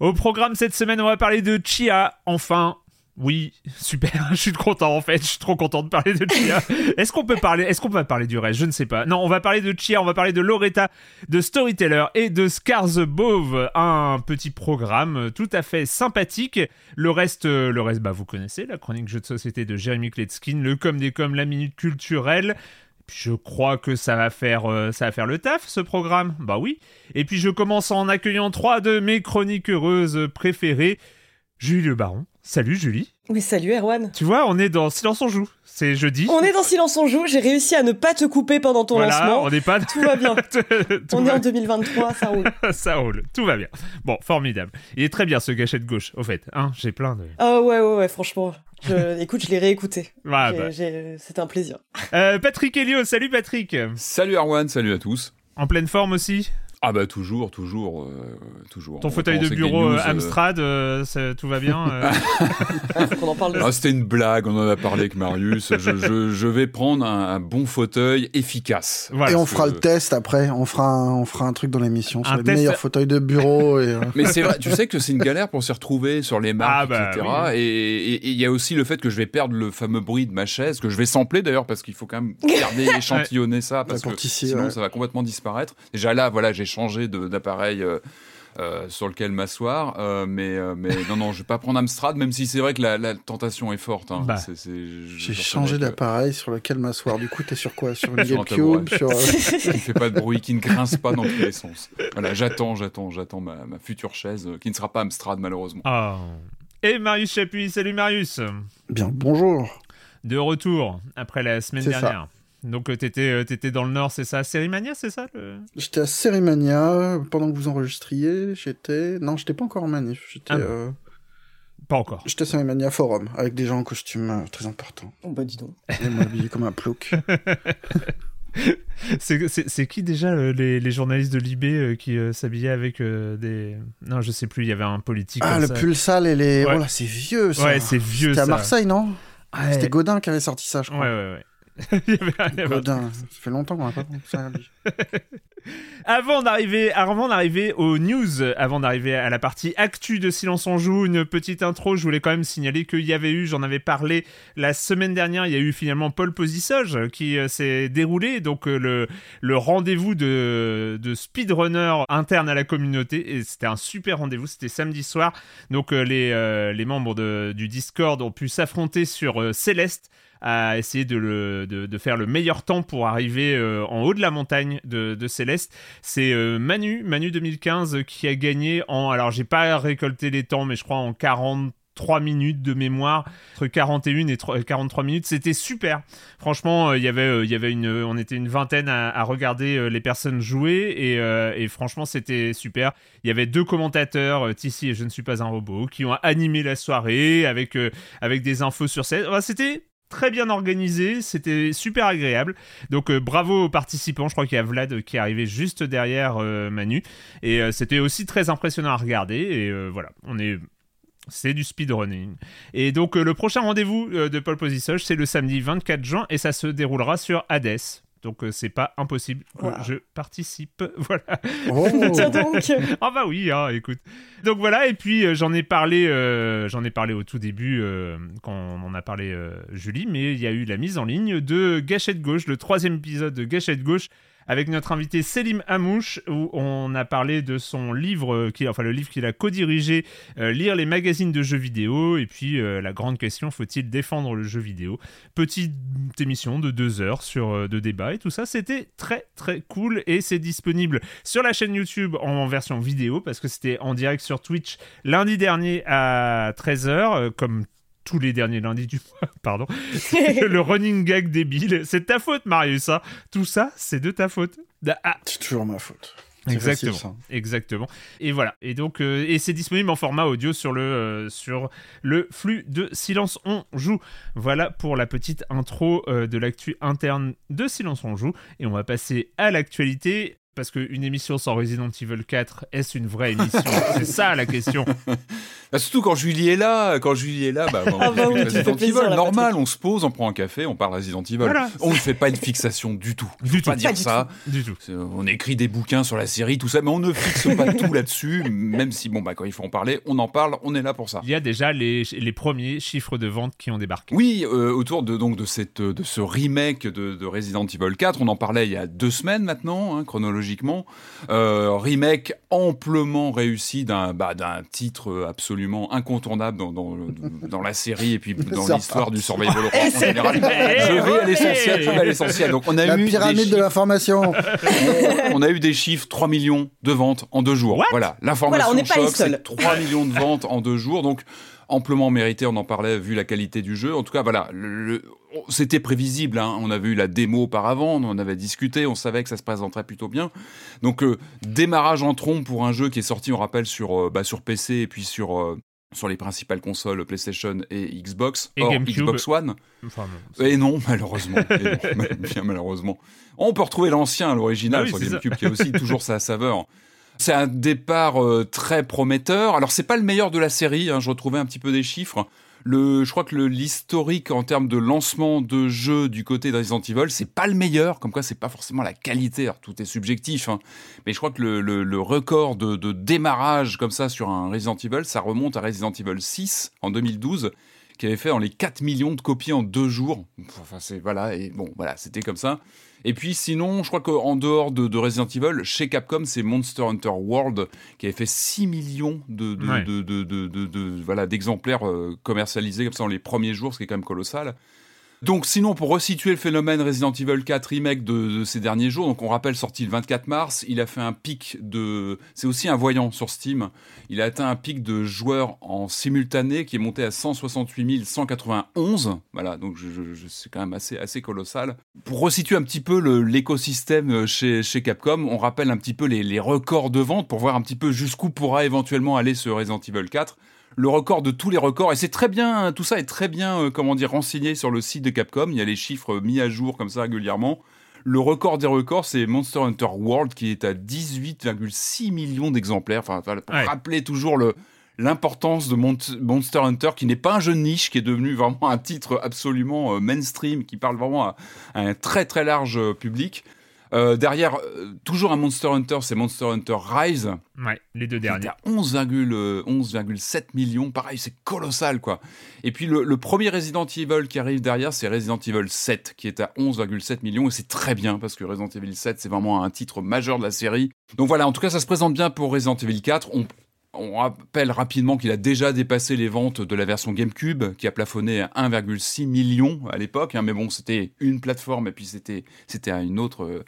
Au programme cette semaine, on va parler de Chia. Enfin, oui, super, je suis content en fait, je suis trop content de parler de Chia. Est-ce qu'on peut parler, est-ce qu'on peut parler du reste? Je ne sais pas. Non, on va parler de Chia, on va parler de Loretta, de Storyteller et de Scars Bove, un petit programme tout à fait sympathique. Le reste, le reste, bah vous connaissez la chronique jeu de société de Jérémy Kletskin, le com des com, la minute culturelle. Je crois que ça va faire euh, ça va faire le taf ce programme. Bah oui. Et puis je commence en accueillant trois de mes chroniques heureuses préférées. Julie Le Baron. Salut Julie. Oui, salut Erwan. Tu vois, on est dans Silence on joue. C'est jeudi. On est dans Silence on joue. J'ai réussi à ne pas te couper pendant ton Voilà, lancement. on n'est pas. Tout va bien. Tout On va- est en 2023, ça roule. ça roule. Tout va bien. Bon, formidable. Il est très bien ce gâchette gauche, au fait. Hein, j'ai plein de. Ah ouais, ouais, ouais, franchement. Je... Écoute, je l'ai réécouté. Ah, J'ai- bah. j'ai- C'est un plaisir. Euh, Patrick Helio, salut Patrick. Salut Arwan, salut à tous. En pleine forme aussi? Ah bah toujours, toujours, euh, toujours. Ton On fauteuil de bureau news, euh, Amstrad, euh, ça- tout va bien. euh Ah, C'était une blague, on en a parlé avec Marius. je, je- je vais prendre un, un bon fauteuil efficace. Voilà. et on fera que- le test après. On fera un, on fera un truc dans l'émission sur Un les test- meilleurs fauteuils de bureau. Et, Mais c'est vrai, tu sais que c'est une galère pour s'y retrouver sur les marques, Ah bah etc. oui. Et il y a aussi le fait que je vais perdre le fameux bruit de ma chaise, que je vais sampler d'ailleurs, parce qu'il faut quand même garder, échantillonner ça, parce que ici, sinon ouais. ça va complètement disparaître. Déjà là, voilà, j'ai changé de- d'appareil. euh, euh, sur lequel m'asseoir, euh, mais, euh, mais non, non, je vais pas prendre Amstrad, même si c'est vrai que la, la tentation est forte. hein. Bah. J'ai changé d'appareil sur lequel m'asseoir. Du coup, t'es sur quoi? Sur une GameCube sur, qui ne fait pas de bruit, qui ne grince pas dans tous les sens. Voilà, j'attends, j'attends, j'attends ma, ma future chaise, qui ne sera pas Amstrad malheureusement. Ah. Et Marius Chapuis, salut Marius. Bien, bonjour. De retour après la semaine ça. Donc euh, t'étais euh, t'étais dans le nord, c'est ça? Sérimania, c'est ça le... J'étais à Cérimania pendant que vous enregistriez. J'étais. Non, j'étais pas encore en manif. J'étais. Ah bon. euh, Pas encore. J'étais à Cérimania Forum avec des gens en costume euh, très importants. Oh, bah dis donc. Et moi habillé comme un plouc. C'est- C'est c'est qui déjà euh, les, les journalistes de Libé euh, qui euh, s'habillaient avec euh, des... Non, je sais plus, il y avait un politique Ah, comme le ça. pull sale et les. Ouais. Oh là, c'est vieux ça. Ouais, c'est vieux C'était à. Marseille, non? Ouais. C'était Godin qui avait sorti ça, je Ouais, crois. ouais, ouais. Avait- il y avait Godin, ça fait longtemps qu'on a pas lui. Avant d'arriver, avant d'arriver aux news, avant d'arriver à la partie actu de Silence on joue, une petite intro. Je voulais quand même signaler qu'il y avait eu, j'en avais parlé la semaine dernière, il y a eu finalement Paul Posissoge qui euh, s'est déroulé, donc euh, le, le rendez-vous de, de speedrunner interne à la communauté. Et c'était un super rendez-vous, c'était samedi soir. Donc euh, les, les membres de- du Discord ont pu s'affronter sur Céleste à essayer de, le, de, de faire le meilleur temps pour arriver euh, en haut de la montagne de, de Céleste. C'est euh, Manu, Manu 2015, qui a gagné en... Alors, j'ai pas récolté les temps, mais je crois en 43 3 minutes de mémoire, entre 41 et 43 minutes. C'était super. Franchement, il y avait, il y avait une, on était une vingtaine à, regarder les personnes jouer et, et franchement, c'était super. Il y avait deux commentateurs, Tissi et Je ne suis pas un robot, qui ont animé la soirée avec, avec des infos sur scène. c'était très bien organisé, c'était super agréable. Donc euh, bravo aux participants, je crois qu'il y a Vlad qui est arrivé juste derrière euh, Manu et euh, c'était aussi très impressionnant à regarder et voilà, on est c'est du speedrunning. Et donc le prochain rendez-vous de Paul Posisage, c'est le samedi 24 juin et ça se déroulera sur Hades. Donc c'est pas impossible que je participe. Voilà. Oh. Donc. ah bah oui, hein, écoute. Donc voilà, et puis euh, j'en ai parlé, euh, j'en ai parlé au tout début euh, quand on en a parlé Julie, mais il y a eu la mise en ligne de Gâchette Gauche, le troisième épisode de Gâchette Gauche avec notre invité Selim Hamouche, où on a parlé de son livre, euh, qui, enfin le livre qu'il a co-dirigé, euh, Lire les magazines de jeux vidéo, et puis euh, la grande question, faut-il défendre le jeu vidéo? Petite émission de deux heures sur de débat et tout ça, c'était très très cool, et c'est disponible sur la chaîne YouTube en version vidéo, parce que c'était en direct sur Twitch lundi dernier à 13h, comme tous les derniers lundis du mois, pardon. le running gag débile. C'est ta faute, Marius. ça. Hein. Tout ça, c'est de ta faute. Ah. C'est toujours ma faute. Exactement, exactement. Et voilà. Et donc, euh, et c'est disponible en format audio sur le euh, sur le flux de Silence on joue. Voilà pour la petite intro euh, de l'actu interne de Silence on joue. Et on va passer à l'actualité parce qu'une émission sans Resident Evil 4, est-ce une vraie émission C'est ça la question. Bah, surtout quand Julie est là, quand Julie est là, bah, ah bah Resident Evil, normal, on se pose, on prend un café, on parle Resident Evil. On ne fait pas une fixation du tout. Du tout. Pas dire ça. Du tout. On écrit des bouquins sur la série, tout ça, mais on ne fixe pas tout là-dessus, même si, bon, bah, quand il faut en parler, on en parle, on est là pour ça. Il y a déjà les, les premiers chiffres de vente qui ont débarqué. Oui, euh, autour de, donc, de, cette, de ce remake de, de, Resident Evil 4, on en parlait il y a deux semaines maintenant, hein, chronologiquement. Euh, remake amplement réussi d'un bah, titre absolument incontournable dans, dans, dans, la série et puis dans l'histoire du survival horror en général. Je vais à l'essentiel, je vais à l'essentiel. Donc on a la eu pyramide de l'information. on, a eu des chiffres 3 millions de ventes en deux jours. voilà, l'information voilà, choc, c'est 3 millions de ventes en deux jours. Donc amplement mérité, on en parlait vu la qualité du jeu. En tout cas, voilà, le, c'était prévisible. Hein. On avait eu la démo auparavant, on en avait discuté, on savait que ça se présenterait plutôt bien. Donc euh, démarrage en trompe pour un jeu qui est sorti, on rappelle, sur, euh, bah, sur PC et puis sur, euh, sur les principales consoles PlayStation et Xbox, et Xbox One. et non, malheureusement. bien malheureusement. On peut retrouver l'ancien, l'original ah sur GameCube, qui a aussi toujours sa saveur. C'est un départ très prometteur. Alors c'est pas le meilleur de la série, hein. je retrouvais un petit peu des chiffres. Le, je crois que l'historique en termes de lancement de jeux du côté de Resident Evil, c'est pas le meilleur. Comme quoi, c'est pas forcément la qualité. Tout est subjectif, hein. mais je crois que le, record de, de, démarrage comme ça sur un Resident Evil, ça remonte à Resident Evil 6 en 2012 qui avait fait dans les 4 millions de copies en deux jours. Enfin, c'est voilà, et bon, voilà, c'était comme ça. Et puis sinon, je crois qu'en dehors de, Resident Evil, chez Capcom, c'est Monster Hunter World qui avait fait 6 millions de, de, voilà, d'exemplaires euh, commercialisés comme ça dans les premiers jours, ce qui est quand même colossal. Donc sinon, pour resituer le phénomène Resident Evil 4 Remake de, ces derniers jours, donc on rappelle sorti le 24 mars, il a fait un pic de... C'est aussi un voyant sur Steam. Il a atteint un pic de joueurs en simultané qui est monté à 168 191. Voilà, donc c'est quand même assez, assez colossal. Pour resituer un petit peu l'écosystème chez, chez Capcom, on rappelle un petit peu les, les records de vente pour voir un petit peu jusqu'où pourra éventuellement aller ce Resident Evil 4 le record de tous les records. Et c'est très bien, tout ça est très bien, euh, comment dire, renseigné sur le site de Capcom. Il y a les chiffres mis à jour comme ça régulièrement. Le record des records, c'est Monster Hunter World qui est à 18,6 millions d'exemplaires. Enfin, pour rappeler toujours le, l'importance de Monster Hunter, qui n'est pas un jeu niche, qui est devenu vraiment un titre absolument euh, mainstream, qui parle vraiment à, un très très large euh, public. Euh, derrière, euh, toujours un Monster Hunter, c'est Monster Hunter Rise. Ouais, les deux derniers. 11,7 millions. Pareil, c'est colossal, quoi. Et puis le, premier Resident Evil qui arrive derrière, c'est Resident Evil 7, qui est à 11,7 millions. Et c'est très bien, parce que Resident Evil 7, c'est vraiment un titre majeur de la série. Donc voilà, en tout cas, ça se présente bien pour Resident Evil 4. On On rappelle rapidement qu'il a déjà dépassé les ventes de la version GameCube, qui a plafonné à 1,6 million à l'époque. Hein, mais bon, c'était une plateforme et puis c'était c'était à une autre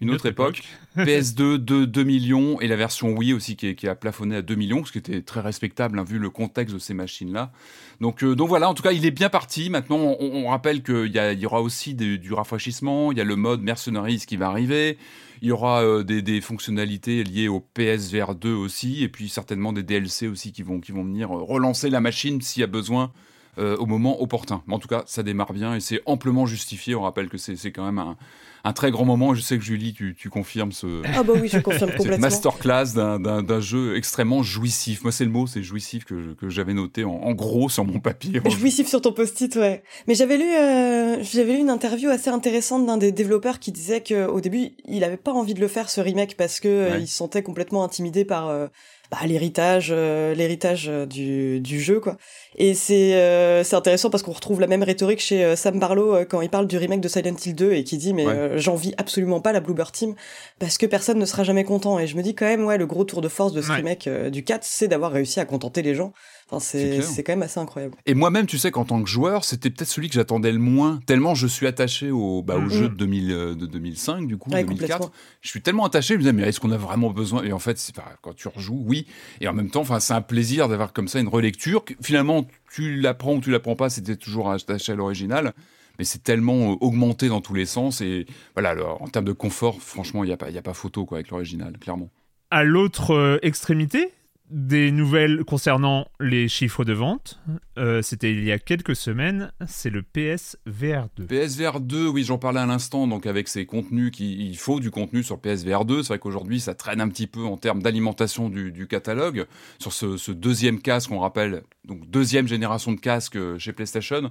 une, autre, époque. PS2 de 2 millions et la version Wii aussi qui, a plafonné à 2 millions, ce qui était très respectable hein, vu le contexte de ces machines-là. Donc, euh, donc voilà, en tout cas, il est bien parti. Maintenant, on, rappelle qu'il y, y, aura aussi du rafraîchissement, il y a le mode Mercenaries qui va arriver. Il y aura euh, des, fonctionnalités liées au PSVR 2 aussi, et puis certainement des DLC aussi qui vont, qui vont venir euh, relancer la machine s'il y a besoin au moment opportun. Mais en tout cas, ça démarre bien et c'est amplement justifié. On rappelle que c'est quand même un, un très grand moment. Je sais que Julie, tu, tu confirmes ce. Ah bah oui, je confirme complètement. masterclass d'un jeu extrêmement jouissif. Moi, c'est le mot, c'est jouissif que, que j'avais noté en, gros sur mon papier. Jouissif sur ton post-it, ouais. Mais j'avais lu, euh, j'avais lu une interview assez intéressante d'un des développeurs qui disait qu'au début, il avait pas envie de le faire ce remake parce que euh, il se sentait complètement intimidé par euh, bah, l'héritage euh, l'héritage euh, du, du jeu quoi. Et c'est euh, c'est intéressant parce qu'on retrouve la même rhétorique chez Sam Barlow quand il parle du remake de Silent Hill 2 et qui dit mais j'envie absolument pas la Bluebird Team parce que personne ne sera jamais content. Et je me dis quand même ouais le gros tour de force de ce remake du 4 c'est d'avoir réussi à contenter les gens c'est quand même assez incroyable. Et moi-même, tu sais qu'en tant que joueur, c'était peut-être celui que j'attendais le moins, tellement je suis attaché au, bah, au mm. jeu de, 2000, euh, de 2005, du coup, 2004. Je suis tellement attaché, je me disais, mais est-ce qu'on a vraiment besoin? Et en fait, quand tu rejoues, oui. Et en même temps, c'est un plaisir d'avoir comme ça une relecture. Finalement, tu l'apprends ou tu l'apprends pas, c'était toujours attaché à l'original mais c'est tellement euh, augmenté dans tous les sens et voilà en termes de confort franchement il n'y a pas a pas photo quoi avec l'original clairement à l'autre euh, extrémité des nouvelles concernant les chiffres de vente. Euh, c'était il y a quelques semaines. C'est le PSVR 2. PSVR 2, oui, j'en parlais à l'instant. Donc avec ces contenus, qui, il faut du contenu sur PSVR 2. C'est vrai qu'aujourd'hui, ça traîne un petit peu en termes d'alimentation du, catalogue sur ce, deuxième casque. On rappelle donc deuxième génération de casque euh, chez PlayStation.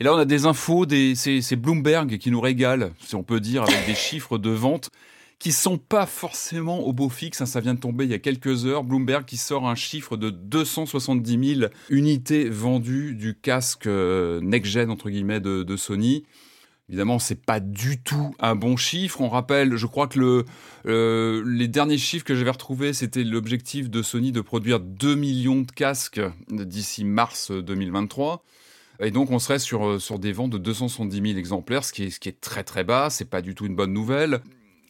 Et là, on a des infos, c'est Bloomberg qui nous régale, si on peut dire, avec des chiffres de vente qui sont pas forcément au beau fixe. Hein, ça vient de tomber il y a quelques heures. Bloomberg qui sort un chiffre de 270 000 unités vendues du casque euh, next-gen entre guillemets de, Sony. Évidemment, c'est pas du tout un bon chiffre. On rappelle, je crois que le, euh, les derniers chiffres que j'avais retrouvés, c'était l'objectif de Sony de produire 2 millions de casques d'ici mars 2023. Et donc, on serait sur, euh, sur des ventes de 270 000 exemplaires, ce qui est, ce qui est très très bas. C'est pas du tout une bonne nouvelle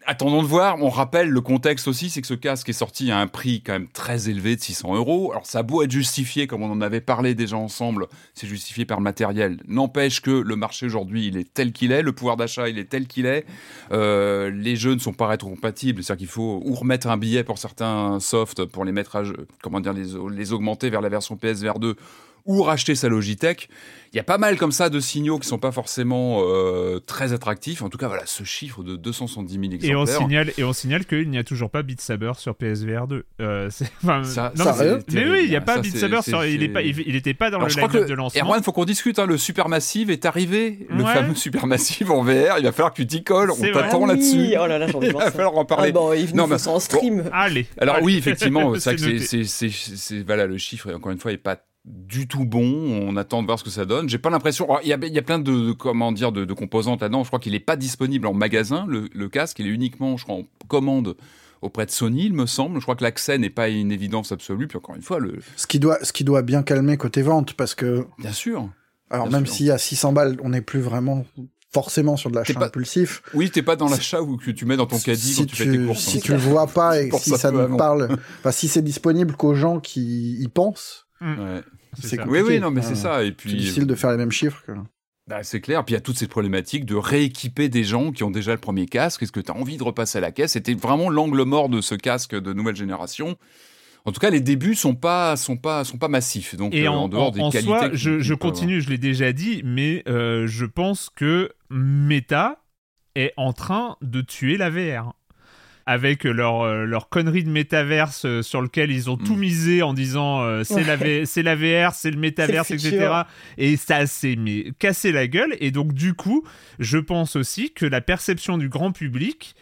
attendons de voir. On rappelle le contexte aussi, c'est que ce casque est sorti à un prix quand même très élevé de 600 euros. Alors ça a beau être justifié, comme on en avait parlé déjà ensemble, c'est justifié par le matériel. N'empêche que le marché aujourd'hui, il est tel qu'il est, le pouvoir d'achat, il est tel qu'il est. Euh, les jeux ne sont pas rétrocompatibles, c'est-à-dire qu'il faut ou remettre un billet pour certains softs pour les mettre à, comment dire, les, les augmenter vers la version PSVR 2 ou racheter sa Logitech. Il y a pas mal comme ça de signaux qui sont pas forcément euh, très attractifs. En tout cas, voilà, ce chiffre de 270 000 exemplaires. Et on signale, et on signale qu'il n'y a toujours pas Beat Saber sur PSVR 2. Euh, enfin, ça, non, mais, oui, il n'y a pas Beat Saber sur. Il n'était pas, il, pas dans le line de lancement. Erwan, il faut qu'on discute. Hein, le Supermassive est arrivé. Le fameux Supermassive en VR. Il va falloir que tu t'y colles. On t'attend là-dessus. Oh là là, il va falloir en parler. Ah bon, il non, mais, en stream. allez. Alors oui, effectivement, c'est c'est voilà le chiffre. Encore une fois, est pas du tout bon. On attend de voir ce que ça donne. J'ai pas l'impression. Il y, a, plein de, comment dire de, composantes là-dedans. Je crois qu'il n'est pas disponible en magasin. Le, casque, il est uniquement, je crois, en commande auprès de Sony, il me semble. Je crois que l'accès n'est pas une évidence absolue. Puis encore une fois, le ce qui doit, ce qui doit bien calmer côté vente, parce que bien sûr. Alors même s'il y a 600 balles, on n'est plus vraiment forcément sur de l'achat impulsif. Oui, t'es pas dans l'achat où que tu mets dans ton caddie quand tu, fais tes courses. Si tu le vois pas et si ça, ne parle, enfin, si c'est disponible qu'aux gens qui y pensent, ouais. C'est oui, oui, non, mais c'est ça. Et puis, c'est difficile de faire les mêmes chiffres. Que... Bah, c'est clair. Puis il y a toutes ces problématiques de rééquiper des gens qui ont déjà le premier casque. Est-ce que tu as envie de repasser à la caisse? C'était vraiment l'angle mort de ce casque de nouvelle génération. En tout cas, les débuts sont pas sont pas sont pas massifs. Donc et euh, en, dehors des qualités. Soi, je, je continue, je l'ai déjà dit, mais euh, je pense que Meta est en train de tuer la VR avec leur, euh, leur connerie de métaverse euh, sur lequel ils ont tout mm. misé en disant euh, c'est la, la VR, c'est le métaverse, etc. Et ça s'est cassé la gueule. Et donc, du coup, je pense aussi que la perception du grand public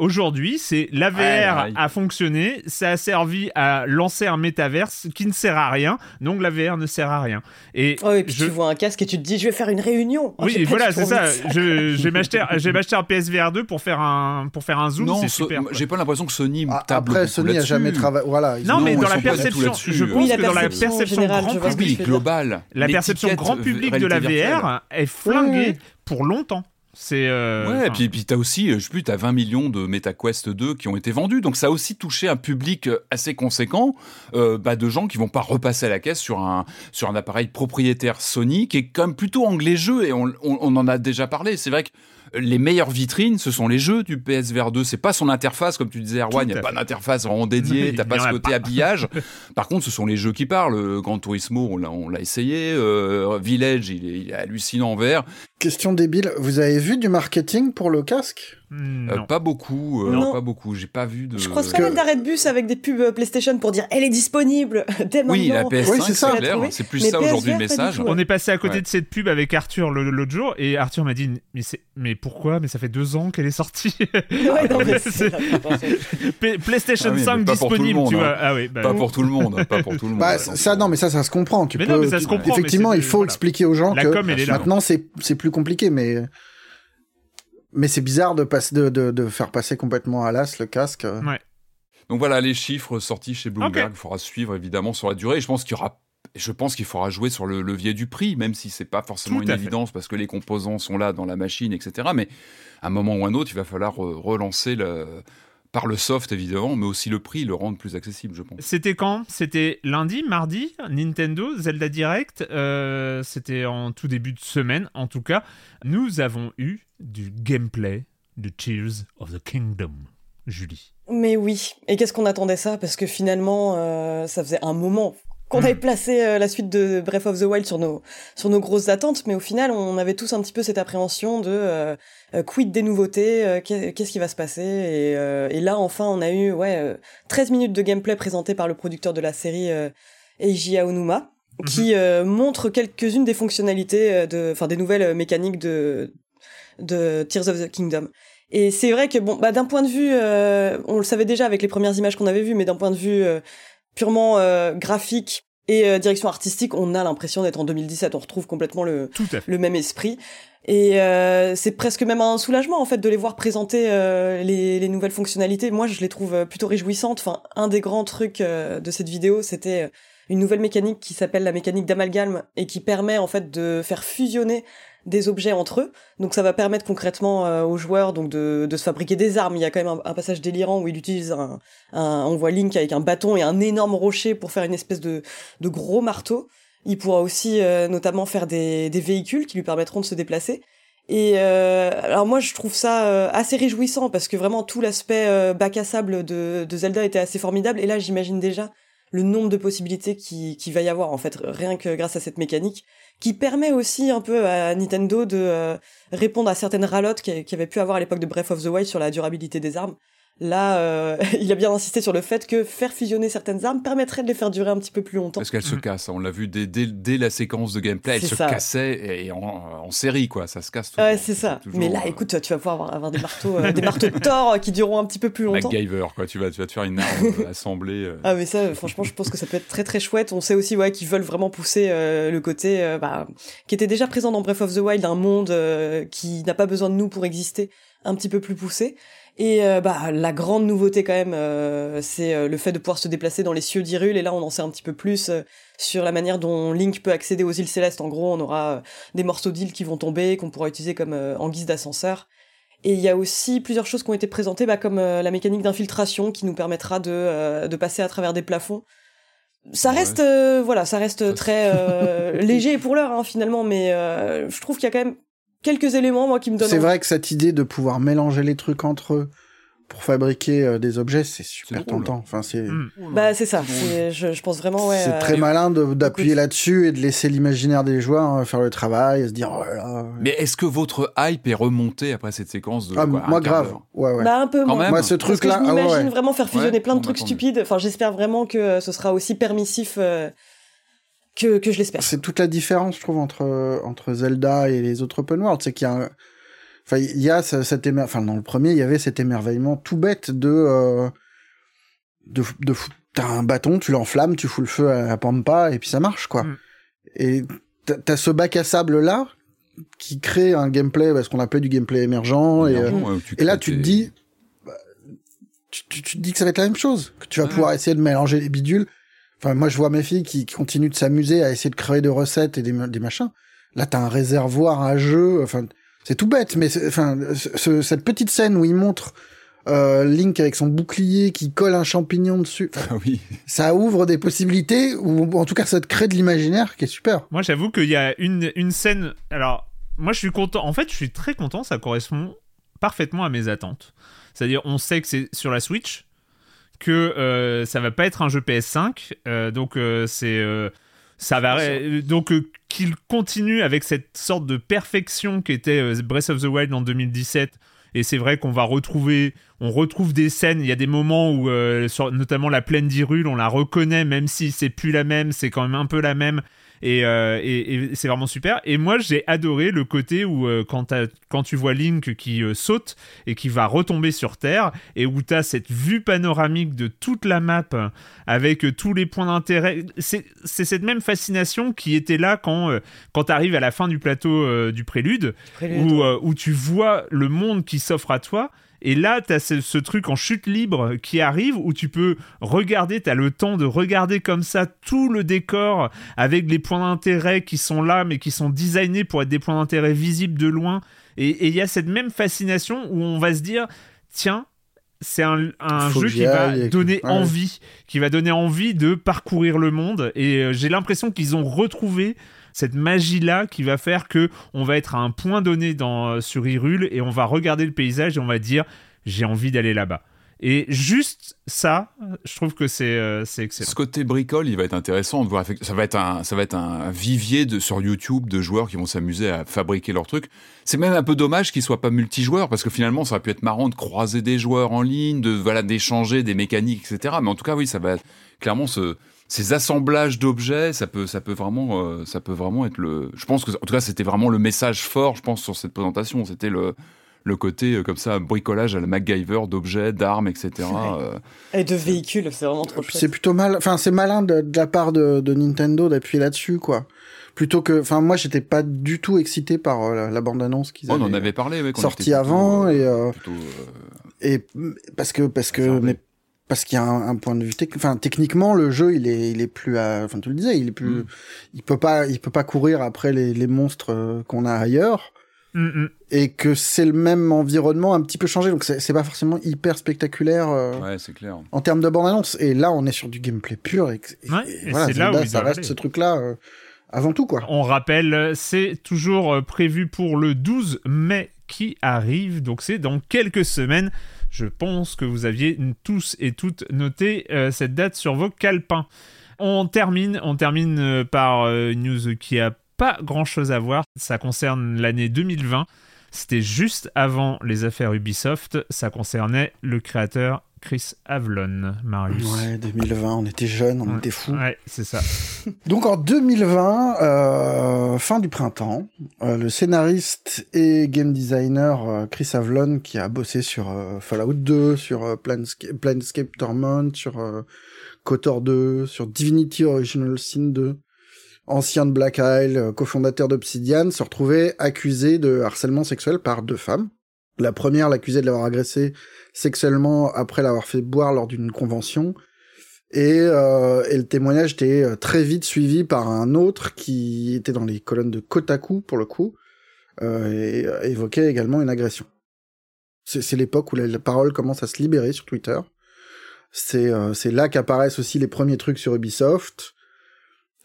Aujourd'hui, c'est la VR a fonctionné, ça a servi à lancer un métaverse qui ne sert à rien, donc la VR ne sert à rien. Et, oh, puis tu vois un casque et tu te dis, je vais faire une réunion. Oh, oui, voilà, c'est ça. Je, je vais m'acheter, un PSVR 2 pour faire un, pour faire un zoom. Non, c'est super. J'ai pas l'impression que Sony ah, Après, Sony a jamais travaillé. Voilà. Non, mais dans la perception, je pense que dans la perception grand public, global, la perception grand public de la VR est flinguée pour longtemps. C'est euh, ouais, et puis, puis tu as aussi, je sais plus, tu as 20 millions de MetaQuest 2 qui ont été vendus. Donc ça a aussi touché un public euh, assez conséquent euh, bah, de gens qui vont pas repasser à la caisse sur un, sur un appareil propriétaire Sony qui est quand même plutôt anglais jeu et on, on en a déjà parlé. C'est vrai que les meilleures vitrines, ce sont les jeux du PSVR 2. C'est pas son interface, comme tu disais, Erwan. Il n'y a pas d'interface vraiment dédiée. T'as pas ce côté habillage. Par contre, ce sont les jeux qui parlent. Grand Turismo, on l'a essayé. Euh, Village, il est, hallucinant en VR. Question débile. Vous avez vu du marketing pour le casque? Euh, pas beaucoup, euh, non. pas beaucoup. J'ai pas vu de. Je croise pas mal d'arrêts de bus avec des pubs PlayStation pour dire elle est disponible dès oui, la PS5, c'est ça. C'est plus ça aujourd'hui le message. On est passé à côté de cette pub avec Arthur l'autre jour et Arthur m'a dit mais mais pourquoi? Mais ça fait deux ans qu'elle est sortie. PlayStation 5 ah disponible, tu vois. Hein. Ah oui, bah pas pour tout le monde, pas pour tout le monde. Bah, ça non, mais ça ça se comprend. Tu mais peux. Effectivement, il faut expliquer aux gens que maintenant c'est c'est plus compliqué, mais mais c'est bizarre de, passer, de, de, faire passer complètement à l'as le casque. Ouais. Donc voilà les chiffres sortis chez Bloomberg. Il faudra suivre évidemment sur la durée. je pense qu'il y aura je pense qu'il faudra jouer sur le levier du prix, même si c'est pas forcément une évidence parce que les composants sont là dans la machine, etc. Mais à un moment ou un autre, il va falloir relancer le, par le soft évidemment, mais aussi le prix, le rendre plus accessible, je pense. C'était quand? C'était lundi, mardi, Nintendo, Zelda Direct. Euh, c'était en tout début de semaine, en tout cas. Nous avons eu du gameplay de Tears of the Kingdom. Julie. Mais oui. Et qu'est-ce qu'on attendait ça? Parce que finalement, euh, ça faisait un moment qu'on avait hmm. placé euh, la suite de Breath of the Wild sur nos sur nos grosses attentes, mais au final, on avait tous un petit peu cette appréhension de euh, quid des nouveautés, qu'est-ce qui va se passer et, là, enfin, on a eu ouais 13 minutes de gameplay présenté par le producteur de la série Eiji Aonuma, qui mhm. montre quelques-unes des fonctionnalités de, enfin des nouvelles mécaniques de de Tears of the Kingdom. Et c'est vrai que bon, bah d'un point de vue, euh, on le savait déjà avec les premières images qu'on avait vues, mais d'un point de vue euh, purement euh, graphique et direction artistique, on a l'impression d'être en 2017. On retrouve complètement le le même esprit. Et c'est presque même un soulagement en fait de les voir présenter les, les, nouvelles fonctionnalités. Moi, je les trouve plutôt réjouissantes. Enfin, un des grands trucs de cette vidéo, c'était une nouvelle mécanique qui s'appelle la mécanique d'amalgame et qui permet en fait de faire fusionner des objets entre eux. Donc ça va permettre concrètement euh, aux joueurs donc de, de, se fabriquer des armes. Il y a quand même un, passage délirant où il utilise un, on voit Link avec un bâton et un énorme rocher pour faire une espèce de, de gros marteau. Il pourra aussi euh, notamment faire des, des véhicules qui lui permettront de se déplacer. Et euh, alors moi je trouve ça assez réjouissant parce que vraiment tout l'aspect bac à sable de, de Zelda était assez formidable et là j'imagine déjà le nombre de possibilités qui, qui va y avoir en fait rien que grâce à cette mécanique qui permet aussi un peu à Nintendo de euh, répondre à certaines ralottes qu'il y avait pu avoir à l'époque de Breath of the Wild sur la durabilité des armes. Là, euh, il a bien insisté sur le fait que faire fusionner certaines armes permettrait de les faire durer un petit peu plus longtemps. Parce qu'elles se mm. cassent, on l'a vu dès, dès, la séquence de gameplay, elles se cassaient et en, série, quoi, ça se casse. Ouais, c'est ça. Mais là, euh, écoute, tu vas pouvoir avoir, des marteaux, euh, des marteaux de Thor qui dureront un petit peu plus longtemps. MacGyver, quoi, tu vas, tu vas te faire une arme assemblée. Ah, mais ça, franchement, je pense que ça peut être très très chouette. On sait aussi, ouais, qu'ils veulent vraiment pousser le côté, bah, qui était déjà présent dans Breath of the Wild, un monde qui n'a pas besoin de nous pour exister, un petit peu plus poussé. Et euh, bah la grande nouveauté quand même, euh, c'est euh, le fait de pouvoir se déplacer dans les cieux d'Irul. Et là, on en sait un petit peu plus sur la manière dont Link peut accéder aux îles célestes. En gros, on aura des morceaux d'îles qui vont tomber, qu'on pourra utiliser comme en guise d'ascenseur. Et il y a aussi plusieurs choses qui ont été présentées, bah, comme la mécanique d'infiltration qui nous permettra de, de passer à travers des plafonds. Ça reste, voilà, ça reste très léger pour l'heure hein, finalement, mais je trouve qu'il y a quand même quelques éléments moi qui me donnent. C'est vrai que cette idée de pouvoir mélanger les trucs entre eux pour fabriquer euh, des objets, c'est super tentant. Enfin, c'est. Hmm. Bah, c'est ça. Je, je, pense vraiment, ouais. C'est très malin d'appuyer là-dessus et de laisser l'imaginaire des joueurs euh, faire le travail, et se dire. Oh Mais est-ce que votre hype est remontée après cette séquence de ah, Moi, grave. Ouais, ouais. Bah, un peu. Quand moi, moi ce truc-là. Je m'imagine vraiment faire fusionner plein de trucs stupides. Enfin, j'espère vraiment que ce sera aussi permissif. Euh, que, que je l'espère. C'est toute la différence, je trouve, entre, entre Zelda et les autres open world. C'est qu'il y a Enfin, il y a cet émer... enfin dans le premier, il y avait cet émerveillement tout bête de euh, de, de t'as un bâton, tu l'enflammes, tu fous le feu à la pampa et puis ça marche quoi. Mm. Et t'as ce bac à sable là qui crée un gameplay, parce qu'on appelle du gameplay émergent, et, euh, et là tu te dis, bah, tu, tu, te dis que ça va être la même chose, que tu vas pouvoir essayer de mélanger les bidules. Enfin, moi je vois mes filles qui, qui continuent de s'amuser à essayer de créer des recettes et des, des machins. Là, t'as un réservoir à jeu. Enfin, c'est tout bête, mais enfin, cette petite scène où il montre euh, Link avec son bouclier qui colle un champignon dessus. Ah oui. Ça ouvre des possibilités, ou en tout cas ça te crée de l'imaginaire qui est super. Moi j'avoue qu'il y a une, une scène. Alors, moi je suis content. En fait, je suis très content, ça correspond parfaitement à mes attentes. C'est-à-dire, on sait que c'est sur la Switch, que euh, ça va pas être un jeu PS5, euh, donc euh, c'est ça va donc euh, qu'il continue avec cette sorte de perfection qui était euh, Breath of the Wild en 2017 et c'est vrai qu'on va retrouver on retrouve des scènes. Il y a des moments où euh, notamment la plaine d'Irule on la reconnaît même si c'est plus la même c'est quand même un peu la même euh, et, et, c'est vraiment super. Et moi, j'ai adoré le côté où euh, quand, quand tu vois Link qui euh, saute et qui va retomber sur Terre, et où tu as cette vue panoramique de toute la map avec tous les points d'intérêt. C'est cette même fascination qui était là quand, quand tu arrives à la fin du plateau du prélude, où, où tu vois le monde qui s'offre à toi. Et là, tu as ce, truc en chute libre qui arrive où tu peux regarder, tu as le temps de regarder comme ça tout le décor avec les points d'intérêt qui sont là, mais qui sont designés pour être des points d'intérêt visibles de loin. Et il y a cette même fascination où on va se dire, tiens, c'est un, jeu qui va donner envie, qui va donner envie de parcourir le monde. Et euh, j'ai l'impression qu'ils ont retrouvé cette magie là qui va faire que on va être à un point donné dans euh, sur Hyrule et on va regarder le paysage et on va dire j'ai envie d'aller là-bas. Et juste ça, je trouve que c'est euh, excellent. Ce côté bricole, il va être intéressant de voir. Ça va être un, ça va être un vivier de, sur YouTube de joueurs qui vont s'amuser à fabriquer leurs trucs. C'est même un peu dommage qu'il soit pas multijoueur parce que finalement, ça aurait pu être marrant de croiser des joueurs en ligne, de voilà d'échanger des mécaniques, etc. Mais en tout cas, oui, ça va clairement se ces assemblages d'objets, ça peut, ça peut vraiment, euh, ça peut vraiment être le. Je pense que, en tout cas, c'était vraiment le message fort, je pense, sur cette présentation. C'était le, le côté euh, comme ça bricolage à la MacGyver d'objets, d'armes, etc. Euh. Et de véhicules, c'est vraiment trop. C'est plutôt mal, enfin c'est malin de, la part de, de Nintendo d'appuyer là-dessus, quoi. Plutôt que, enfin moi j'étais pas du tout excité par la, bande annonce qu'ils avaient. On en avait parlé, ouais, sorti avant et et parce que parce que mais parce qu'il y a un, point de vue technique enfin techniquement le jeu il est il est plus enfin tu le disais il est plus mm. il peut pas il peut pas courir après les, les monstres euh, qu'on a ailleurs. Mm, mm. et que c'est le même environnement un petit peu changé. Donc c'est pas forcément hyper spectaculaire euh, ouais, c'est clair. en termes de bande annonce et là on est sur du gameplay pur et, voilà là où ça reste ce truc là euh, avant tout quoi. On rappelle c'est toujours prévu pour le 12 mai qui arrive. Donc c'est dans quelques semaines je pense que vous aviez tous et toutes noté euh, cette date sur vos calepins. On termine, euh, par euh, une news qui a pas grand chose à voir. Ça concerne l'année 2020. C'était juste avant les affaires Ubisoft. Ça concernait le créateur Chris Avlon, Marius. Ouais, 2020, on était jeunes, on était fous. Ouais, c'est ça. Donc en 2020, euh, fin du printemps, euh, le scénariste et game designer euh, Chris Avlon, qui a bossé sur Fallout 2, sur Planescape, Planescape Torment, sur KOTOR 2, sur Divinity Original Sin 2, ancien de Black Isle, cofondateur d'Obsidian, se retrouvait accusé de harcèlement sexuel par deux femmes. La première l'accusait de l'avoir agressé sexuellement après l'avoir fait boire lors d'une convention. Et, euh, et, le témoignage était euh, très vite suivi par un autre qui était dans les colonnes de Kotaku pour le coup euh, et euh, évoquait également une agression. C'est l'époque où la, parole commence à se libérer sur Twitter. C'est euh, là qu'apparaissent aussi les premiers trucs sur Ubisoft.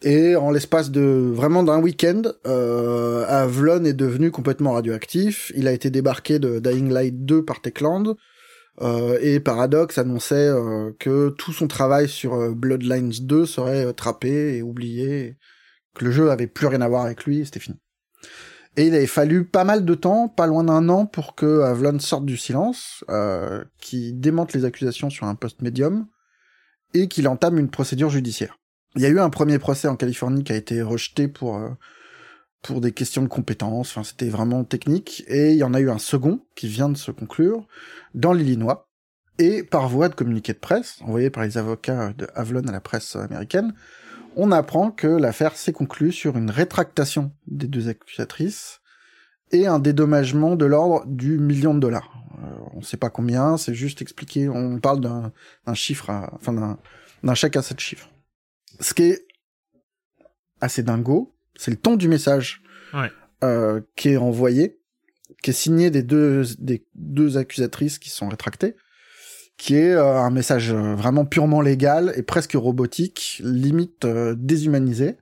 Et en l'espace de vraiment d'un week-end, euh, Avlon est devenu complètement radioactif. Il a été débarqué de Dying Light 2 par Techland. Euh, et Paradox annonçait euh, que tout son travail sur euh, Bloodlines 2 serait trappé et oublié, que le jeu avait plus rien à voir avec lui, c'était fini. Et il avait fallu pas mal de temps, pas loin d'un an, pour que Avlon sorte du silence, qui démente les accusations sur un post médium, et qu'il entame une procédure judiciaire. Il y a eu un premier procès en Californie qui a été rejeté pour pour des questions de compétences. Enfin, c'était vraiment technique. Et il y en a eu un second qui vient de se conclure dans l'Illinois. Et par voie de communiqué de presse, envoyé par les avocats de Avlon à la presse américaine, on apprend que l'affaire s'est conclue sur une rétractation des deux accusatrices et un dédommagement de l'ordre du million de dollars. Euh, on ne sait pas combien, c'est juste expliqué, on parle d'un chiffre, enfin d'un chèque à sept chiffres. Ce qui est assez dingo, c'est le ton du message euh, qui est envoyé, qui est signé des deux, des deux accusatrices qui sont rétractées, qui est euh, un message vraiment purement légal et presque robotique, limite déshumanisé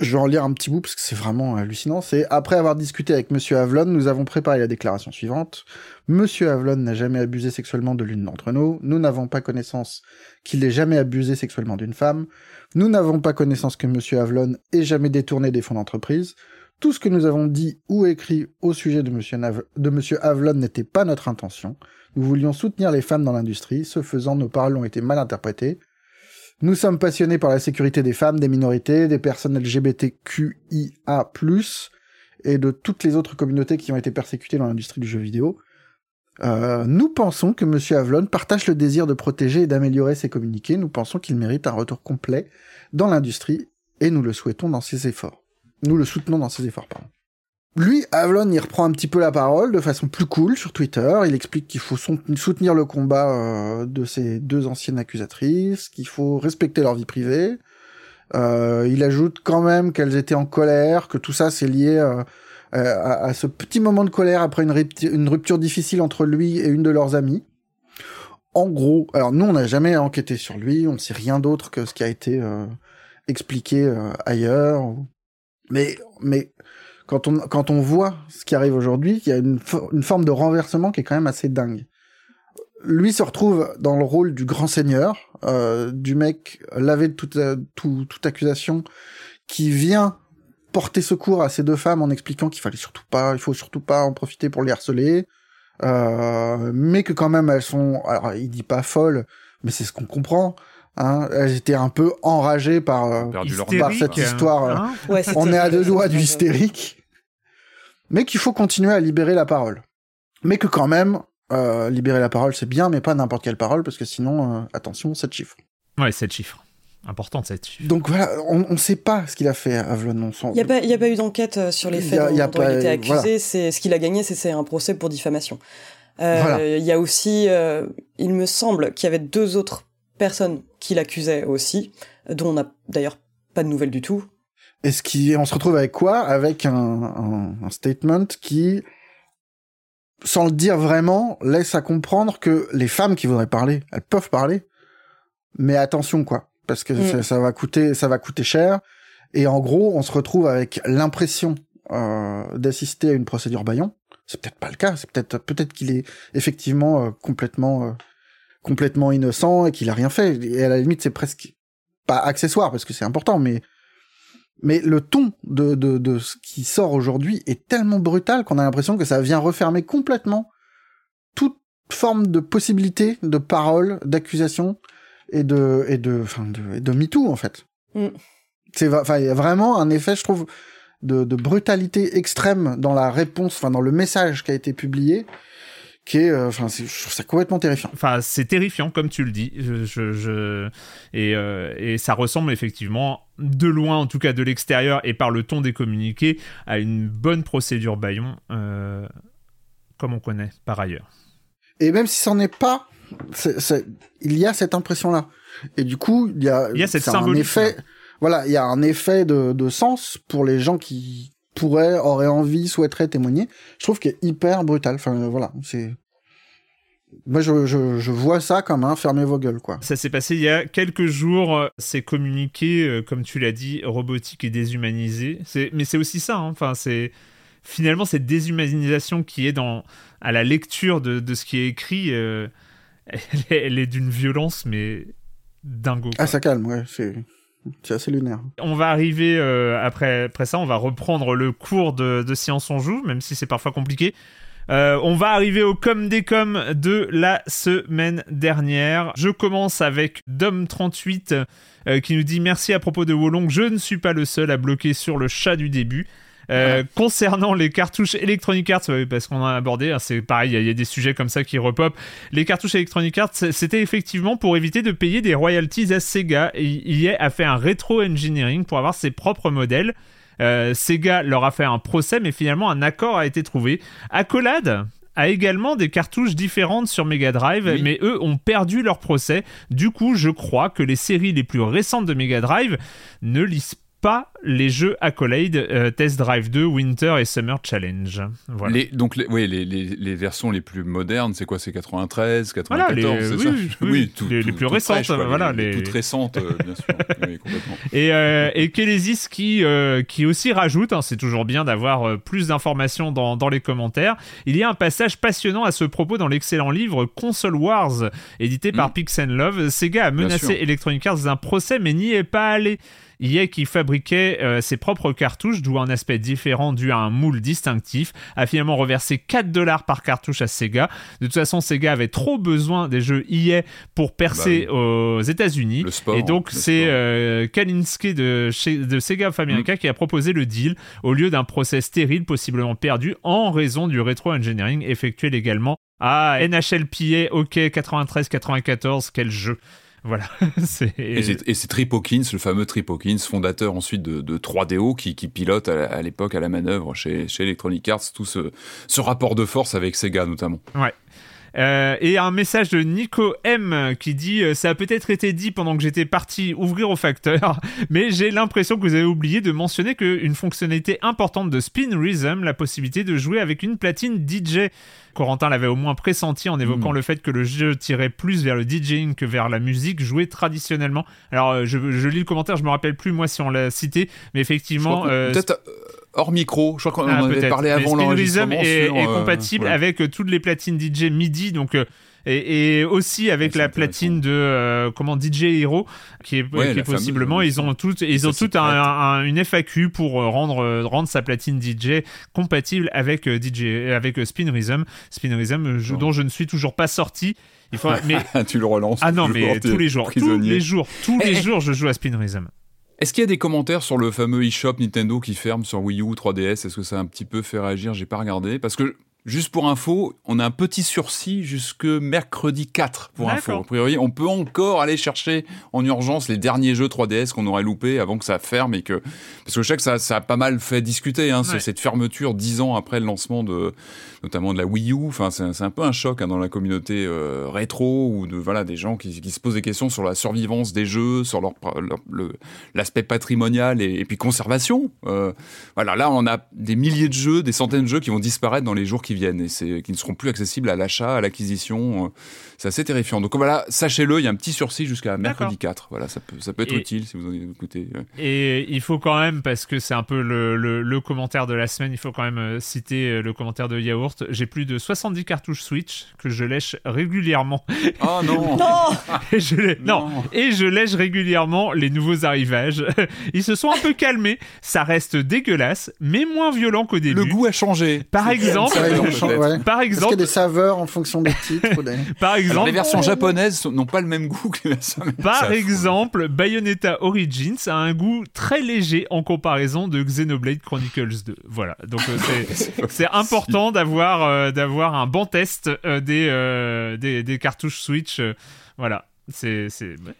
je vais en lire un petit bout parce que c'est vraiment hallucinant. C'est après avoir discuté avec Monsieur Avlon, nous avons préparé la déclaration suivante. Monsieur Avlon n'a jamais abusé sexuellement de l'une d'entre nous. Nous n'avons pas connaissance qu'il ait jamais abusé sexuellement d'une femme. Nous n'avons pas connaissance que Monsieur Avlon ait jamais détourné des fonds d'entreprise. Tout ce que nous avons dit ou écrit au sujet de Monsieur Avlon n'était pas notre intention. Nous voulions soutenir les femmes dans l'industrie. Ce faisant, nos paroles ont été mal interprétées. Nous sommes passionnés par la sécurité des femmes, des minorités, des personnes LGBTQIA+, et de toutes les autres communautés qui ont été persécutées dans l'industrie du jeu vidéo. Euh, nous pensons que M. Avlon partage le désir de protéger et d'améliorer ses communiqués. Nous pensons qu'il mérite un retour complet dans l'industrie et nous le souhaitons dans ses efforts. Nous le soutenons dans ses efforts, pardon. Lui, Avlon, il reprend un petit peu la parole de façon plus cool sur Twitter. Il explique qu'il faut soutenir le combat euh, de ces deux anciennes accusatrices, qu'il faut respecter leur vie privée. Euh, il ajoute quand même qu'elles étaient en colère, que tout ça c'est lié euh, à, ce petit moment de colère après une, rupture difficile entre lui et une de leurs amies. En gros, alors nous on n'a jamais enquêté sur lui, on ne sait rien d'autre que ce qui a été expliqué ailleurs. Mais mais quand on, quand on voit ce qui arrive aujourd'hui, il y a une, forme de renversement qui est quand même assez dingue. Lui se retrouve dans le rôle du grand seigneur, euh, du mec lavé de toute, euh, toute accusation, qui vient porter secours à ces deux femmes en expliquant qu'il fallait surtout pas, il faut surtout pas en profiter pour les harceler, euh, mais que quand même elles sont, alors il dit pas folles, mais c'est ce qu'on comprend, Hein, elles étaient un peu enragées par, euh, par cette histoire. Hein on est à deux doigts du hystérique. Mais qu'il faut continuer à libérer la parole. Mais que quand même, euh, libérer la parole, c'est bien, mais pas n'importe quelle parole, parce que sinon, euh, attention, 7 chiffres. Ouais, 7 chiffres. Important, 7 chiffres. Donc voilà, on ne sait pas ce qu'il a fait, Avelon. Il n'y a, pas, a pas eu d'enquête sur les faits dont, il a été accusé. C'est Ce qu'il a gagné, c'est un procès pour diffamation. Il y a aussi, il me semble qu'il y avait deux autres personnes qui l'accusaient aussi, dont on n'a d'ailleurs pas de nouvelles du tout. Et ce qui, on se retrouve avec quoi? Avec un, un, statement qui, sans le dire vraiment, laisse à comprendre que les femmes qui voudraient parler, elles peuvent parler, mais attention quoi, parce que mm. ça, va coûter, ça va coûter cher. Et en gros, on se retrouve avec l'impression euh, d'assister à une procédure Bayon. C'est peut-être pas le cas. C'est peut-être peut-être qu'il est effectivement euh, complètement euh, complètement innocent et qu'il a rien fait. Et à la limite, c'est presque pas accessoire parce que c'est important, mais mais le ton de, de, de ce qui sort aujourd'hui est tellement brutal qu'on a l'impression que ça vient refermer complètement toute forme de possibilité de parole, d'accusation et de et de enfin de, de MeToo en fait. Mm. C'est enfin il y a vraiment un effet, je trouve, de, de brutalité extrême dans la réponse, enfin dans le message qui a été publié qui est, euh, enfin, je trouve ça complètement terrifiant. Enfin, c'est terrifiant, comme tu le dis. Je, je, Et, euh, et, ça ressemble effectivement, de loin, en tout cas de l'extérieur, et par le ton des communiqués, à une bonne procédure Bayon, euh, comme on connaît par ailleurs. Et même si c'en est pas, il y a cette impression-là. Et du coup, il y a, il y a cette un effet. Voilà, il y a un effet de, de sens pour les gens qui pourrait, aurait envie, souhaiterait témoigner. Je trouve qu'il est hyper brutal. Enfin, voilà, c'est. Moi, je, je, vois ça comme un fermez vos gueules, quoi. Ça s'est passé il y a quelques jours. C'est communiqué, euh, comme tu l'as dit, robotique et déshumanisé. Mais c'est aussi ça. Hein. Enfin, c'est finalement cette déshumanisation qui est dans à la lecture de, de ce qui est écrit. Euh, elle est, d'une violence, mais dingo. Ah, ça calme, ouais. C'est. C'est assez lunaire. On va arriver euh, après, après ça, on va reprendre le cours de, de Science on Joue, même si c'est parfois compliqué. Euh, on va arriver au com des com de la semaine dernière. Je commence avec Dom38 euh, qui nous dit merci à propos de Wolong, je ne suis pas le seul à bloquer sur le chat du début. Concernant les cartouches Electronic Arts, parce qu'on a abordé, hein, c'est pareil, il y, a des sujets comme ça qui repopent. Les cartouches Electronic Arts, c'était effectivement pour éviter de payer des royalties à Sega. Et a fait un rétro engineering pour avoir ses propres modèles. Sega leur a fait un procès, mais finalement un accord a été trouvé. Accolade a également des cartouches différentes sur Mega Drive, mais eux ont perdu leur procès. Du coup, je crois que les séries les plus récentes de Mega Drive ne lisent pas les jeux Accolade, euh, Test Drive 2, Winter et Summer Challenge. Voilà. Les, donc, les, oui, les, les, versions les plus modernes, c'est quoi C'est 93, 94, c'est oui, ça Oui, les, plus récentes. voilà, les, toutes récentes, euh, bien sûr. complètement. Et, euh, et Kélésis qui, euh, qui aussi rajoute, hein, c'est toujours bien d'avoir plus d'informations dans, dans les commentaires, il y a un passage passionnant à ce propos dans l'excellent livre Console Wars, édité par mm. Pix Love. Sega a menacé Electronic Arts d'un procès, mais n'y est pas allé. EA qui fabriquait euh, ses propres cartouches, d'où un aspect différent dû à un moule distinctif, a finalement reversé 4 dollars par cartouche à Sega. De toute façon, Sega avait trop besoin des jeux EA pour percer bah aux États-Unis. Et donc, c'est euh, Kalinske de, de Sega of America mm. qui a proposé le deal au lieu d'un procès stérile possiblement perdu en raison du rétro-engineering effectué légalement à NHLPA OK 93-94. Quel jeu! Voilà. et c'est Trip Hawkins, le fameux Trip Hawkins, fondateur ensuite de, 3DO, qui, pilote à, l'époque à la manœuvre chez, chez Electronic Arts tout ce, ce rapport de force avec Sega notamment. Ouais. Euh, et un message de Nico M qui dit euh, Ça a peut-être été dit pendant que j'étais parti ouvrir au facteur, mais j'ai l'impression que vous avez oublié de mentionner qu'une fonctionnalité importante de Spin Rhythm, la possibilité de jouer avec une platine DJ. Corentin l'avait au moins pressenti en évoquant hmm. le fait que le jeu tirait plus vers le DJing que vers la musique jouée traditionnellement. Alors, euh, je, lis le commentaire, je me rappelle plus moi si on l'a cité, mais effectivement. Peut-être hors micro. Je crois qu'on en ah, avait parlé avant l'enregistrement. Est, est euh, compatible avec euh, toutes les platines DJ MIDI, donc. Euh, et, aussi avec la platine de comment DJ Hero qui est, possiblement ils ont toutes ils ont toutes une FAQ pour rendre rendre sa platine DJ compatible avec DJ avec Spin Rhythm. Spin Rhythm dont je ne suis toujours pas sorti. Il faut mais tu le relances ah non mais tous les jours tous les jours tous les jours je joue à Spin Rhythm est-ce qu'il y a des commentaires sur le fameux eShop Nintendo qui ferme sur Wii U 3DS Est-ce que ça a un petit peu fait réagir? J'ai pas regardé parce que Juste pour info, on a un petit sursis jusque mercredi 4 pour info. A priori, on peut encore aller chercher en urgence les derniers jeux 3DS qu'on aurait loupés avant que ça ferme et que parce que je sais que ça, ça a pas mal fait discuter hein, cette fermeture dix ans après le lancement de notamment de la Wii U. Enfin, c'est un peu un choc hein, dans la communauté euh, rétro ou de voilà des gens qui, qui, se posent des questions sur la survivance des jeux, sur leur, l'aspect patrimonial et, puis conservation. Euh, voilà, là on a des milliers de jeux, des centaines de jeux qui vont disparaître dans les jours qui viennent et qui ne seront plus accessibles à l'achat, à l'acquisition. C'est assez terrifiant. Donc voilà, sachez-le, il y a un petit sursis jusqu'à mercredi 4. Voilà, ça peut, ça peut être utile si vous en écoutez. Et il faut quand même, parce que c'est un peu le, le, commentaire de la semaine, il faut quand même euh, citer euh, le commentaire de Yaourt. J'ai plus de 70 cartouches Switch que je lèche régulièrement. Oh non et je non. Et je lèche régulièrement les nouveaux arrivages. Ils se sont un peu calmés. Ça reste dégueulasse, mais moins violent qu'au début. Le goût a changé. Par exemple, par exemple, Est-ce qu'il y a des saveurs en fonction des titres Par exemple, les versions japonaises n'ont pas le même goût que les versions Par exemple, Bayonetta Origins a un goût très léger en comparaison de Xenoblade Chronicles 2. Voilà, donc euh, c'est important d'avoir euh, d'avoir un bon test euh, des, des, des cartouches Switch. voilà. C'est,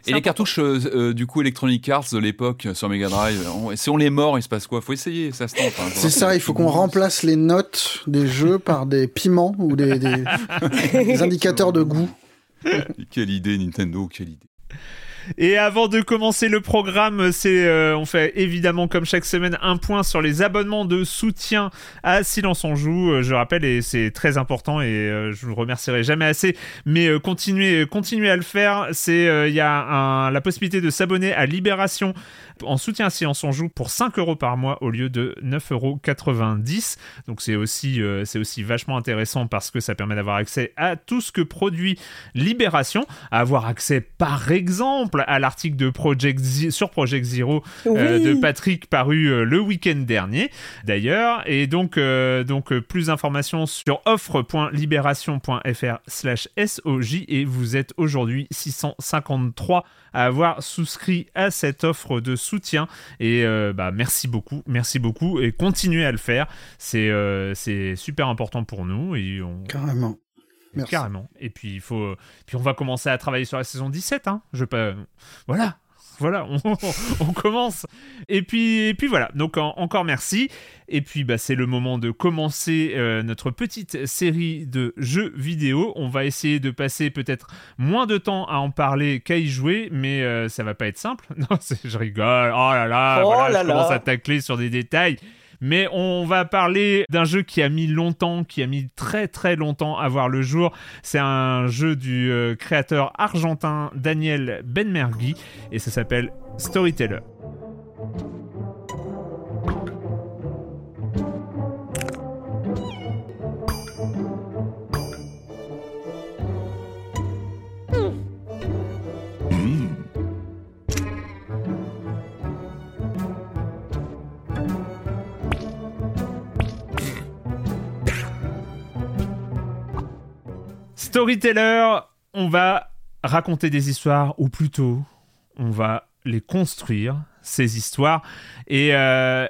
Et les cartouches du coup Electronic Arts de l'époque sur Mega Drive, si on les mord, il se passe quoi? Faut essayer, ça se tente. Hein, c'est ça, il faut qu'on remplace les notes des jeux par des piments ou des, des indicateurs de goût. quelle idée Nintendo, quelle idée. Et avant de commencer le programme, c'est euh, on fait évidemment comme chaque semaine un point sur les abonnements de soutien à Silence on joue. Euh, je rappelle et c'est très important et euh, je vous remercierai jamais assez. Mais continuez, continuez à le faire. C'est il y a la possibilité de s'abonner à Libération en soutien Silence on joue pour 5 euros par mois au lieu de 9,90 euros. Donc c'est aussi, c'est aussi vachement intéressant parce que ça permet d'avoir accès à tout ce que produit Libération, à avoir accès par exemple à l'article de Project sur Project Zero de Patrick paru le week-end dernier d'ailleurs. Et donc, donc plus d'informations sur offre.libération.fr/soj et vous êtes aujourd'hui 653 à avoir souscrit à cette offre de soutien. Et euh, bah, merci beaucoup, merci beaucoup. Et continuez à le faire. C'est euh, c'est super important pour nous. Et on... Carrément. Merci. Carrément. Et puis, il faut, puis on va commencer à travailler sur la saison 17. Hein. Je pas... Voilà, voilà, on, commence. Et puis, et puis voilà, donc encore merci. Et puis bah, c'est le moment de commencer euh, notre petite série de jeux vidéo. On va essayer de passer peut-être moins de temps à en parler qu'à y jouer, mais euh, ça va pas être simple. Non, je rigole. Oh là là, oh voilà, je commence à tacler sur des détails. Mais on va parler d'un jeu qui a mis longtemps, qui a mis très très longtemps à voir le jour. C'est un jeu du euh, créateur argentin Daniel Benmergui et ça s'appelle Storyteller. Storyteller, on va raconter des histoires, ou plutôt, on va les construire, ces histoires. Et, euh,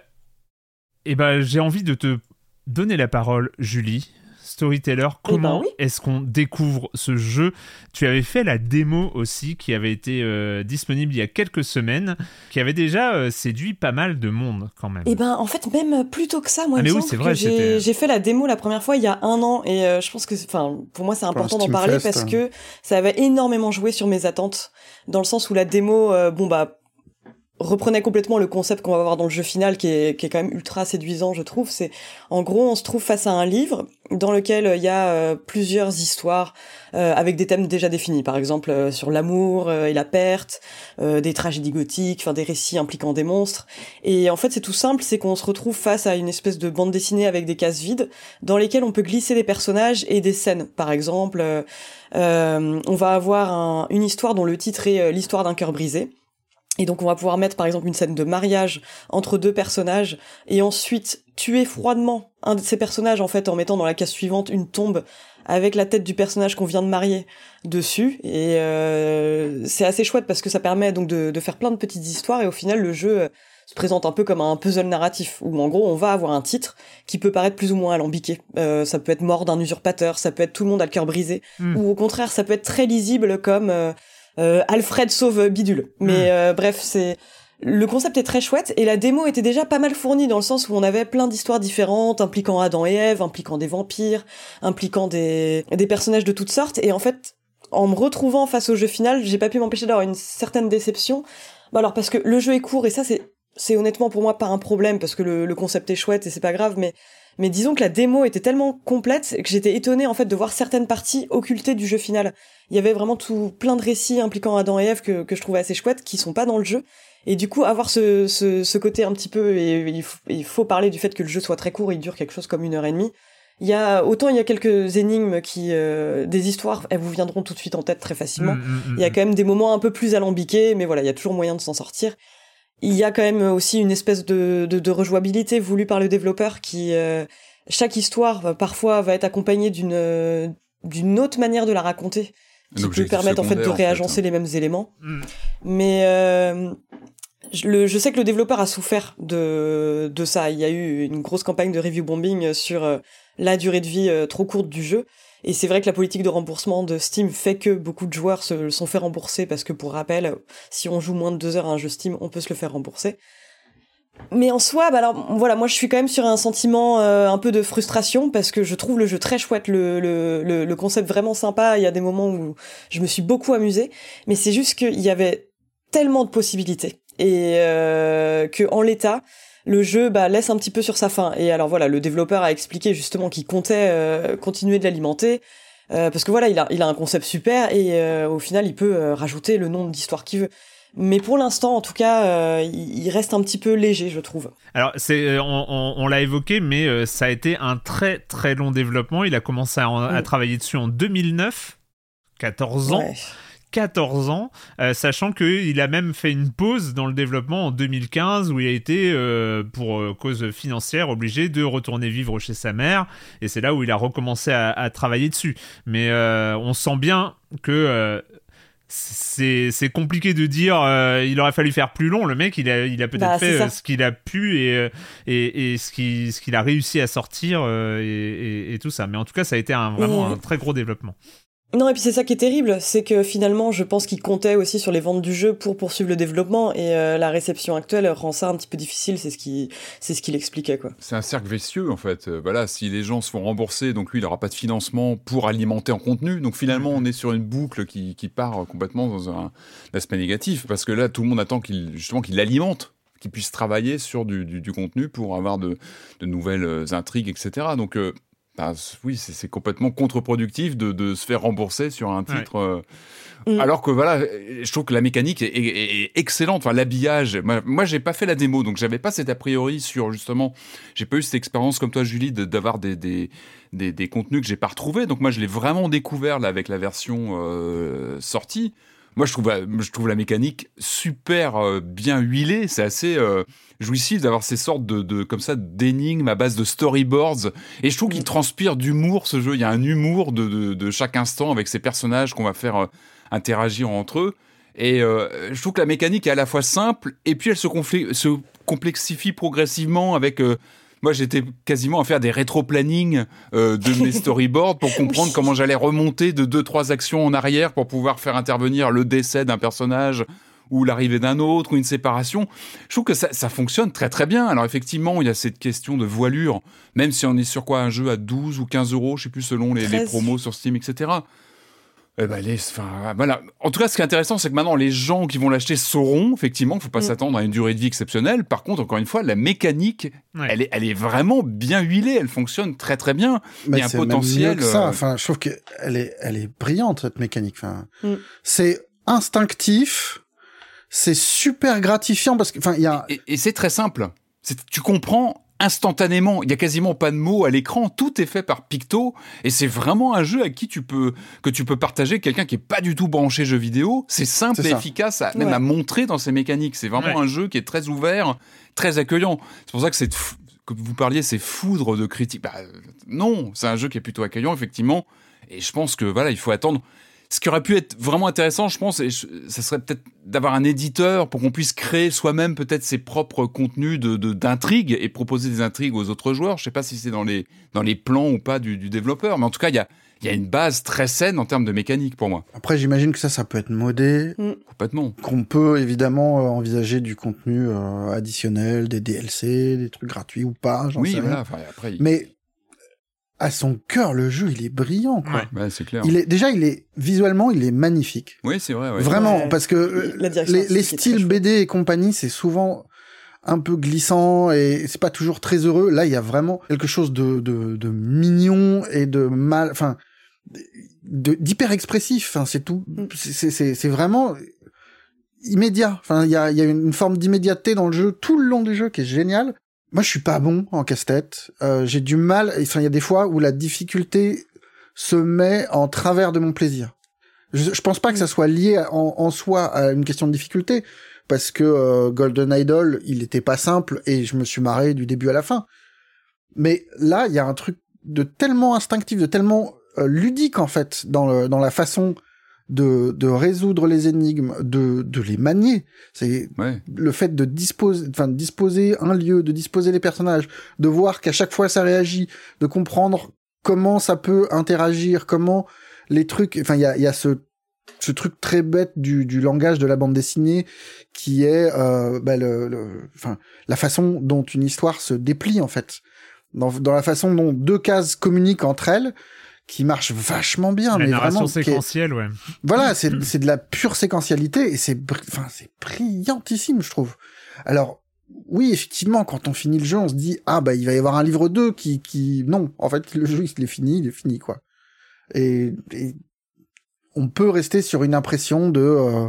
et ben, j'ai envie de te donner la parole, Julie storyteller, eh ben comment est-ce qu'on découvre ce jeu? Tu avais fait la démo aussi qui avait été euh, disponible il y a quelques semaines, qui avait déjà euh, séduit pas mal de monde quand même. Et eh ben en fait même plus tôt que ça, moi ah, j'ai fait la démo la première fois il y a un an et euh, je pense que enfin pour moi c'est important d'en parler parce que ça avait énormément joué sur mes attentes dans le sens où la démo bon bah reprenait complètement le concept qu'on va voir dans le jeu final qui est, qui est quand même ultra séduisant je trouve. C'est en gros on se trouve face à un livre dans lequel euh, il y a euh, plusieurs histoires euh, avec des thèmes déjà définis. Par exemple sur l'amour et la perte des tragédies gothiques enfin des récits impliquant des monstres. Et en fait c'est tout simple c'est qu'on se retrouve face à une espèce de bande dessinée avec des cases vides dans lesquelles on peut glisser des personnages et des scènes. Par exemple on va avoir une histoire dont le titre est l'histoire d'un cœur brisé et donc on va pouvoir mettre par exemple une scène de mariage entre deux personnages et ensuite tuer froidement un de ces personnages en fait en mettant dans la case suivante une tombe avec la tête du personnage qu'on vient de marier dessus et euh, c'est assez chouette parce que ça permet donc de, de, faire plein de petites histoires et au final le jeu euh, se présente un peu comme un puzzle narratif où en gros on va avoir un titre qui peut paraître plus ou moins alambiqué. Euh, ça peut être mort d'un usurpateur, ça peut être tout le monde a le cœur brisé, hmm. ou au contraire ça peut être très lisible comme euh, Alfred sauve bidule. Mais hmm. euh, bref, c'est le concept est très chouette et la démo était déjà pas mal fournie dans le sens où on avait plein d'histoires différentes impliquant Adam et Ève, impliquant des vampires, impliquant des, des personnages de toutes sortes et en fait en me retrouvant face au jeu final, j'ai pas pu m'empêcher d'avoir une certaine déception. Bah alors parce que le jeu est court et ça c'est c'est honnêtement pour moi pas un problème parce que le, le concept est chouette et c'est pas grave mais mais disons que la démo était tellement complète que j'étais étonnée en fait de voir certaines parties occultées du jeu final. Il y avait vraiment tout plein de récits impliquant Adam et Eve que, que je trouvais assez chouettes qui sont pas dans le jeu. Et du coup, avoir ce, ce, ce côté un petit peu, et il faut, il faut parler du fait que le jeu soit très court, il dure quelque chose comme une heure et demie. Il y a autant il y a quelques énigmes qui euh, des histoires elles vous viendront tout de suite en tête très facilement. Mm, mm, mm, il y a quand même des moments un peu plus alambiqués mais voilà, il y a toujours moyen de s'en sortir. Il y a quand même aussi une espèce de, de, de rejouabilité voulue par le développeur qui euh, chaque histoire parfois va être accompagnée d'une d'une autre manière de la raconter qui peut permettre en fait de réagencer hein. les mêmes éléments. Mm. Mais euh, je, je, sais que le développeur a souffert de, de ça. Il y a eu une grosse campagne de review bombing sur euh, la durée de vie euh, trop courte du jeu. Et c'est vrai que la politique de remboursement de Steam fait que beaucoup de joueurs se sont fait rembourser parce que pour rappel, si on joue moins de deux heures à un jeu Steam, on peut se le faire rembourser. Mais en soi, bah alors voilà, moi je suis quand même sur un sentiment euh, un peu de frustration parce que je trouve le jeu très chouette, le, le, le, concept vraiment sympa. Il y a des moments où je me suis beaucoup amusée, mais c'est juste qu'il y avait tellement de possibilités et euh, que en l'état, le jeu bah, laisse un petit peu sur sa fin. Et alors voilà, le développeur a expliqué justement qu'il comptait euh, continuer de l'alimenter. Euh, parce que voilà, il a, il a un concept super et au final, il peut rajouter le nombre d'histoires qu'il veut. Mais pour l'instant, en tout cas, euh, il reste un petit peu léger, je trouve. Alors, c'est, euh, on, l'a évoqué, mais euh, ça a été un très très long développement. Il a commencé à, mm. travailler dessus en 2009, 14 ans. 14 ans, euh, sachant qu'il a même fait une pause dans le développement en 2015 où il a été, euh, pour euh, cause financière, obligé de retourner vivre chez sa mère. Et c'est là où il a recommencé à, travailler dessus. Mais on sent bien que c'est compliqué de dire il aurait fallu faire plus long le mec il a, il a peut-être bah, fait ce qu'il a pu et, et, et ce qu'il a réussi à sortir et, et, tout ça mais en tout cas ça a été un, vraiment un très gros développement non, et puis c'est ça qui est terrible, c'est que finalement, je pense qu'il comptait aussi sur les ventes du jeu pour poursuivre le développement, et euh, la réception actuelle rend ça un petit peu difficile, c'est ce qui, c'est ce qu'il expliquait, quoi. C'est un cercle vicieux, en fait. Euh, voilà, si les gens se font rembourser, donc lui, il n'aura pas de financement pour alimenter en contenu, donc finalement, on est sur une boucle qui, qui part complètement dans un, aspect négatif, parce que là, tout le monde attend qu'il, justement, qu'il alimente qu'il puisse travailler sur du, du, contenu pour avoir de, de nouvelles euh, intrigues, etc. Donc, bah, oui, c'est complètement contre-productif de, se faire rembourser sur un titre. Euh, mm. Alors que voilà, je trouve que la mécanique est, excellente. Enfin, l'habillage. Moi, moi j'ai pas fait la démo, donc j'avais pas cet a priori sur justement. J'ai pas eu cette expérience comme toi, Julie, d'avoir des, des, des, contenus que j'ai pas retrouvés. Donc moi, je l'ai vraiment découvert là avec la version euh, sortie. Moi, je trouve, je trouve la mécanique super euh, bien huilée. C'est assez jouissif d'avoir ces sortes de, de comme ça d'énigmes à base de storyboards. Et je trouve qu'il mm. transpire d'humour ce jeu. Il y a un humour de, de, de chaque instant avec ces personnages qu'on va faire euh, interagir entre eux. Et euh, je trouve que la mécanique est à la fois simple et puis elle se, se complexifie progressivement avec euh, moi, j'étais quasiment à faire des rétro-planning de mes storyboards pour comprendre comment j'allais remonter de deux, trois actions en arrière pour pouvoir faire intervenir le décès d'un personnage ou l'arrivée d'un autre, ou une séparation. Je trouve que ça, ça, fonctionne très très bien. Alors effectivement, il y a cette question de voilure, même si on est sur quoi un jeu à 12 ou 15 euros, je sais plus selon les, les promos sur Steam, etc. Eh ben, les, enfin, voilà. En tout cas, ce qui est intéressant, c'est que maintenant, les gens qui vont l'acheter sauront, effectivement, qu'il ne faut pas mm. s'attendre à une durée de vie exceptionnelle. Par contre, encore une fois, la mécanique, elle, est, elle est vraiment bien huilée. Elle fonctionne très, très bien. Mais Il y a un potentiel. ça. Euh, enfin, je trouve qu'elle est, elle est brillante, cette mécanique. Enfin, mm. c'est instinctif c'est super gratifiant parce que, enfin, il y a. Et, c'est très simple. Tu comprends instantanément. Il y a quasiment pas de mots à l'écran. Tout est fait par Picto et c'est vraiment un jeu à qui tu peux que tu peux partager. Quelqu'un qui est pas du tout branché jeu vidéo. C'est simple et efficace, à, même à montrer dans ses mécaniques. C'est vraiment un jeu qui est très ouvert, très accueillant. C'est pour ça que c'est que vous parliez, c'est foudre de critique. Bah, non, c'est un jeu qui est plutôt accueillant effectivement. Et je pense que voilà, il faut attendre ce qui aurait pu être vraiment intéressant, je pense, et ça serait peut-être d'avoir un éditeur pour qu'on puisse créer soi-même peut-être ses propres contenus de d'intrigues et proposer des intrigues aux autres joueurs. Je sais pas si c'est dans les dans les plans ou pas du, du développeur, mais en tout cas, il y a il y a une base très saine en termes de mécanique pour moi. Après, j'imagine que ça, ça peut être modé. Mm. Complètement. Qu'on peut évidemment euh, envisager du contenu euh, additionnel, des DLC, des trucs gratuits ou pas. Oui, voilà. Enfin, après, Mais à son cœur, le jeu, il est brillant. Quoi. Ouais, c'est clair. Il est déjà, il est visuellement, il est magnifique. Oui, c'est vrai. Vraiment, parce que euh, les, styles BD et compagnie, c'est souvent un peu glissant et c'est pas toujours très heureux. Là, il y a vraiment quelque chose de, de, de mignon et de mal, enfin, d'hyper expressif. Enfin, c'est tout. Mm. C'est vraiment immédiat. Enfin, il y a, y a une forme d'immédiateté dans le jeu tout le long du jeu qui est génial. Moi, je suis pas bon en casse-tête. Euh, j'ai du mal. Enfin, il y a des fois où la difficulté se met en travers de mon plaisir. Je, je pense pas que ça soit lié en, en, soi à une question de difficulté, parce que euh, Golden Idol, il était pas simple et je me suis marré du début à la fin. Mais là, il y a un truc de tellement instinctif, de tellement euh, ludique en fait dans, le, dans la façon de, de résoudre les énigmes, de, de les manier. C'est le fait de disposer, enfin, de disposer un lieu, de disposer les personnages, de voir qu'à chaque fois ça réagit, de comprendre comment ça peut interagir, comment les trucs, enfin, il y a, y a ce, ce truc très bête du, du langage de la bande dessinée qui est, euh, bah, le, enfin, la façon dont une histoire se déplie, en fait. Dans, dans la façon dont deux cases communiquent entre elles, qui marche vachement bien. La mais narration vraiment, séquentielle, ouais. Voilà, c'est c'est de la pure séquentialité et c'est enfin c'est brillantissime, je trouve. Alors oui, effectivement, quand on finit le jeu, on se dit ah bah il va y avoir un livre 2 qui qui non, en fait le jeu il est fini, il est fini quoi. Et, on peut rester sur une impression de euh,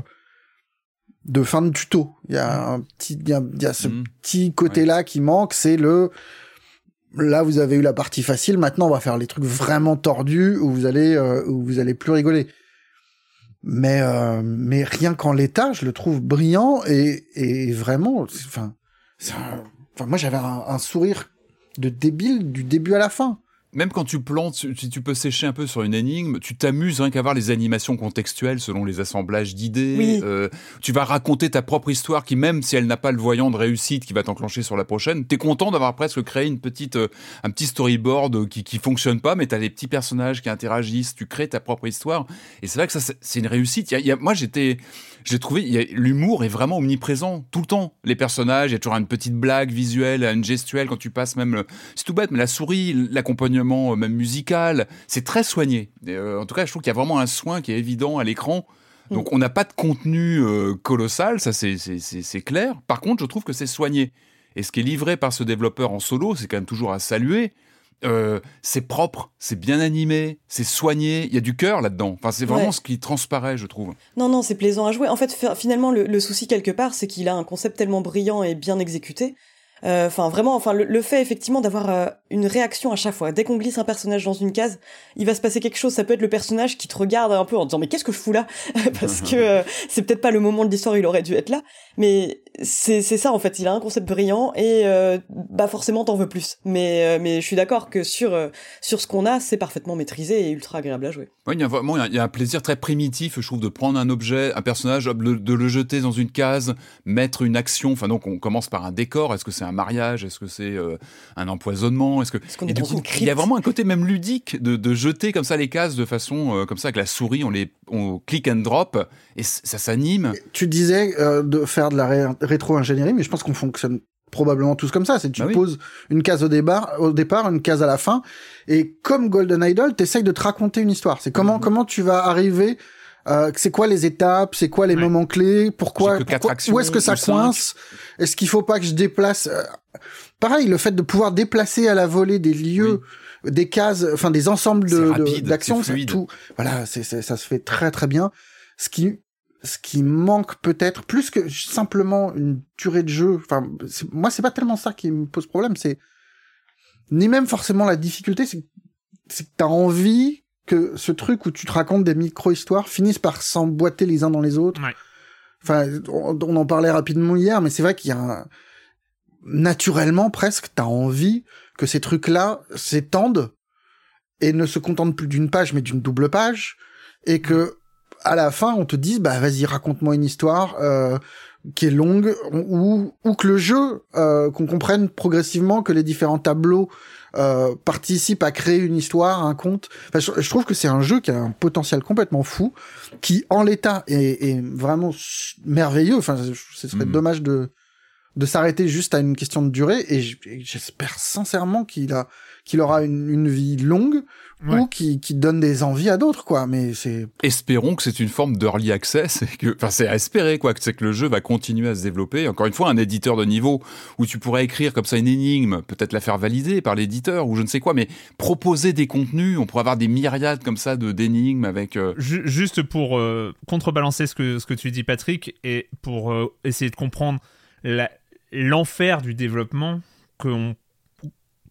de fin de tuto. Il y a un petit il y a, y a ce mmh. petit côté là qui manque, c'est le là vous avez eu la partie facile, maintenant on va faire les trucs vraiment tordus où vous allez euh, où vous allez plus rigoler. Mais, euh, mais rien qu'en l'état, je le trouve brillant et, et vraiment, enfin, enfin, moi j'avais un, un, sourire de débile du début à la fin même quand tu plantes, si tu peux sécher un peu sur une énigme, tu t'amuses rien qu'à voir les animations contextuelles selon les assemblages d'idées. Euh, tu vas raconter ta propre histoire qui, même si elle n'a pas le voyant de réussite qui va t'enclencher sur la prochaine, t'es content d'avoir presque créé une petite, euh, un petit storyboard qui, qui fonctionne pas, mais t'as des petits personnages qui interagissent, tu crées ta propre histoire. Et c'est vrai que ça, c'est une réussite. Il y a, moi, j'étais, j'ai trouvé, l'humour est vraiment omniprésent tout le temps. Les personnages, il y a toujours une petite blague visuelle, une gestuelle quand tu passes même, c'est tout bête, mais la souris, l'accompagnement euh, même musical. C'est très soigné. Euh, en tout cas, je trouve qu'il y a vraiment un soin qui est évident à l'écran. Mm. Donc on n'a pas de contenu euh, colossal, ça c'est clair. Par contre, je trouve que c'est soigné. Et ce qui est livré par ce développeur en solo, c'est quand même toujours à saluer. C'est propre, c'est bien animé, c'est soigné, il y a du cœur là-dedans. Enfin, c'est vraiment ce qui transparaît, je trouve. Non, non, c'est plaisant à jouer. En fait, finalement, le souci quelque part, c'est qu'il a un concept tellement brillant et bien exécuté euh, enfin, vraiment, enfin, le, fait effectivement d'avoir euh, une réaction à chaque fois. Dès qu'on glisse un personnage dans une case, il va se passer quelque chose. Ça peut être le personnage qui te regarde un peu en disant mais qu'est-ce que je fous là? Parce que euh, c'est peut-être pas le moment de l'histoire, il aurait dû être là. Mais c'est ça en fait. Il a un concept brillant et bah forcément t'en veux plus. Mais mais je suis d'accord que sur sur ce qu'on a, c'est parfaitement maîtrisé et ultra agréable à jouer. Oui, il y a vraiment il y a un plaisir très primitif, je trouve, de prendre un objet, un personnage, de le jeter dans une case, mettre une action. Enfin donc on commence par un décor. Est-ce que c'est un mariage? Est-ce que c'est euh, un empoisonnement? Est-ce que et du coup, il y a vraiment un côté même ludique de, jeter comme ça les cases de façon euh, comme ça avec la souris, on les on click and drop et ça s'anime. Tu disais euh, de faire de la rétro-ingénierie, mais je pense qu'on fonctionne probablement tous comme ça. C'est tu bah poses une case au départ, au départ, une case à la fin, et comme Golden Idol, t'essayes de te raconter une histoire. C'est comment mhm. comment tu vas arriver euh, c'est quoi les étapes, c'est quoi les moments clés, pourquoi, où est-ce que ça coince, est-ce qu'il faut pas que je déplace. Euh, pareil, le fait de pouvoir déplacer à la volée des lieux, des cases, enfin des ensembles de d'actions, c'est tout. Voilà, c'est ça se fait très très bien. Ce qui ce qui manque peut-être plus que simplement une durée de jeu. Enfin, moi c'est pas tellement ça qui me pose problème, c'est ni même forcément la difficulté, c'est que t'as envie que ce truc où tu te racontes des micro-histoires finissent par s'emboîter les uns dans les autres. Enfin, on, en parlait rapidement hier, mais c'est vrai qu'il y a un... naturellement presque, t'as envie que ces trucs-là s'étendent et ne se contentent plus d'une page, mais d'une double page, et que à la fin on te dise, bah vas-y, raconte-moi une histoire. Euh, qui est longue ou ou que le jeu euh, qu'on comprenne progressivement que les différents tableaux euh, participe à créer une histoire, un conte. je, trouve que c'est un jeu qui a un potentiel complètement fou, qui en l'état est, vraiment merveilleux. Enfin, ce serait mm. dommage de de s'arrêter juste à une question de durée. Et j'espère sincèrement qu'il a qu'il aura une, une vie longue ou qui, qui donne des envies à d'autres, quoi. Mais c'est. Espérons que c'est une forme d'early access et que, enfin, c'est à espérer, quoi, que c'est que le jeu va continuer à se développer. Encore une fois, un éditeur de niveau où tu pourrais écrire comme ça une énigme, peut-être la faire valider par l'éditeur ou je ne sais quoi, mais proposer des contenus, on pourrait avoir des myriades comme ça de d'énigmes avec. Euh, juste pour euh, contrebalancer ce que ce que tu dis, Patrick, et pour euh, essayer de comprendre l'enfer du développement qu'on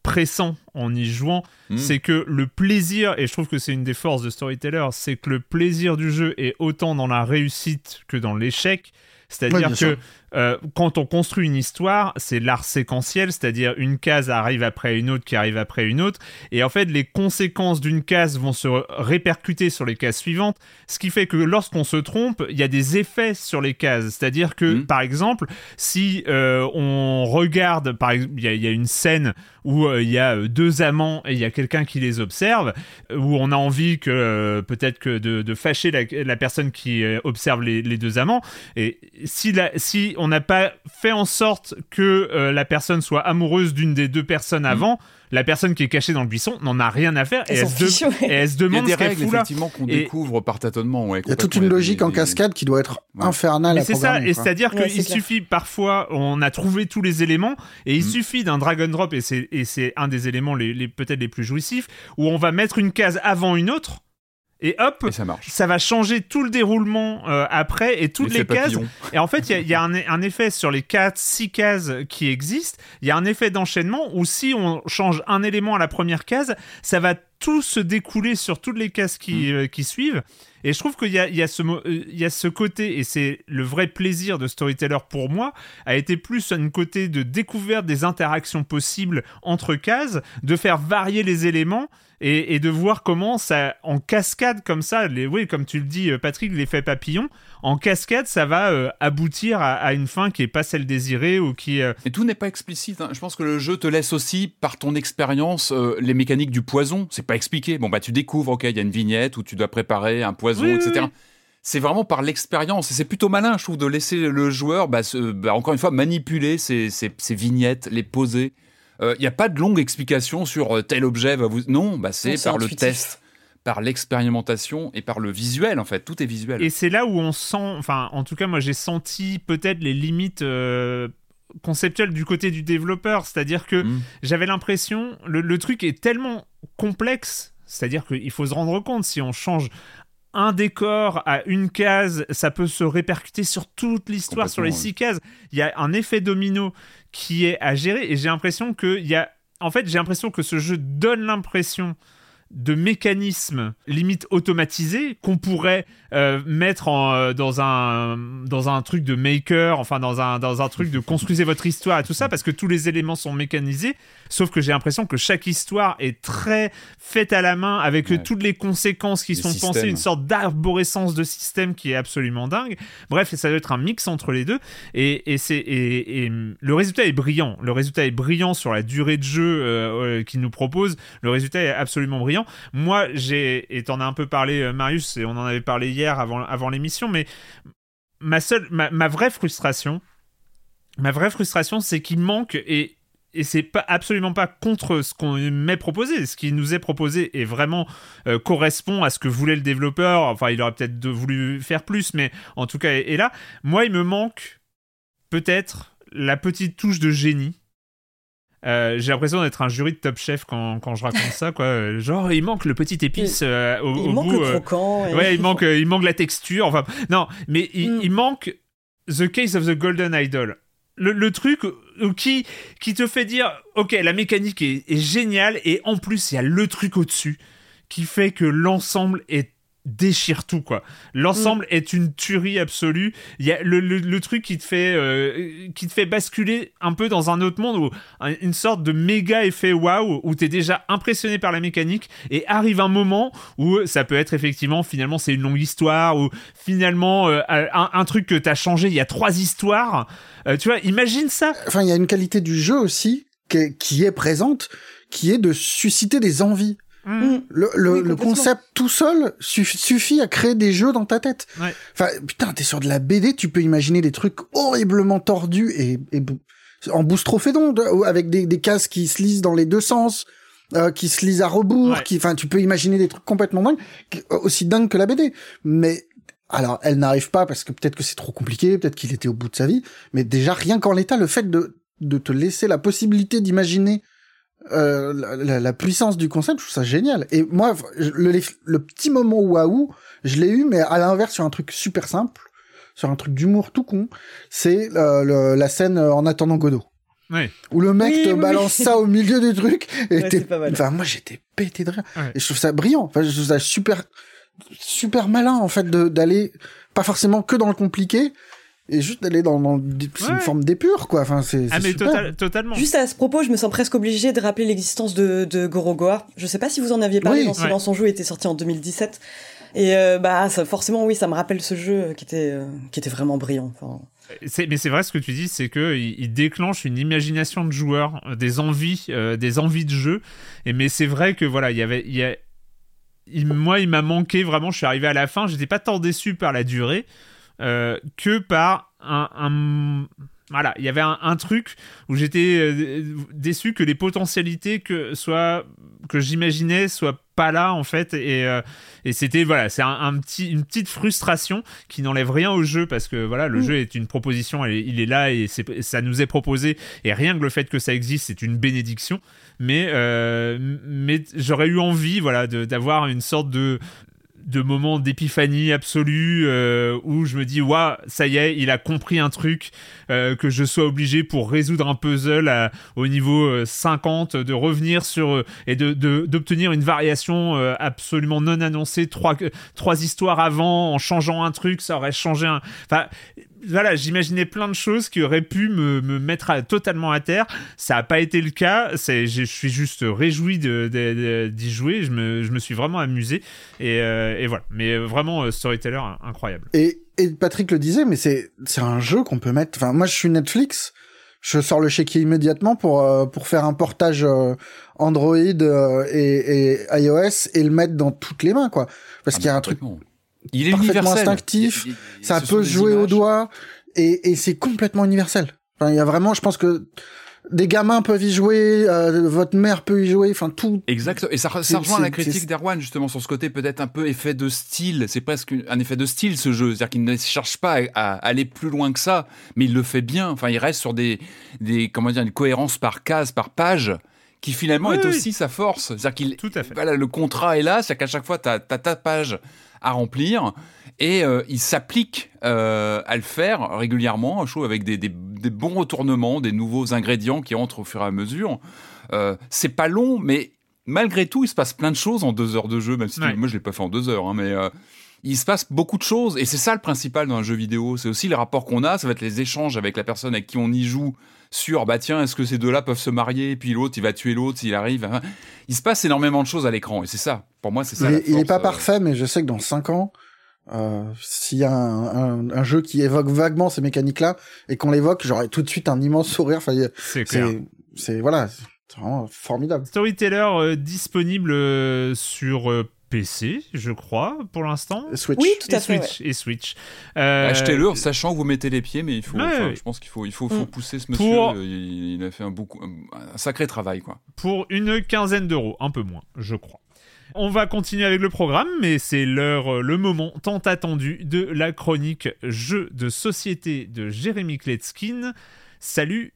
pressant en y jouant, hmm. c'est que le plaisir, et je trouve que c'est une des forces de Storyteller, c'est que le plaisir du jeu est autant dans la réussite que dans l'échec. C'est-à-dire que euh, quand on construit une histoire, c'est l'art séquentiel, c'est-à-dire une case arrive après une autre qui arrive après une autre, et en fait les conséquences d'une case vont se répercuter sur les cases suivantes, ce qui fait que lorsqu'on se trompe, il y a des effets sur les cases, c'est-à-dire que mmh. par exemple, si euh, on regarde, par exemple, il y, a une scène où euh, il y a deux amants et il y a quelqu'un qui les observe, où on a envie que peut-être que de, fâcher la, personne qui observe les, les, deux amants, et si, la, si on n'a pas fait en sorte que euh, la personne soit amoureuse d'une des deux personnes mm. avant. La personne qui est cachée dans le buisson n'en a rien à faire et, elle, se demande Il y a des règles effectivement qu'on découvre par tâtonnement. il y a toute une logique en cascade qui doit être infernale. C'est ça, et c'est-à-dire qu'il suffit parfois, on a trouvé tous les éléments et il mm. suffit d'un drag and drop et c'est un des éléments les peut-être les plus jouissifs où on va mettre une case avant une autre et hop, ça, marche. ça va changer tout le déroulement euh, après et toutes les cases. Et en fait, il y a, un, effet sur les 4, 6 cases qui existent. Il y a un effet d'enchaînement où si on change un élément à la première case, ça va tout se découler sur toutes les cases qui, mm. qui suivent. Et je trouve qu'il y a, il y, a ce, il y a ce côté, et c'est le vrai plaisir de Storyteller pour moi, a été plus un côté de découverte des interactions possibles entre cases, de faire varier les éléments et, de voir comment ça, en cascade comme ça, les, oui, comme tu le dis, euh, Patrick, l'effet papillon, en cascade, ça va euh, aboutir à, une fin qui est pas celle désirée ou qui. Euh, et tout n'est pas explicite. Hein. Je pense que le jeu te laisse aussi, par ton expérience, les mécaniques du poison. C'est pas expliqué. Bon bah tu découvres, ok, il y a une vignette où tu dois préparer un poison, etc. c'est vraiment par l'expérience. Et c'est plutôt malin, je trouve, de laisser le joueur, bah, bah, encore une fois, manipuler ces, ces vignettes, les poser. Il euh, n'y a pas de longue explication sur euh, tel objet va vous. Non, bah c'est par le test par l'expérimentation et par le visuel en fait, tout est visuel. Et c'est là où on sent, enfin en tout cas moi j'ai senti peut-être les limites euh, conceptuelles du côté du développeur, c'est-à-dire que mm. j'avais l'impression, le, truc est tellement complexe, c'est-à-dire qu'il faut se rendre compte si on change un décor à une case, ça peut se répercuter sur toute l'histoire, sur les six cases. Il y a un effet domino qui est à gérer et j'ai l'impression qu'il y a. En fait, j'ai l'impression que ce jeu donne l'impression de mécanismes limite automatisés qu'on pourrait euh, mettre en, euh, dans, un, dans un truc de maker, enfin dans un, dans un truc de construisez votre histoire et tout ça, parce que tous les éléments sont mécanisés, sauf que j'ai l'impression que chaque histoire est très faite à la main avec toutes les conséquences qui sont pensées, une sorte d'arborescence de système qui est absolument dingue. Bref, ça doit être un mix entre les deux, et, et, c'est, et, le résultat est brillant. Le résultat est brillant sur la durée de jeu euh, qu'il nous propose, le résultat est absolument brillant. Moi, j'ai, et t'en as un peu parlé, Marius, et on en avait parlé hier avant, avant l'émission, mais ma seule, ma, vraie frustration, ma vraie frustration, c'est qu'il manque et et c'est pas absolument pas contre ce qu'on m'est proposé. Ce qui nous est proposé est vraiment euh, correspond à ce que voulait le développeur. Enfin, il aurait peut-être voulu faire plus, mais en tout cas, et là, moi, il me manque peut-être la petite touche de génie euh, j'ai l'impression d'être un jury de Top Chef quand, quand je raconte ça, quoi. Genre, il manque le petit épice euh, au, il manque le euh. croquant. Ouais, il manque, il manque la texture. Enfin, non, mais il, mm. il, manque The Case of the Golden Idol. Le, le, truc qui, qui te fait dire, ok, la mécanique est, est géniale et en plus, il y a le truc au-dessus qui fait que l'ensemble est déchire tout quoi. L'ensemble mm. est une tuerie absolue. Il y a le, le, truc qui te fait euh, qui te fait basculer un peu dans un autre monde ou une sorte de méga effet waouh où t'es déjà impressionné par la mécanique et arrive un moment où ça peut être effectivement finalement c'est une longue histoire ou finalement euh, un, truc que t'as changé il y a trois histoires. Euh, tu vois, imagine ça. Enfin, il y a une qualité du jeu aussi qui est présente qui est de susciter des envies. Mm. Le, le, concept tout seul suffit à créer des jeux dans ta tête. Enfin, putain, t'es sur de la BD, tu peux imaginer des trucs horriblement tordus et, et en boustrophédon, avec des, des cases qui se lisent dans les deux sens, euh, qui se lisent à rebours, qui, enfin, tu peux imaginer des trucs complètement dingues, aussi dingues que la BD. Mais alors, elle n'arrive pas parce que peut-être que c'est trop compliqué, peut-être qu'il était au bout de sa vie, mais déjà rien qu'en l'état, le fait de de te laisser la possibilité d'imaginer euh, la, la, puissance du concept, je trouve ça génial. Et moi, le, le petit moment waouh, je l'ai eu, mais à l'inverse sur un truc super simple, sur un truc d'humour tout con, c'est euh, la scène euh, en attendant Godot. Ouais. Où le mec te balance ça au milieu du truc. Et enfin, moi, j'étais pété de rire. Et je trouve ça brillant. Enfin, je trouve ça super, super malin, en fait, d'aller, pas forcément que dans le compliqué, et juste d'aller dans, dans une forme d'épure quoi. Enfin c'est ah mais totalement. Juste à ce propos je me sens presque obligé de rappeler l'existence de, de Gorogoa je sais pas si vous en aviez parlé dans Silence en jeu était sorti en 2017 et euh, bah ça, forcément oui ça me rappelle ce jeu qui était euh, qui était vraiment brillant. Enfin. Mais c'est vrai ce que tu dis, c'est que il, déclenche une imagination de joueur, euh, des envies, des envies de jeu. Et mais c'est vrai que voilà, il y avait, il y a, moi, il m'a manqué vraiment. Je suis arrivé à la fin, j'étais pas tant déçu par la durée, euh, que par un, voilà, il y avait un, truc où j'étais euh, déçu que les potentialités que soit que j'imaginais soient pas là en fait et, euh, et c'était voilà c'est un, petit une petite frustration qui n'enlève rien au jeu parce que voilà le mm. jeu est une proposition il est là et ça nous est proposé et rien que le fait que ça existe c'est une bénédiction mais mais j'aurais eu envie voilà d'avoir une sorte de de moments d'épiphanie absolue euh, où je me dis waouh ça y est il a compris un truc euh, que je sois obligé pour résoudre un puzzle au niveau 50 de revenir sur et de d'obtenir une variation absolument non annoncée trois trois histoires avant en changeant un truc ça aurait changé un enfin voilà, j'imaginais plein de choses qui auraient pu me, mettre totalement à terre. Ça n'a pas été le cas. C'est, je suis juste réjoui d'y jouer. Je me, je me, suis vraiment amusé. Et, euh, voilà. Mais vraiment, euh, Storyteller, incroyable. Et, Patrick le disait, mais c'est, c'est un jeu qu'on peut mettre. Enfin, moi, je suis Netflix. Je sors le chéquier immédiatement pour, euh, pour faire un portage Android et, et, iOS et le mettre dans toutes les mains, quoi. Parce ah, qu'il y a un truc il est parfaitement instinctif, ça peut jouer au doigt et, et c'est complètement universel. Enfin, il y a vraiment, je pense que des gamins peuvent y jouer, euh, votre mère peut y jouer, enfin tout. Exact. Et ça, ça rejoint la critique d'Erwan justement sur ce côté peut-être un peu effet de style. C'est presque un effet de style ce jeu, c'est-à-dire qu'il ne cherche pas à, aller plus loin que ça, mais il le fait bien. Enfin, il reste sur des, des comment dire, une cohérence par case, par page qui finalement est aussi sa force. C'est-à-dire qu'il, tout à fait. Voilà, le contrat est là, c'est-à-dire qu'à chaque fois, tu as, ta page à remplir et euh, il s'applique euh, à le faire régulièrement, je trouve, avec des, des, bons retournements, des nouveaux ingrédients qui entrent au fur et à mesure. Euh, c'est pas long, mais malgré tout, il se passe plein de choses en deux heures de jeu, même si moi je l'ai pas fait en deux heures, hein, mais euh, il se passe beaucoup de choses et c'est ça le principal dans un jeu vidéo. C'est aussi les rapports qu'on a, ça va être les échanges avec la personne avec qui on y joue sur bah tiens est-ce que ces deux-là peuvent se marier puis l'autre il va tuer l'autre s'il arrive. Il se passe énormément de choses à l'écran et c'est ça. Pour moi c'est ça. Il, n'est pas parfait mais je sais que dans cinq ans euh, s'il y a un, un, jeu qui évoque vaguement ces mécaniques-là et qu'on l'évoque, j'aurais tout de suite un immense sourire. Enfin, c'est C'est voilà, c'est vraiment formidable. Storyteller euh, disponible euh, sur PC, je crois, pour l'instant. Switch. Oui, tout à fait. Switch, Et Switch. Achetez-le, sachant que vous mettez les pieds, mais il faut. Je pense qu'il faut, il faut, faut mm. pousser ce monsieur. Il, a fait un, beaucoup, un sacré travail, quoi. Pour une quinzaine d'euros, un peu moins, je crois. On va continuer avec le programme, mais c'est l'heure, euh, le moment tant attendu de la chronique jeu de société de Jérémy Kletskin. Salut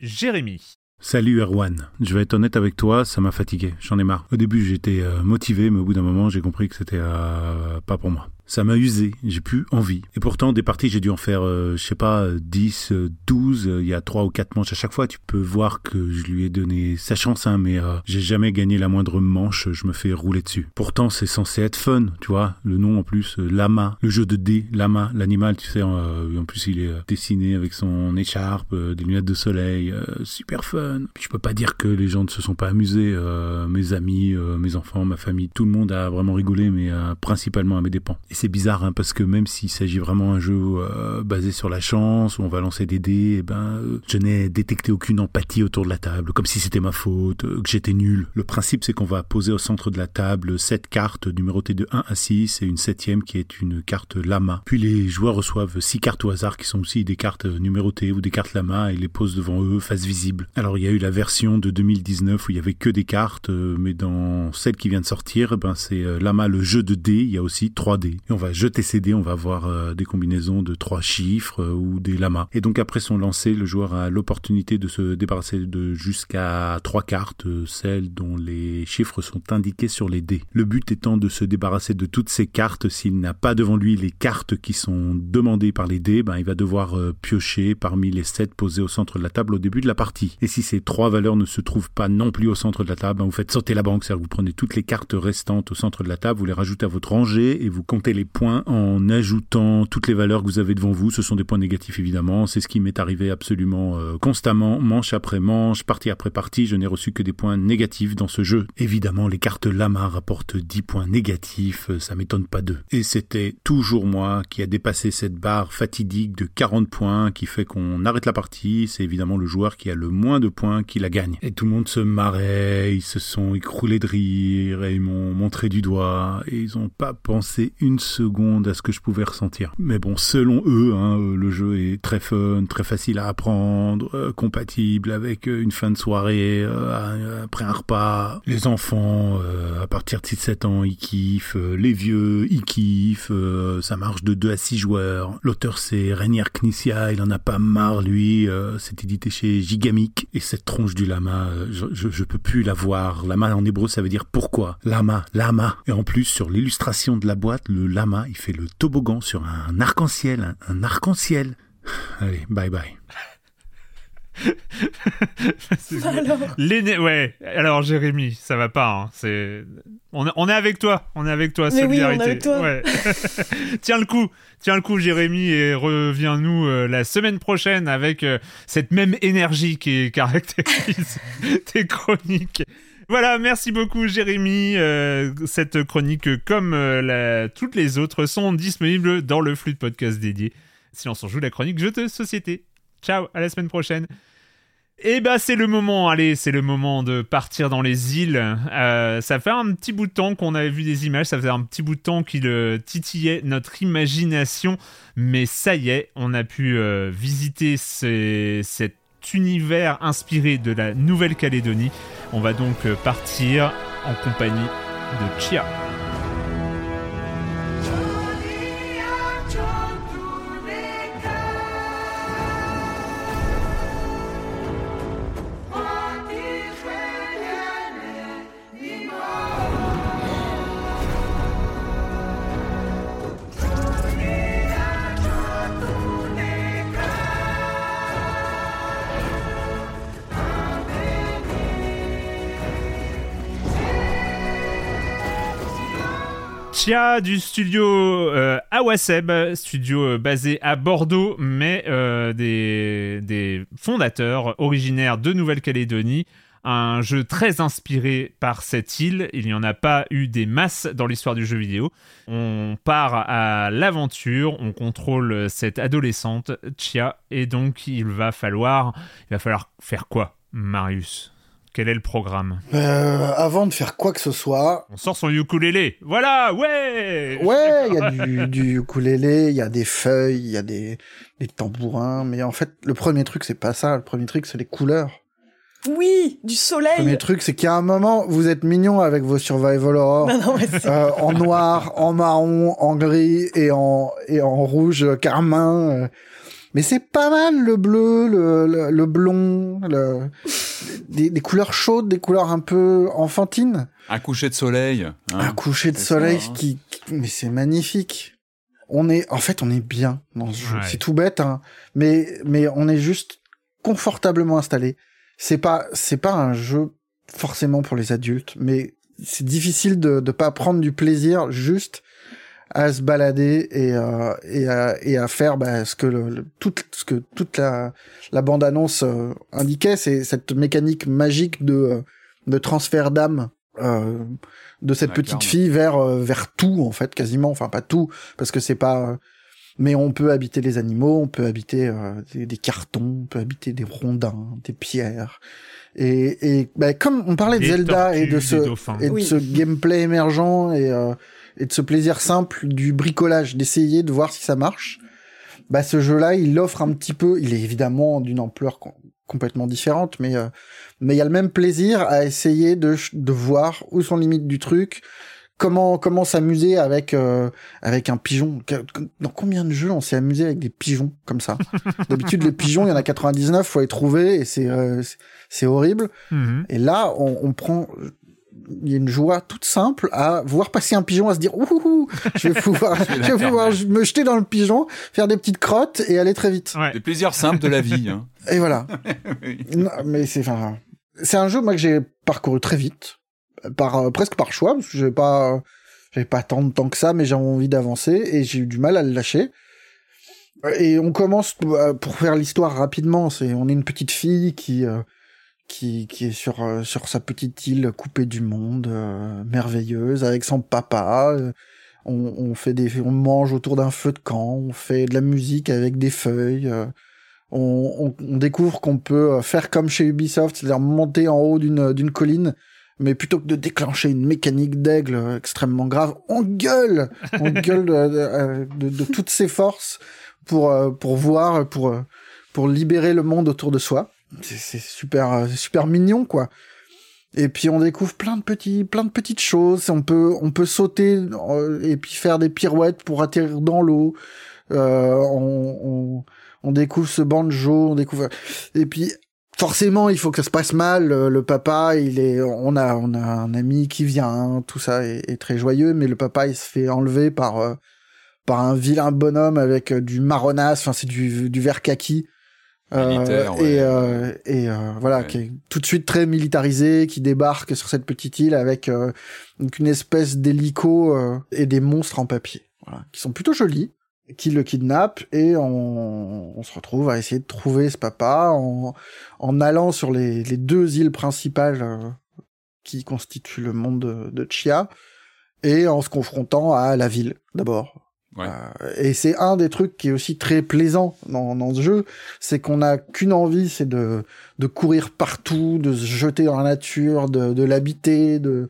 Jérémy. Salut Erwan, je vais être honnête avec toi, ça m'a fatigué, j'en ai marre. Au début j'étais euh, motivé, mais au bout d'un moment j'ai compris que c'était euh, pas pour moi ça m'a usé, j'ai plus envie. Et pourtant, des parties, j'ai dû en faire, euh, je sais pas, 10, 12, euh, il y a 3 ou 4 manches à chaque fois. Tu peux voir que je lui ai donné sa chance, hein, mais euh, j'ai jamais gagné la moindre manche, je me fais rouler dessus. Pourtant, c'est censé être fun, tu vois. Le nom en plus, Lama, le jeu de dés, Lama, l'animal, tu sais, en plus il est dessiné avec son écharpe, des lunettes de soleil, super fun. Je peux pas dire que les gens ne se sont pas amusés, mes amis, mes enfants, ma famille, tout le monde a vraiment rigolé, mais principalement à mes dépens c'est bizarre hein, parce que même s'il s'agit vraiment d'un jeu euh, basé sur la chance où on va lancer des dés, eh ben euh, je n'ai détecté aucune empathie autour de la table, comme si c'était ma faute, euh, que j'étais nul. Le principe c'est qu'on va poser au centre de la table sept cartes numérotées de 1 à 6 et une septième qui est une carte lama. Puis les joueurs reçoivent six cartes au hasard qui sont aussi des cartes numérotées ou des cartes lama et les posent devant eux face visible. Alors il y a eu la version de 2019 où il y avait que des cartes, mais dans celle qui vient de sortir, eh ben c'est lama le jeu de dés, il y a aussi 3 dés on va jeter ces dés, on va avoir euh, des combinaisons de trois chiffres euh, ou des lamas. Et donc après son lancer, le joueur a l'opportunité de se débarrasser de jusqu'à trois cartes, euh, celles dont les chiffres sont indiqués sur les dés. Le but étant de se débarrasser de toutes ces cartes. S'il n'a pas devant lui les cartes qui sont demandées par les dés, ben, il va devoir piocher parmi les sept posées au centre de la table au début de la partie. Et si ces trois valeurs ne se trouvent pas non plus au centre de la table, ben, vous faites sauter la banque, c'est-à-dire vous prenez toutes les cartes restantes au centre de la table, vous les rajoutez à votre rangée et vous comptez les points en ajoutant toutes les valeurs que vous avez devant vous. Ce sont des points négatifs évidemment. C'est ce qui m'est arrivé absolument euh, constamment, manche après manche, partie après partie. Je n'ai reçu que des points négatifs dans ce jeu. Évidemment, les cartes Lama rapportent 10 points négatifs, euh, ça m'étonne pas d'eux. Et c'était toujours moi qui a dépassé cette barre fatidique de 40 points qui fait qu'on arrête la partie. C'est évidemment le joueur qui a le moins de points qui la gagne. Et tout le monde se marrait, ils se sont écroulés de rire et ils m'ont montré du doigt et ils n'ont pas pensé une seconde à ce que je pouvais ressentir. Mais bon, selon eux, hein, euh, le jeu est très fun, très facile à apprendre, euh, compatible avec euh, une fin de soirée après un repas. Les enfants, à partir de 6-7 ans, ils kiffent. les vieux, ils kiffent. ça marche de 2 à 6 joueurs. L'auteur, c'est Rainier Knizia. Il en a pas marre, lui. c'est édité chez Gigamic. Et Et cette tronche du lama, euh, je, je, peux plus la voir. Lama en hébreu, ça veut dire pourquoi? Lama, lama. Et en plus, sur l'illustration de la boîte, le lama, il fait le toboggan sur un arc-en-ciel, un arc-en-ciel. Allez, bye bye. alors... Les ouais. Alors Jérémy, ça va pas. Hein. C'est on, est avec toi. On est avec toi. solidarité. tiens le coup. Tiens le coup, Jérémy, et reviens-nous euh, la semaine prochaine avec euh, cette même énergie qui caractérise tes chroniques. Voilà, merci beaucoup Jérémy. Euh, cette chronique, comme toutes les autres, sont disponibles dans le flux de podcast dédié. Si on s'en joue la chronique Jeux de société. Ciao, à la semaine prochaine. Et eh bah c'est le moment, allez, c'est le moment de partir dans les îles. Euh, ça fait un petit bout de temps qu'on avait vu des images, ça faisait un petit bout de temps qu'il euh, titillait notre imagination, mais ça y est, on a pu euh, visiter cet univers inspiré de la Nouvelle-Calédonie. On va donc partir en compagnie de Chia. Chia du studio euh, Awaseb, studio euh, basé à Bordeaux, mais euh, des, fondateurs originaires de Nouvelle-Calédonie. Un jeu très inspiré par cette île. Il n'y en a pas eu des masses dans l'histoire du jeu vidéo. On part à l'aventure, on contrôle cette adolescente, Chia, et donc il va falloir faire quoi, Marius? Quel est le programme? Euh, Avant de faire quoi que ce soit... On sort son ukulélé. Voilà, ouais Ouais, il y a du, du ukulélé, il y a des feuilles, il y a des, des tambourins. Mais en fait, le premier truc, c'est pas ça. Le premier truc, c'est les couleurs. Oui, du soleil. Le premier truc, c'est qu'il y a un moment, vous êtes mignon avec vos survival horror, euh, en noir, en marron, en gris et en et en rouge carmin. Mais c'est pas mal le bleu, le, le, blond, le, des, des, couleurs chaudes, des couleurs un peu enfantines. Un coucher de soleil. Hein. Un coucher de soleil hein. qui, mais c'est magnifique. On est, en fait, on est bien dans ce jeu. C'est tout bête, hein. Mais, mais on est juste confortablement installé. C'est pas, c'est pas un jeu forcément pour les adultes, mais c'est difficile de, de pas prendre du plaisir juste à se balader et, euh, et, à, et à faire bah, ce que le, tout, ce que toute la, la bande annonce euh, indiquait, c'est cette mécanique magique de, euh, de transfert d'âme euh, de cette petite fille vers vers tout en fait quasiment, enfin pas tout parce que c'est pas mais on peut habiter les animaux, on peut habiter des, cartons, on peut habiter des rondins, des pierres. Et, et bah, comme on parlait de Zelda et de ce et de ce gameplay émergent et et de ce plaisir simple du bricolage, d'essayer de voir si ça marche. Bah ce jeu-là, il offre un petit peu, il est évidemment d'une ampleur complètement différente, mais euh, mais il y a le même plaisir à essayer de de voir où sont les limites du truc, comment comment s'amuser avec euh, avec un pigeon. Dans combien de jeux on s'est amusé avec des pigeons comme ça? D'habitude les pigeons, il y en a 99, faut les trouver et c'est euh, c'est horrible. Mhm. Et là, on, on prend il y a une joie toute simple à voir passer un pigeon, à se dire ouh, je vais pouvoir, je vais pouvoir me jeter dans le pigeon, faire des petites crottes et aller très vite. Ouais. Des plaisirs simples de la vie. Hein. Et voilà. mais c'est enfin, c'est un jeu moi que j'ai parcouru très vite, par euh, presque par choix parce que j'ai pas, j'avais pas tant de temps que ça, mais j'ai envie d'avancer et j'ai eu du mal à le lâcher. Et on commence euh, pour faire l'histoire rapidement. C'est on est une petite fille qui euh, qui, qui est sur, euh, sur sa petite île coupée du monde, euh, merveilleuse, avec son papa. Euh, on, on, fait des, on mange autour d'un feu de camp, on fait de la musique avec des feuilles. On, on, découvre qu'on peut faire comme chez Ubisoft, c'est-à-dire monter en haut d'une, d'une colline, mais plutôt que de déclencher une mécanique d'aigle extrêmement grave, on gueule, on gueule de, de, de, toutes ses forces pour, pour voir, pour, pour libérer le monde autour de soi c'est super euh, super mignon quoi et puis on découvre plein de petits plein de petites choses on peut on peut sauter euh, et puis faire des pirouettes pour atterrir dans l'eau euh, on, on, on, découvre ce banjo on découvre et puis forcément, il faut que ça se passe mal. Le, papa, il est, on a, on a un ami qui vient, tout ça est, très joyeux, mais le papa, il se fait enlever par, euh, par un vilain bonhomme avec du marronasse. Enfin, c'est du, du vert kaki. Euh, et et voilà qui est tout de suite très militarisé qui débarque sur cette petite île avec une espèce d'hélico et des monstres en papier voilà, qui sont plutôt jolis qui le kidnappe et on, on, se retrouve à essayer de trouver ce papa en, en allant sur les, les, deux îles principales euh, qui constituent le monde de, de, Chia et en se confrontant à la ville d'abord. Euh, et c'est un des trucs qui est aussi très plaisant dans, dans ce jeu, c'est qu'on n'a qu'une envie, c'est de, de courir partout, de se jeter dans la nature, de, de l'habiter, de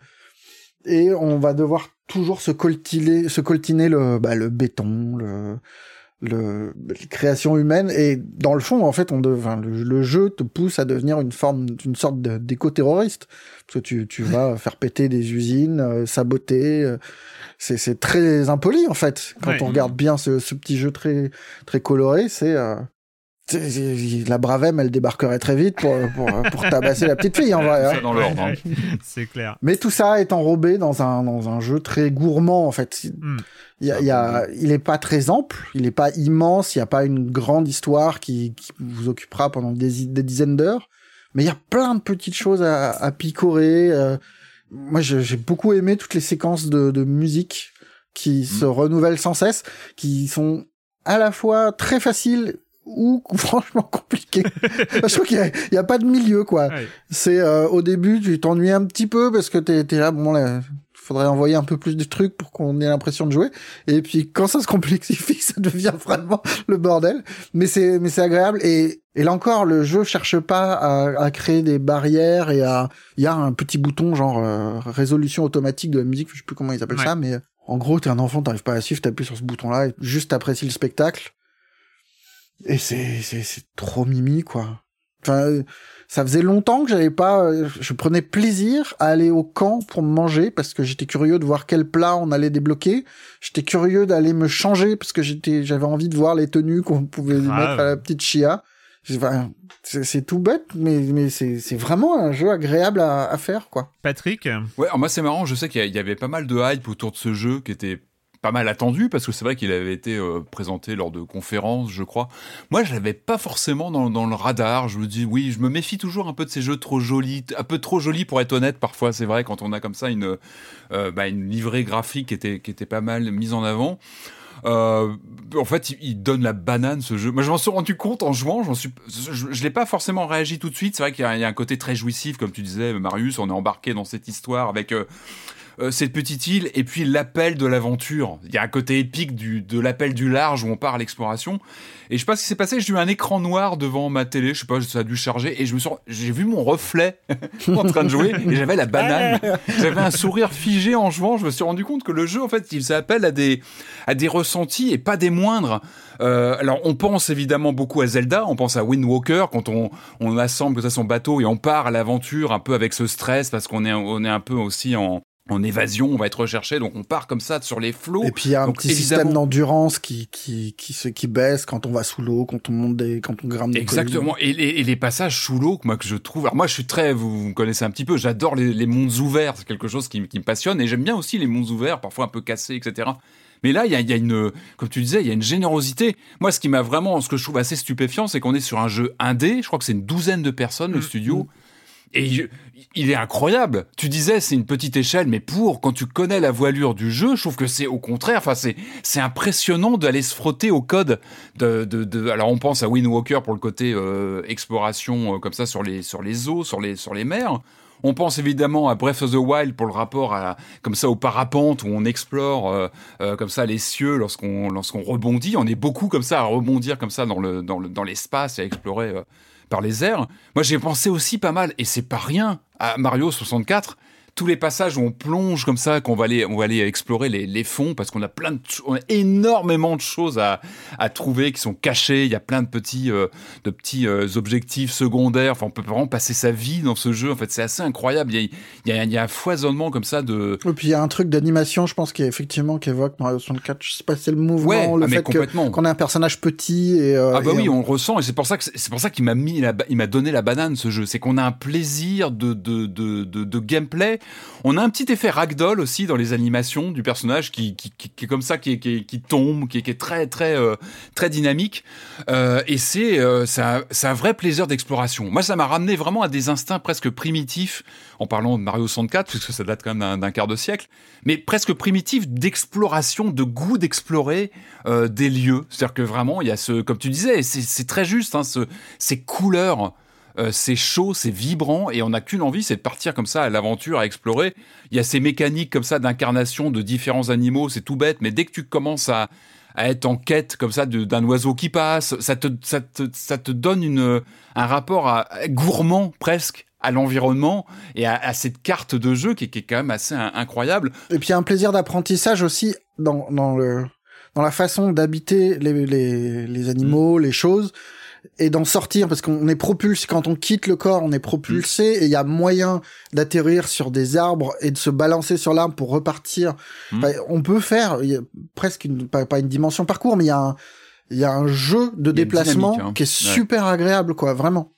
et on va devoir toujours se coltiner, se coltiner le, bah, le béton, le, le, les créations humaines. Et dans le fond, en fait, on devient, le, jeu te pousse à devenir une forme, une sorte d'éco-terroriste. Parce que tu, tu vas faire péter des usines, euh, saboter. Euh, c'est très impoli, en fait. Quand on regarde bien ce, ce, petit jeu très, très coloré, c'est, euh, la Bravem, elle débarquerait très vite pour, pour, pour tabasser la petite fille, en vrai. Hein. dans l'ordre. Hein. C'est clair. Mais tout ça est enrobé dans un, dans un jeu très gourmand, en fait. Hmm. Il, y a, il, y a, il est pas très ample, il est pas immense, il n'y a pas une grande histoire qui, qui vous occupera pendant des, des dizaines d'heures. Mais il y a plein de petites choses à, à picorer. Euh. moi, j'ai beaucoup aimé toutes les séquences de, de musique qui hmm. se renouvellent sans cesse, qui sont à la fois très faciles ou franchement compliqué. je trouve qu'il y, a pas de milieu quoi. C'est euh, au début tu t'ennuies un petit peu parce que t'es es là bon là faudrait envoyer un peu plus de trucs pour qu'on ait l'impression de jouer. Et puis quand ça se complexifie, ça devient vraiment le bordel. Mais c'est mais c'est agréable et et là encore le jeu cherche pas à, à créer des barrières et à il y a un petit bouton genre euh, résolution automatique de la musique, je sais plus comment ils appellent ça, mais en gros t'es un enfant, t'arrives pas à suivre, t'appuies sur ce bouton là et juste apprécies le spectacle et c'est, c'est, c'est trop mimi, quoi. Enfin, ça faisait longtemps que j'avais pas, je prenais plaisir à aller au camp pour manger parce que j'étais curieux de voir quel plat on allait débloquer. J'étais curieux d'aller me changer parce que j'étais, j'avais envie de voir les tenues qu'on pouvait mettre à la petite chia. c'est, c'est tout bête, mais, mais c'est, c'est vraiment un jeu agréable à, à faire, quoi. Patrick? Ouais, moi c'est marrant, je sais qu'il y, avait pas mal de hype autour de ce jeu qui était pas mal attendu parce que c'est vrai qu'il avait été euh, présenté lors de conférences, je crois. Moi, je l'avais pas forcément dans, dans, le radar. Je me dis, oui, je me méfie toujours un peu de ces jeux trop jolis, un peu trop jolis pour être honnête. Parfois, c'est vrai quand on a comme ça une euh, bah, une livrée graphique qui était qui était pas mal mise en avant. Euh, en fait, il, donne la banane ce jeu. Moi, je m'en suis rendu compte en jouant. Suis, je, je l'ai pas forcément réagi tout de suite. C'est vrai qu'il y, y, a un côté très jouissif, comme tu disais, Marius. On est embarqué dans cette histoire avec euh, euh, cette petite île et puis l'appel de l'aventure. Il y a un côté épique du, de l'appel du large où on part à l'exploration. Et je sais pas ce qui s'est passé, j'ai eu un écran noir devant ma télé, je sais pas, ça a dû charger, et je me suis, j'ai vu mon reflet en train de jouer, et j'avais la banane. J'avais un sourire figé en jouant, je me suis rendu compte que le jeu, en fait, il s'appelle à des, à des ressentis et pas des moindres. Euh, alors, on pense évidemment beaucoup à Zelda, on pense à Wind Walker quand on, on assemble ça son bateau et on part à l'aventure un peu avec ce stress parce qu'on est, on est un peu aussi en, en évasion, on va être recherché, donc on part comme ça sur les flots. Et puis il y a un petit système d'endurance qui qui qui se qui baisse quand on va sous l'eau, quand on monte des, quand on grimpe des Exactement. Et, et, les passages sous l'eau, moi que je trouve. Alors moi, je suis très, vous, vous connaissez un petit peu, j'adore les, les, mondes ouverts, c'est quelque chose qui, qui me passionne, et j'aime bien aussi les mondes ouverts, parfois un peu cassés, etc. Mais là, il y a, y a, une, comme tu disais, il y a une générosité. Moi, ce qui m'a vraiment, ce que je trouve assez stupéfiant, c'est qu'on est sur un jeu indé. Je crois que c'est une douzaine de personnes, le mmh, studio. Mmh. Et il est incroyable. Tu disais c'est une petite échelle, mais pour quand tu connais la voilure du jeu, je trouve que c'est au contraire. Enfin, c'est c'est impressionnant d'aller se frotter au code. De, de, de, alors on pense à Wind Walker pour le côté euh, exploration euh, comme ça sur les sur les eaux, sur les sur les mers. On pense évidemment à Breath of the Wild pour le rapport à comme ça au parapente où on explore euh, euh comme ça les cieux lorsqu'on lorsqu'on rebondit. On est beaucoup comme ça à rebondir comme ça dans le dans le dans l'espace et à explorer euh, par les airs. Moi, j'ai pensé aussi pas mal, et c'est pas rien, à Mario 64, tous les passages où on plonge comme ça, qu'on va aller, on va aller explorer les, les fonds parce qu'on a plein de, on a énormément de choses à, à trouver qui sont cachées. Il y a plein de petits, euh, de petits euh, objectifs secondaires. Enfin, on peut vraiment passer sa vie dans ce jeu. En fait, c'est assez incroyable. Il y, a, il, y a, il y a, un foisonnement comme ça de. Et puis il y a un truc d'animation, je pense, qui est effectivement qui évoque Mario 64. Je sais pas, c'est le mouvement, le ah, fait qu'on ait un personnage petit et. Euh, ah bah oui, on... le ressent et c'est pour ça que c'est pour ça qu'il m'a mis, il m'a donné la banane ce jeu. C'est qu'on a un plaisir de de, de, de, de gameplay on a un petit effet ragdoll aussi dans les animations du personnage qui, est comme ça, qui, tombe, qui, est très très euh, très dynamique. Euh, et c'est euh, ça, un vrai plaisir d'exploration. Moi, ça m'a ramené vraiment à des instincts presque primitifs, en parlant de Mario 64, puisque ça date quand même d'un quart de siècle, mais presque primitifs d'exploration, de goût d'explorer des lieux. C'est-à-dire que vraiment, il y a ce, comme tu disais, c'est très juste, hein, ce, ces couleurs euh, c'est chaud, c'est vibrant, et on n'a qu'une envie, c'est de partir comme ça à l'aventure, à explorer. Il y a ces mécaniques comme ça d'incarnation de différents animaux, c'est tout bête, mais dès que tu commences à, être en quête comme ça d'un oiseau qui passe, ça te, ça te, donne une, un rapport à, gourmand presque à l'environnement et à, cette carte de jeu qui, est quand même assez incroyable. Et puis il y a un plaisir d'apprentissage aussi dans, le dans la façon d'habiter les, les, animaux, mm. les choses et d'en sortir parce qu'on est propulsé quand on quitte le corps on est propulsé et il y a moyen d'atterrir sur des arbres et de se balancer sur l'arbre pour repartir. Hmm. on peut faire presque une, pas, une dimension parcours mais il y a un il y a un jeu de déplacement hein. qui est super agréable quoi vraiment.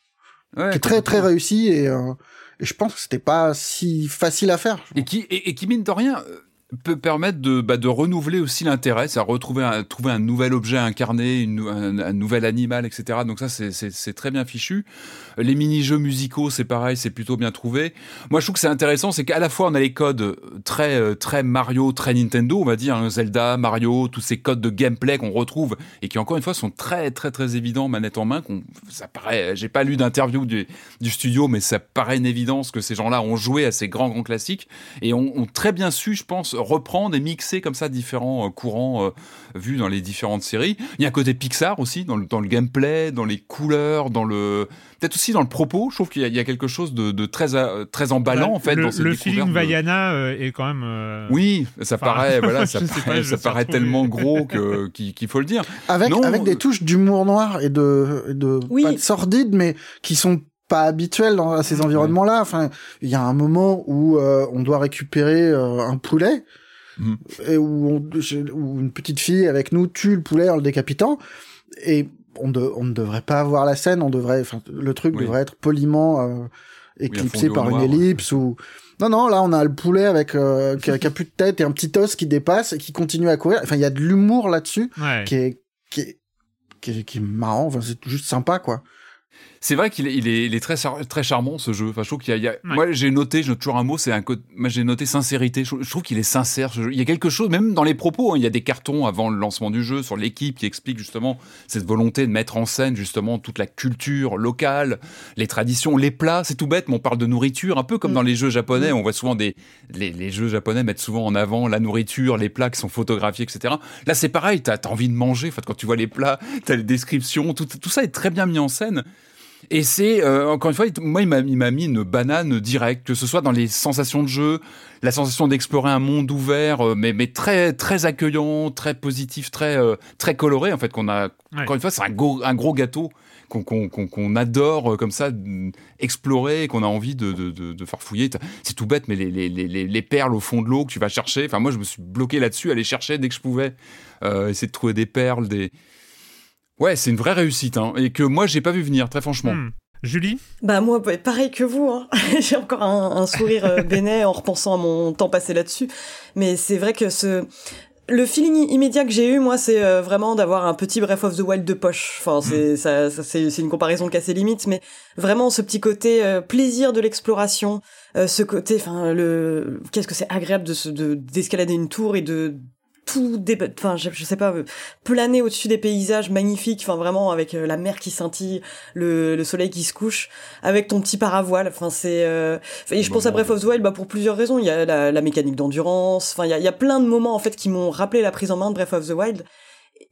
Qui est très très réussi et, euh, et je pense que c'était pas si facile à faire et qui et, et qui mine de rien euh, peut permettre de, bah, de renouveler aussi l'intérêt, ça retrouver un, trouver un nouvel objet incarné, une, un, nouvel animal, etc. Donc ça, c'est très bien fichu. Les mini-jeux musicaux, c'est pareil, c'est plutôt bien trouvé. Moi, je trouve que c'est intéressant, c'est qu'à la fois on a les codes très euh, très Mario, très Nintendo, on va dire, hein, Zelda, Mario, tous ces codes de gameplay qu'on retrouve et qui encore une fois sont très très très évidents manette en main. Ça paraît, j'ai pas lu d'interview du, studio, mais ça paraît une évidence que ces gens-là ont joué à ces grands grands classiques et ont très bien su, je pense, reprendre et mixer comme ça différents euh, courants euh, vus dans les différentes séries. Il y a un côté Pixar aussi dans le, dans le gameplay, dans les couleurs, dans le peut-être aussi dans le propos. Je trouve qu'il y, a quelque chose de, très euh, très emballant bah, en fait le, dans cette Le feeling Vaiana est quand même. Oui, ça paraît voilà, ça paraît, ça paraît tellement gros que qu'il faut le dire. Avec avec des touches d'humour noir et de de pas de sordide mais qui sont pas habituelles dans ces environnements-là. Enfin, il y a un moment où on doit récupérer un poulet Mhm. et où, une petite fille avec nous tue le poulet en le décapitant. Et on, on ne devrait pas avoir la scène, on devrait, le truc devrait être poliment euh, éclipsé par une ellipse ou. Non, non, là on a le poulet avec euh, qui, a, plus de tête et un petit os qui dépasse et qui continue à courir. Enfin, il y a de l'humour là-dessus qui est qui est, qui est qui est marrant. Enfin, c'est juste sympa, quoi c'est vrai qu'il est, il est, il est, très, très charmant ce jeu. Enfin, je trouve qu'il y a, moi j'ai noté, note toujours un mot, c'est un moi j'ai noté sincérité. Je, trouve qu'il est sincère. Il y a quelque chose, même dans les propos, hein, il y a des cartons avant le lancement du jeu sur l'équipe qui explique justement cette volonté de mettre en scène justement toute la culture locale, les traditions, les plats. C'est tout bête, mais on parle de nourriture, un peu comme mm. dans les jeux japonais. Mm. On voit souvent des, les, les, jeux japonais mettent souvent en avant la nourriture, les plats qui sont photographiés, etc. Là, c'est pareil. T'as as envie de manger. En fait, quand tu vois les plats, t'as les descriptions, tout, tout ça est très bien mis en scène. Et c'est, euh, encore une fois, moi, il m'a mis une banane directe, que ce soit dans les sensations de jeu, la sensation d'explorer un monde ouvert, euh, mais, mais très, très accueillant, très positif, très, euh, très coloré, en fait, qu'on a, encore une fois, c'est un, gros, un gros gâteau qu'on adore comme ça explorer, qu'on a envie de, de, de, de farfouiller. C'est tout bête, mais les, les, les, les, perles au fond de l'eau que tu vas chercher. Enfin, moi, je me suis bloqué là-dessus, aller chercher dès que je pouvais, essayer de trouver des perles, des, Ouais, c'est une vraie réussite, hein, et que moi, j'ai pas vu venir, très franchement. Hmm. Julie? Bah moi, bah, pareil que vous. Hein. j'ai encore un, sourire euh, bénet en repensant à mon temps passé là-dessus. Mais c'est vrai que ce le feeling immédiat que j'ai eu, moi, c'est euh, vraiment d'avoir un petit Breath of the Wild de poche. Enfin, c'est hmm. ça, c'est une comparaison qui a ses limites, mais vraiment ce petit côté euh, plaisir de l'exploration, ce côté, enfin, le qu'est-ce que c'est agréable de d'escalader une tour et de tout enfin je, sais pas euh, planer au-dessus des paysages magnifiques enfin vraiment avec euh, la mer qui scintille le, le, soleil qui se couche avec ton petit paravoile. Enfin c'est euh... et je pense à Breath of the Wild bah pour plusieurs raisons. Il y a la, la mécanique d'endurance. Enfin il y a, plein de moments en fait qui m'ont rappelé la prise en main de Breath of the Wild.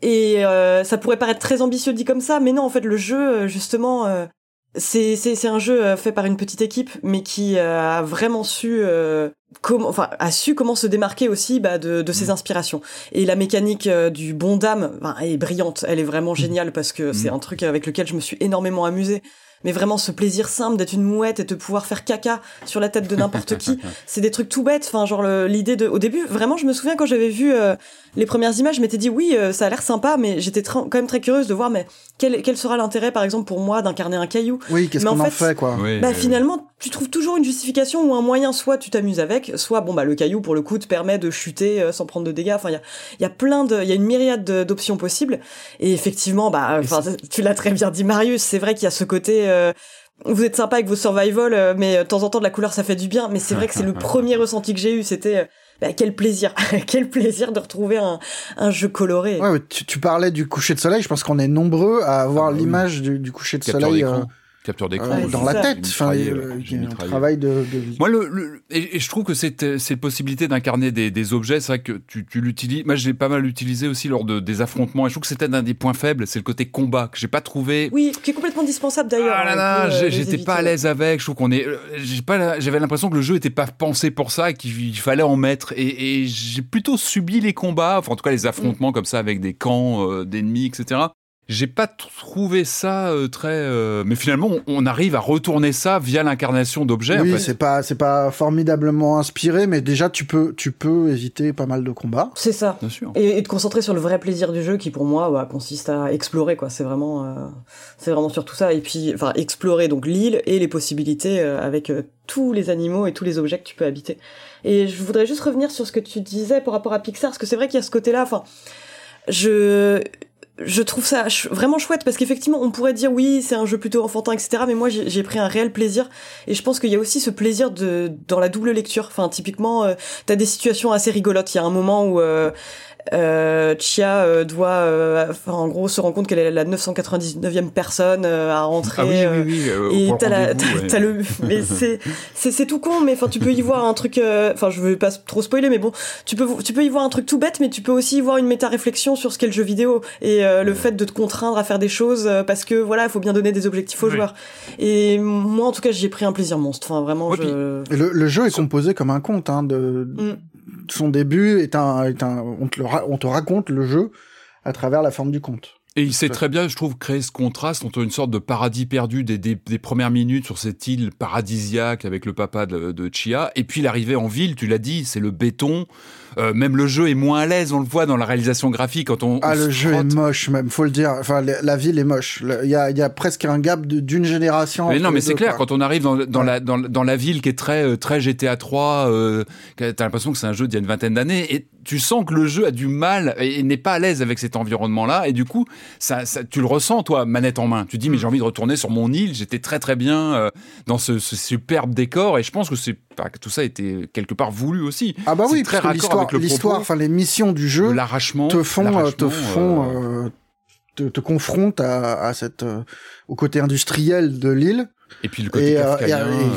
Et euh, ça pourrait paraître très ambitieux dit comme ça mais non en fait le jeu justement C'est c'est un jeu fait par une petite équipe, mais qui a vraiment su comment, enfin, a su comment se démarquer aussi bah, de, de ses mm. inspirations. Et la mécanique du bon dame est brillante. Elle est vraiment mm. géniale parce que c'est mm. un truc avec lequel je me suis énormément amusé mais vraiment ce plaisir simple d'être une mouette et de pouvoir faire caca sur la tête de n'importe qui, c'est des trucs tout bêtes. Enfin, genre l'idée de, au début, vraiment, je me souviens quand j'avais vu euh, les premières images, je m'étais dit oui, euh, ça a l'air sympa, mais j'étais quand même très curieuse de voir, mais quel, quel sera l'intérêt, par exemple, pour moi d'incarner un caillou? Oui, qu'est-ce qu'on en fait, quoi? Bah, finalement, tu trouves toujours une justification ou un moyen, soit tu t'amuses avec, soit bon bah le caillou pour le coup te permet de chuter euh, sans prendre de dégâts. Enfin, il y a, y a plein de, il y a une myriade d'options possibles. Et effectivement, bah, enfin, tu l'as très bien dit, Marius, c'est vrai qu'il y a ce côté vous êtes sympa avec vos survival, euh, mais euh, de temps en temps de la couleur ça fait du bien. Mais c'est vrai que c'est le premier ressenti que j'ai eu, c'était euh, bah, quel plaisir, quel plaisir de retrouver un, un jeu coloré. Ouais, tu, tu, parlais du coucher de soleil, je pense qu'on est nombreux à avoir ah l'image du, du, coucher de soleil capture d'écran dans la tête. Enfin il travail de, moi le, et, je trouve que cette cette possibilité d'incarner des, des, objets c'est vrai que tu, tu l'utilises. Moi j'ai pas mal utilisé aussi lors de des affrontements. Et je trouve que c'était un des points faibles c'est le côté combat que j'ai pas trouvé. Oui qui est complètement dispensable d'ailleurs ah là là euh, j'étais pas à l'aise avec. Je trouve qu'on est j'ai pas j'avais l'impression que le jeu était pas pensé pour ça et qu'il fallait en mettre. Et, et j'ai plutôt subi les combats enfin en tout cas les affrontements mm. comme ça avec des camps euh, d'ennemis etc j'ai pas trouvé ça euh, très. Euh, mais finalement, on, arrive à retourner ça via l'incarnation d'objets. Oui, c'est pas c'est pas formidablement inspiré, mais déjà tu peux tu peux éviter pas mal de combats. C'est ça. Bien sûr. Et, te concentrer sur le vrai plaisir du jeu, qui pour moi bah, consiste à explorer quoi. C'est vraiment euh, c'est vraiment surtout ça. Et puis enfin explorer donc l'île et les possibilités avec tous les animaux et tous les objets que tu peux habiter. Et je voudrais juste revenir sur ce que tu disais par rapport à Pixar, parce que c'est vrai qu'il y a ce côté-là. Enfin, je je trouve ça vraiment chouette parce qu'effectivement on pourrait dire oui c'est un jeu plutôt enfantin etc mais moi j'ai pris un réel plaisir. Et je pense qu'il y a aussi ce plaisir de dans la double lecture. Enfin typiquement euh, t'as des situations assez rigolotes. Il y a un moment où euh, euh, Chia euh, doit, euh, en gros, se rend compte qu'elle est la 999e personne euh, à rentrer. Ah oui, oui, oui, et t'as, la, t'as, le, mais c'est, c'est, c'est tout con, mais enfin, tu peux y voir un truc. Enfin, je veux pas trop spoiler, mais bon, tu peux, tu peux y voir un truc tout bête, mais tu peux aussi y voir une méta réflexion sur ce qu'est le jeu vidéo et le fait de te contraindre à faire des choses parce que voilà, il faut bien donner des objectifs aux joueurs. Et moi, en tout cas, j'y ai pris un plaisir monstre. Enfin, vraiment. je... le, le, jeu est composé comme un conte, hein, de. Mm son début est un, est un on, te le, on te raconte le jeu à travers la forme du conte. Et il sait très bien, je trouve, créer ce contraste entre une sorte de paradis perdu des, des, des premières minutes sur cette île paradisiaque avec le papa de, de Chia, et puis l'arrivée en ville, tu l'as dit, c'est le béton, euh, même le jeu est moins à l'aise, on le voit dans la réalisation graphique quand on. Ah, le jeu est moche, même, faut le dire. Enfin, la ville est moche. Il y a, y a presque un gap d'une génération. Mais non, mais c'est clair, quand on arrive dans, dans la, dans, dans, la ville qui est très, euh, très GTA 3, euh, t'as l'impression que c'est un jeu d'il y a une vingtaine d'années, et tu sens que le jeu a du mal et n'est pas à l'aise avec cet environnement-là, et du coup, ça, ça, tu le ressens, toi, manette en main. Tu dis, mais j'ai envie de retourner sur mon île, j'étais très très bien euh, dans ce, ce, superbe décor, et je pense que c'est tout ça était quelque part voulu aussi. Ah bah oui, très l'histoire, l'histoire, enfin les missions du jeu, l'arrachement, te font, te font, euh, te, te, confrontent à, à cette, euh, au côté industriel de l'île. Et puis le côté euh,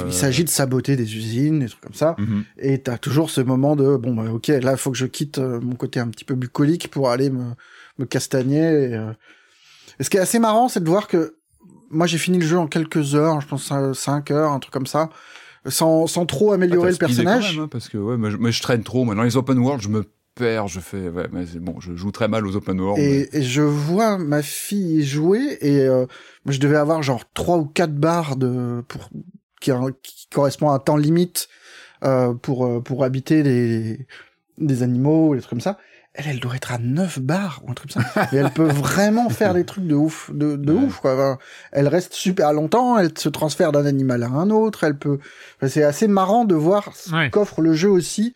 il s'agit de saboter des usines, des trucs comme ça. Mhm. Et t'as toujours ce moment de bon bah ok, là il faut que je quitte mon côté un petit peu bucolique pour aller me, me castagner. Et, et ce qui est assez marrant, c'est de voir que moi j'ai fini le jeu en quelques heures, je pense 5 heures, un truc comme ça sans, sans trop améliorer le personnage. Hein, parce que ouais, moi, je, traîne trop. Moi, dans les open world, je me perds, je fais, ouais, mais c'est bon, je joue très mal aux open world. Et, et je vois ma fille jouer et euh, je devais avoir genre trois ou quatre barres de pour qui, qui correspond à un temps limite euh, pour euh, pour habiter des des animaux, des trucs comme ça elle, elle doit être à 9 bars ou un truc comme ça. Et elle peut vraiment faire des trucs de ouf, de, de ouf, quoi. elle reste super longtemps, elle se transfère d'un animal à un autre, elle peut, c'est assez marrant de voir ce qu'offre le jeu aussi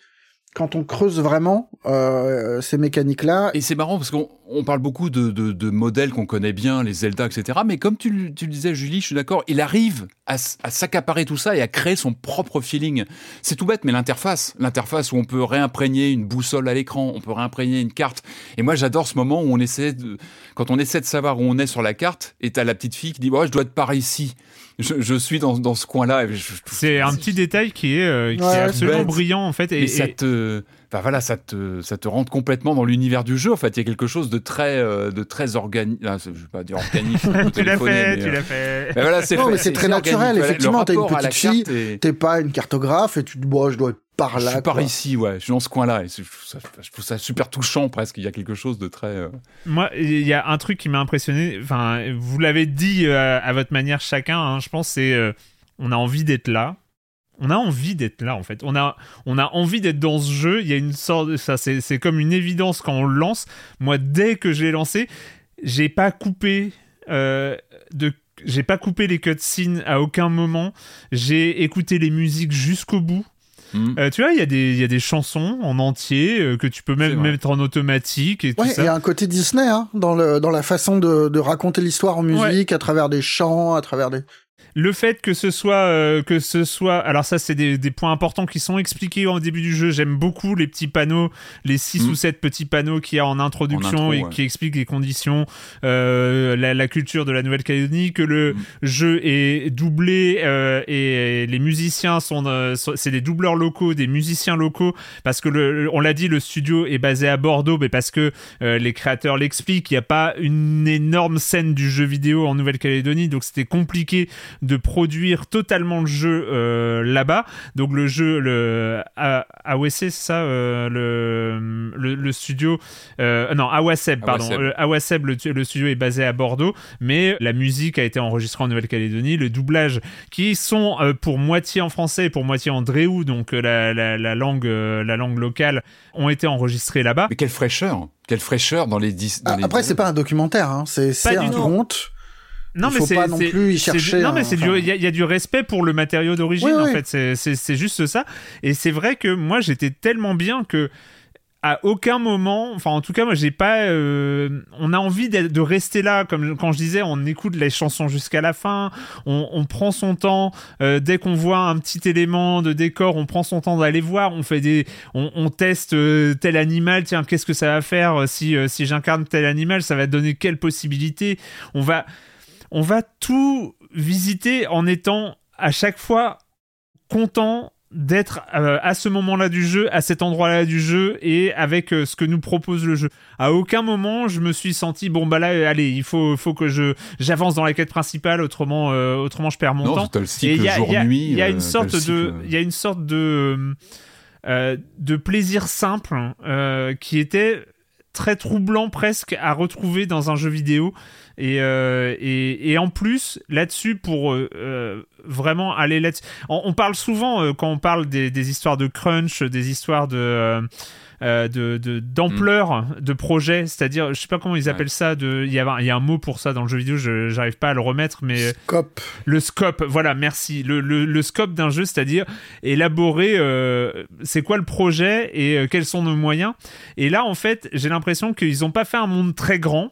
quand on creuse vraiment euh, ces mécaniques-là. Et c'est marrant parce qu'on on parle beaucoup de modèles qu'on connaît bien, les Zelda, etc. Mais comme tu, tu le disais, Julie, je suis d'accord, il arrive à, à s'accaparer tout ça et à créer son propre feeling. C'est tout bête, mais l'interface, l'interface où on peut réimprégner une boussole à l'écran, on peut réimprégner une carte. Et moi, j'adore ce moment où on essaie de, quand on essaie de savoir où on est sur la carte, et t'as la petite fille qui dit, oh, je dois être par ici. Je, je suis dans, dans ce coin-là. C'est un petit détail qui est, euh, qui est absolument brillant, en fait. Et, ça te Enfin voilà, ça te, ça te rentre complètement dans l'univers du jeu. En fait, il y a quelque chose de très, euh, de très organique. Ah, je vais pas dire organique. tu l'as fait, tu l'as fait. Mais voilà, c'est non, mais c'est très naturel. Effectivement, t'es une petite fille, t'es pas une cartographe et tu te dis, bon, je dois être par là. Je suis par ici, ouais. Je suis dans ce coin-là. Et je trouve, ça, super touchant presque. Il y a quelque chose de très. Euh, Moi, il y a un truc qui m'a impressionné. Enfin, vous l'avez dit euh, à votre manière chacun. Hein, je pense c'est, on a envie d'être là on a envie d'être là en fait. On a, on a envie d'être dans ce jeu. Il y a une sorte de ça, c'est comme une évidence quand on le lance. Moi, dès que je l'ai lancé, j'ai pas coupé euh, de j'ai pas coupé les cutscenes à aucun moment. J'ai écouté les musiques jusqu'au bout. Hmm. Euh, tu vois, il y, a des, y a des chansons en entier euh, que tu peux même mettre en automatique et tout Il y a un côté Disney hein, dans, le, dans la façon de, de raconter l'histoire en musique, à travers des chants, à travers des le fait que ce soit euh, que ce soit alors ça c'est des, points importants qui sont expliqués au début du jeu j'aime beaucoup les petits panneaux les 6 mm. ou 7 petits panneaux qu'il y a en introduction et qui expliquent les conditions euh, la, culture de la Nouvelle-Calédonie que le mm. jeu est doublé euh, et, les musiciens sont c'est des doubleurs locaux des musiciens locaux parce que le, on l'a dit le studio est basé à Bordeaux mais parce que les créateurs l'expliquent il n'y a pas une énorme scène du jeu vidéo en Nouvelle-Calédonie donc c'était compliqué de produire totalement le jeu euh, là-bas. Donc le jeu, le AOC, c'est ça, euh, le, le, studio, euh, non, Awaseb, pardon, Awaseb, le, le, studio est basé à Bordeaux, mais la musique a été enregistrée en Nouvelle-Calédonie, le doublage qui sont pour moitié en français et pour moitié en dréou, donc la, la, langue, la langue locale, ont été enregistrés là-bas. Mais quelle fraîcheur Quelle fraîcheur dans les 10 Après, c'est pas un documentaire, hein. c'est un conte non, mais c'est pas non plus y chercher. Non, mais c'est il y, a du respect pour le matériau d'origine. en fait, c'est juste ça. Et c'est vrai que moi, j'étais tellement bien que à aucun moment, enfin en tout cas moi j'ai pas, euh, on a envie de, rester là. Comme quand je disais, on écoute les chansons jusqu'à la fin, on, prend son temps euh, dès qu'on voit un petit élément de décor, on prend son temps d'aller voir, on fait des, on, teste euh, tel animal, tiens qu'est-ce que ça va faire si si j'incarne tel animal, ça va donner quelle possibilité, on va on va tout visiter en étant à chaque fois content d'être euh, à ce moment-là du jeu, à cet endroit-là du jeu et avec euh, ce que nous propose le jeu. À aucun moment je me suis senti bon bah là euh, allez il faut faut que je j'avance dans la quête principale autrement autrement je perds mon temps. il y, a une sorte de il y a une sorte de de plaisir simple qui était très troublant presque à retrouver dans un jeu vidéo. Et, euh, et, et, en plus, là-dessus, pour euh, euh, vraiment aller là on, parle souvent, quand on parle des, des, histoires de crunch, des histoires de euh, de d'ampleur de, projet, c'est-à-dire, je sais pas comment ils appellent ça, de, il y, a, il y a un mot pour ça dans le jeu vidéo, je j'arrive pas à le remettre, mais scope. Le scope, voilà, merci. Le, le, scope d'un jeu, c'est-à-dire élaborer, euh, c'est quoi le projet et euh, quels sont nos moyens. Et là, en fait, j'ai l'impression qu'ils ont pas fait un monde très grand.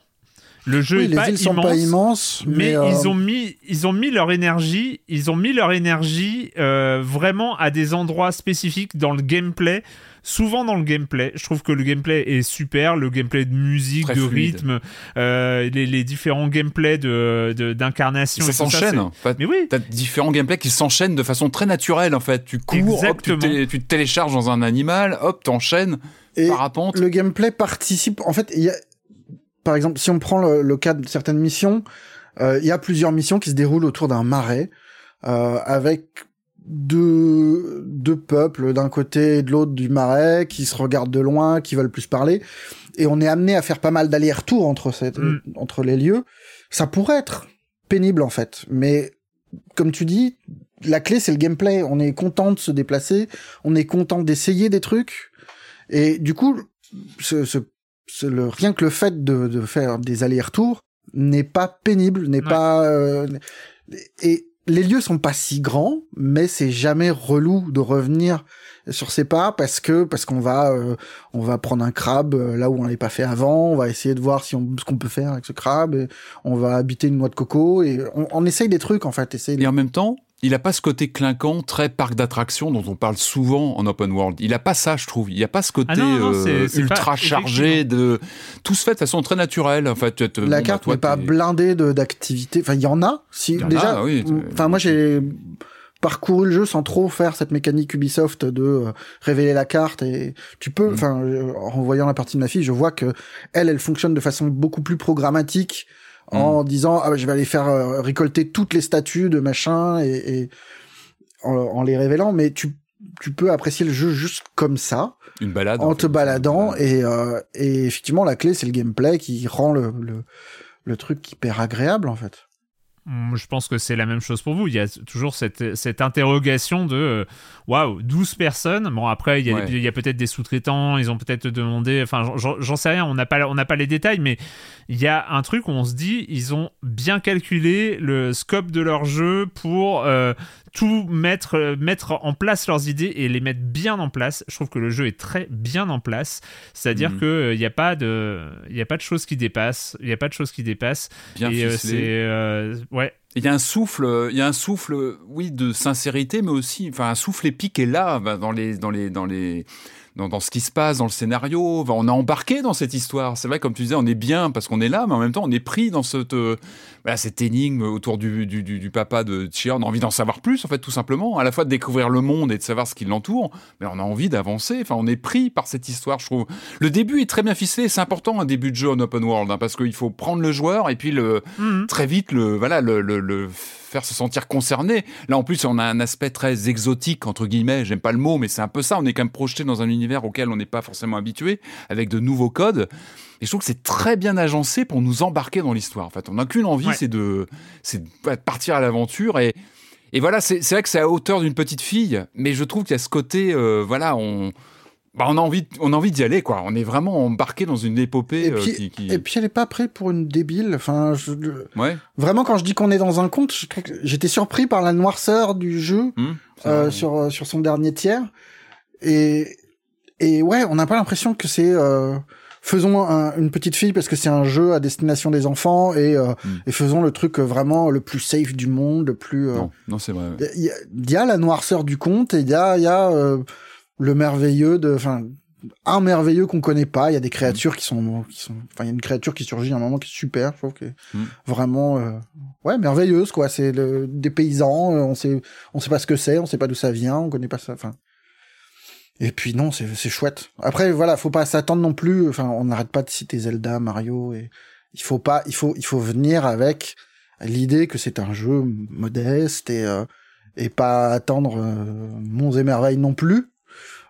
Le jeu est pas, sont pas immenses, mais, ils ont mis ils ont mis leur énergie, ils ont mis leur énergie vraiment à des endroits spécifiques dans le gameplay souvent dans le gameplay. Je trouve que le gameplay est super, le gameplay de musique, de rythme, euh, les, différents gameplays de d'incarnation. Ça s'enchaîne. Mais oui. T'as différents gameplays qui s'enchaînent de façon très naturelle en fait. Tu cours, hop, tu, te télécharges dans un animal, hop, t'enchaînes. Et parapente. le gameplay participe. En fait, il y a, par exemple, si on prend le, cas de certaines missions, euh, il y a plusieurs missions qui se déroulent autour d'un marais euh, avec deux, deux peuples d'un côté et de l'autre du marais qui se regardent de loin, qui veulent plus parler. Et on est amené à faire pas mal d'allers-retours entre, cette, mm. entre les lieux. Ça pourrait être pénible en fait, mais comme tu dis, la clé c'est le gameplay. On est content de se déplacer, on est content d'essayer des trucs. Et du coup, ce, ce, le, rien que le fait de, de faire des allers-retours n'est pas pénible, n'est pas... Euh, et les lieux sont pas si grands, mais c'est jamais relou de revenir sur ses pas parce que parce qu'on va euh, on va prendre un crabe euh, là où on l'avait pas fait avant, on va essayer de voir si on ce qu'on peut faire avec ce crabe, et on va habiter une noix de coco et on, on essaye des trucs en fait. Essaye et en même temps, il n'a pas ce côté clinquant, très parc d'attractions dont on parle souvent en open world. Il n'a pas ça, je trouve. Il n'y a pas ce côté ah euh, ultra chargé de. Tout se fait de façon très naturelle. En fait, la carte n'est pas blindée d'activités. Enfin, il y en a. Si déjà. enfin, moi j'ai parcouru le jeu sans trop faire cette mécanique Ubisoft de euh, révéler la carte et tu peux, mm. enfin, en voyant la partie de ma fille, je vois que elle, elle fonctionne de façon beaucoup plus programmatique en mm. disant ah, bah, je vais aller faire euh, récolter toutes les statues de machin et, et en, les révélant, mais tu tu peux apprécier le jeu juste comme ça, une balade en, te baladant et euh, et effectivement la clé c'est le gameplay qui rend le, le le truc hyper agréable en fait. Je pense que c'est la même chose pour vous. Il y a toujours cette, cette interrogation de euh, waouh, 12 personnes. Bon, après, il y a, a peut-être des sous-traitants, ils ont peut-être demandé. Enfin, j'en sais rien, on n'a pas, on pas les détails, mais il y a un truc où on se dit ils ont bien calculé le scope de leur jeu pour euh, tout mettre, euh, mettre en place leurs idées et les mettre bien en place. Je trouve que le jeu est très bien en place. C'est-à-dire que qu'il n'y a pas de, il a pas de choses qui dépassent. Il n'y a pas de choses qui dépassent. Bien et euh, c'est, euh, ouais. Il y a un souffle, il y a un souffle, oui, de sincérité, mais aussi, enfin, un souffle épique est là, bah, dans les, dans les, dans les, dans, dans, ce qui se passe dans le scénario. On a embarqué dans cette histoire. C'est vrai, comme tu disais, on est bien parce qu'on est là, mais en même temps, on est pris dans cette, euh, voilà, cette énigme autour du, du, du, du papa de Chia. On a envie d'en savoir plus, en fait, tout simplement. À la fois de découvrir le monde et de savoir ce qui l'entoure, mais on a envie d'avancer. Enfin, on est pris par cette histoire, je trouve. Le début est très bien ficelé. C'est important, un début de jeu en open world, hein, parce qu'il faut prendre le joueur et puis le, mhm. très vite le, voilà, le, le, le faire se sentir concerné. Là, en plus, on a un aspect très exotique, entre guillemets. J'aime pas le mot, mais c'est un peu ça. On est quand même projeté dans un univers auquel on n'est pas forcément habitué, avec de nouveaux codes. Et je trouve que c'est très bien agencé pour nous embarquer dans l'histoire. En fait, on n'a qu'une envie, c'est de, c'est de partir à l'aventure et, et voilà, c'est vrai que c'est à hauteur d'une petite fille, mais je trouve qu'il y a ce côté, euh, voilà, on, bah, on a envie, on a envie d'y aller, quoi. On est vraiment embarqué dans une épopée. Et euh, puis, qui, et puis elle est pas prête pour une débile. Enfin, je, ouais. Vraiment, quand je dis qu'on est dans un conte, j'étais surpris par la noirceur du jeu mmh, euh, sur euh, sur son dernier tiers. Et et ouais, on n'a pas l'impression que c'est euh, faisons une petite fille parce que c'est un jeu à destination des enfants et, euh, mmh. et faisons le truc vraiment le plus safe du monde, le plus. non, non c'est vrai. Il y, y, a la noirceur du conte et il y a il y a le merveilleux de, enfin, un merveilleux qu'on connaît pas. Il y a des créatures qui sont, qui sont, enfin, il y a une créature qui surgit à un moment qui est super, je trouve que mm. vraiment, euh, ouais, merveilleuse quoi. C'est le, des paysans, euh, on sait, on sait pas ce que c'est, on sait pas d'où ça vient, on connaît pas ça, enfin. Et puis non, c'est, c'est chouette. Après, voilà, faut pas s'attendre non plus. Enfin, on n'arrête pas de citer Zelda, Mario, et il faut pas, il faut, il faut venir avec l'idée que c'est un jeu modeste et euh, et pas attendre monts et merveilles non plus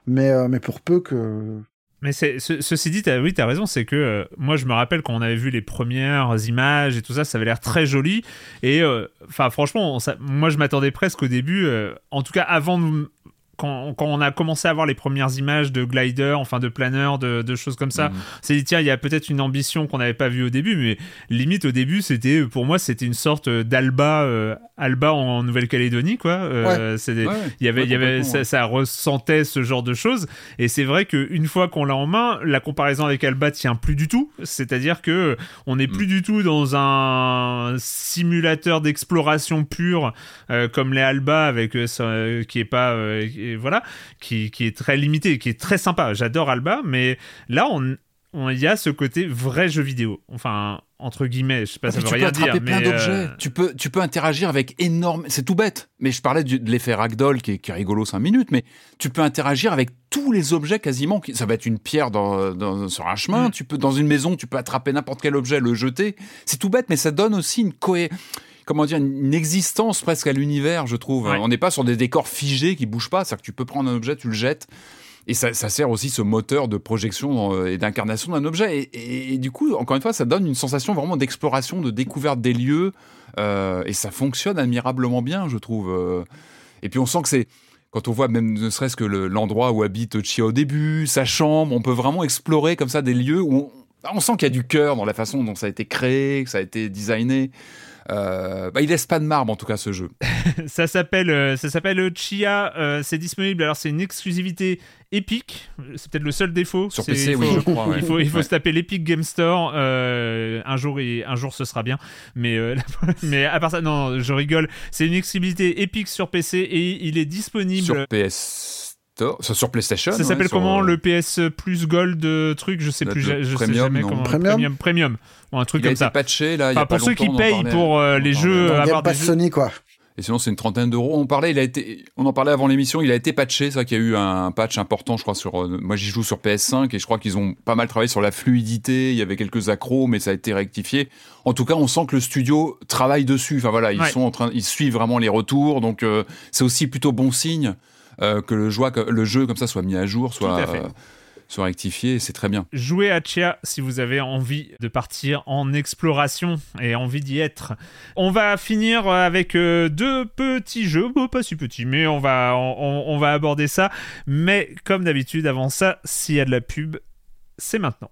mais, euh, mais pour peu que. Mais ceci dit, as, oui, t'as raison, c'est que euh, moi je me rappelle quand on avait vu les premières images et tout ça, ça avait l'air très joli. Et euh, enfin, franchement, moi je m'attendais presque au début, en tout cas avant de, quand, on a commencé à voir les premières images de glider, enfin de planeur, de, choses comme ça, c'est mhm. dit tiens, il y a peut-être une ambition qu'on n'avait pas vue au début, mais limite au début, c'était pour moi c'était une sorte d'Alba, euh, Alba en Nouvelle-Calédonie, quoi. Euh, il y avait, il y avait, ça, ressentait ce genre de choses, et c'est vrai qu'une fois qu'on l'a en main, la comparaison avec Alba tient plus du tout. C'est-à-dire que on n'est plus mm. du tout dans un simulateur d'exploration pure euh, comme les Alba avec qui est pas voilà, qui, est très limité, qui est très sympa. J'adore Alba, mais là, on, il y a ce côté vrai jeu vidéo. Enfin, entre guillemets, je sais pas, ça veut rien dire. Tu peux plein d'objets. Euh, tu peux, tu peux interagir avec énorme. C'est tout bête. Mais je parlais de l'effet ragdoll qui est, qui est rigolo 5 minutes, mais tu peux interagir avec tous les objets quasiment. Ça va être une pierre dans, sur un chemin. Mm. Tu peux, dans une maison, tu peux attraper n'importe quel objet, le jeter. C'est tout bête, mais ça donne aussi une cohérence comment dire, une existence presque à l'univers, je trouve. On n'est pas sur des décors figés qui bougent pas. C'est-à-dire que tu peux prendre un objet, tu le jettes. Et ça, sert aussi ce moteur de projection euh, et d'incarnation d'un objet. Et, du coup, encore une fois, ça donne une sensation vraiment d'exploration, de découverte des lieux. Euh, et ça fonctionne admirablement bien, je trouve. Euh. Et puis on sent que c'est quand on voit même ne serait-ce que l'endroit où habite Chia au début, sa chambre, on peut vraiment explorer comme ça des lieux où on, on sent qu'il y a du cœur dans la façon dont ça a été créé, que ça a été designé. Euh, bah, il laisse pas de marbre en tout cas ce jeu. ça s'appelle euh, ça s'appelle Chia. Euh, c'est disponible. Alors c'est une exclusivité Epic. C'est peut-être le seul défaut. Sur PC, oui, je crois. Il faut, il faut se taper l'Epic Game Store. un jour et un jour ce sera bien. Mais mais à part ça, non, je rigole. C'est une exclusivité Epic sur PC et il est disponible sur PS ça sur PlayStation. Ça s'appelle comment le PS Plus Gold truc Je sais plus. Je, sais jamais comment. Premium. Premium. Ou un truc il comme a été ça. patché là. Il y a pour pas ceux qui payent pour euh, les jeux. avoir pas Sony quoi. Et sinon, c'est une trentaine d'euros. On parlait, il a été, on en parlait avant l'émission, il a été patché. C'est vrai qu'il y a eu un patch important, je crois, sur, euh, moi j'y joue sur PS5 et je crois qu'ils ont pas mal travaillé sur la fluidité. Il y avait quelques accros, mais ça a été rectifié. En tout cas, on sent que le studio travaille dessus. Enfin voilà, ils sont en train, ils suivent vraiment les retours. Donc, euh, c'est aussi plutôt bon signe euh, que le, joie, le jeu comme ça soit mis à jour, soit, soit rectifié, c'est très bien. Jouez à Chia si vous avez envie de partir en exploration et envie d'y être. On va finir avec euh, deux petits jeux, pas si petits, mais on va, on va aborder ça. Mais comme d'habitude, avant ça, s'il y a de la pub, c'est maintenant.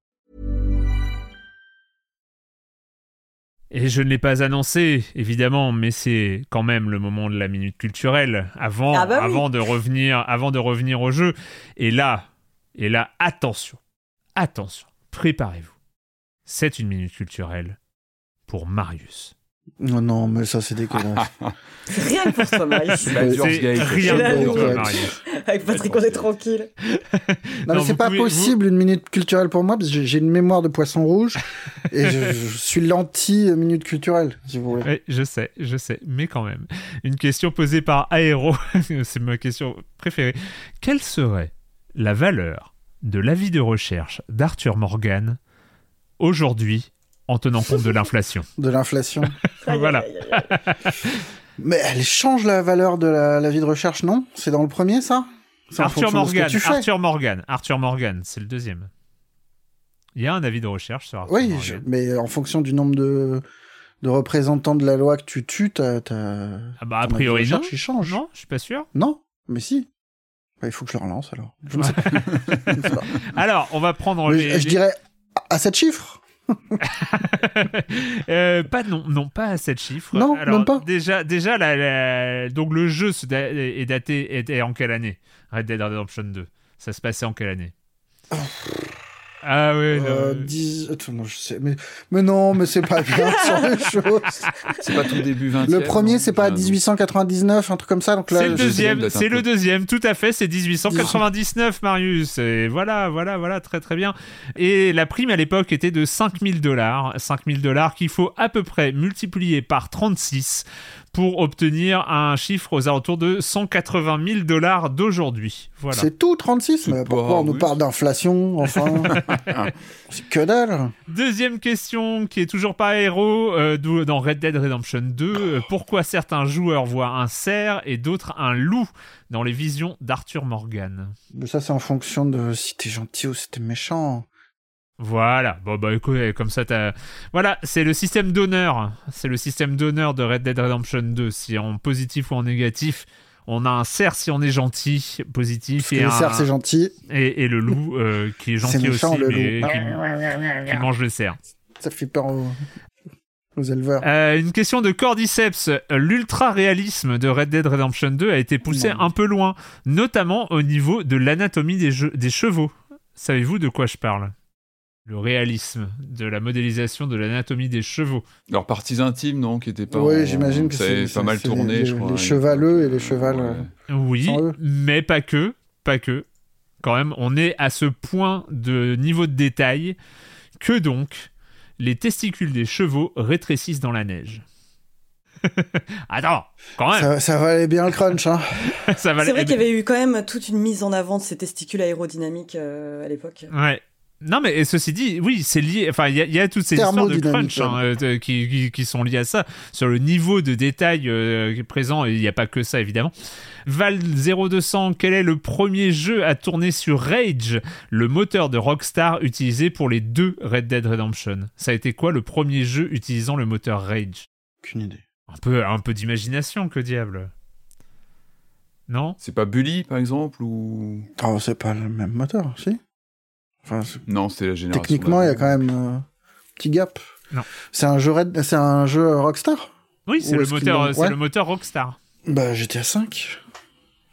Et je ne l'ai pas annoncé, évidemment, mais c'est quand même le moment de la minute culturelle, avant, ah bah avant, de, revenir, avant de revenir au jeu. Et là, et là, attention, attention, préparez-vous. C'est une minute culturelle pour Marius. Non, non, mais ça, c'est dégueulasse. rien pour toi, Marius. C'est rien pour toi, Marius. Avec Patrick, on est tranquille. non, mais c'est pas possible une minute culturelle pour moi, parce que j'ai une mémoire de poisson rouge et je, suis l'anti-minute culturelle, si vous voulez. Oui, je sais, je sais, mais quand même. Une question posée par Aéro, c'est ma question préférée. Quelle serait la valeur de l'avis de recherche d'Arthur Morgan aujourd'hui en tenant compte de l'inflation. De l'inflation. voilà. Mais elle change la valeur de la, vie de recherche, non? C'est dans le premier, ça? Arthur Morgan, Arthur Morgan, Arthur Morgan, c'est le deuxième. Il y a un avis de recherche sur Arthur oui, mais en fonction du nombre de, de représentants de la loi que tu tues, t'as, ah bah a priori non. Il change. Non, je suis pas sûr. Non, mais si. Bah, il faut que je le relance alors. alors, on va prendre les, Je dirais à 7 chiffres. Euh, pas non, non, pas à 7 chiffres. Non, même pas. Déjà, déjà donc le jeu est daté est en quelle année? Red Dead Redemption 2. Ça se passait en quelle année? ah oui, non. Euh, non, je sais. Mais, mais non, mais c'est pas bien sur les choses. C'est pas tout début 20 Le premier, c'est pas 1899, un truc comme ça. Donc là, c'est le deuxième, c'est le deuxième, tout à fait, c'est 1899, Marius. Et voilà, voilà, voilà, très très bien. Et la prime à l'époque était de 5000 dollars. 5000 dollars qu'il faut à peu près multiplier par 36 pour obtenir un chiffre aux alentours de 180 000 dollars d'aujourd'hui. Voilà. C'est tout 36 Mais pourquoi on nous parle d'inflation enfin C'est que dalle Deuxième question qui est toujours pas héros euh, dans Red Dead Redemption 2. Euh, pourquoi certains joueurs voient un cerf et d'autres un loup dans les visions d'Arthur Morgan? Ça c'est en fonction de si t'es gentil ou si t'es méchant. Voilà, bon bah écoute, comme ça t'as... Voilà, c'est le système d'honneur, c'est le système d'honneur de Red Dead Redemption 2, si en positif ou en négatif, on a un cerf si on est gentil, positif, et le cerf c'est gentil, et, le loup euh, qui est gentil aussi, mais qui, mange le cerf. Ça fait peur aux, éleveurs. Euh, une question de Cordyceps, l'ultra-réalisme de Red Dead Redemption 2 a été poussé un peu loin, notamment au niveau de l'anatomie des, des chevaux. Savez-vous de quoi je parle? Le réalisme de la modélisation de l'anatomie des chevaux. Leurs parties intimes, non, qui étaient pas. Oui, j'imagine que c'est pas mal tourné, les, je crois. Les chevaleux et les chevals. Euh, oui, mais pas que, pas que. Quand même, on est à ce point de niveau de détail que donc les testicules des chevaux rétrécissent dans la neige. Attends, quand même. Ça, valait bien le crunch, hein. c'est vrai qu'il y avait eu quand même toute une mise en avant de ces testicules aérodynamiques euh, à l'époque. Ouais. Non, mais ceci dit, oui, c'est lié. Enfin, il y, a toutes ces histoires de crunch hein, euh, qui, qui, sont liées à ça. Sur le niveau de détail euh, présent, il n'y a pas que ça, évidemment. Val 0200, quel est le premier jeu à tourner sur Rage, le moteur de Rockstar utilisé pour les deux Red Dead Redemption? Ça a été quoi le premier jeu utilisant le moteur Rage? Aucune idée. Un peu, un peu d'imagination, que diable. Non? C'est pas Bully, par exemple ou... Oh, c'est pas le même moteur, si non, c'était la génération. Techniquement, il y a quand même un petit gap. Non. C'est un jeu Red... c'est un jeu Rockstar? Oui, c'est le moteur, c'est le moteur Rockstar. Bah GTA 5.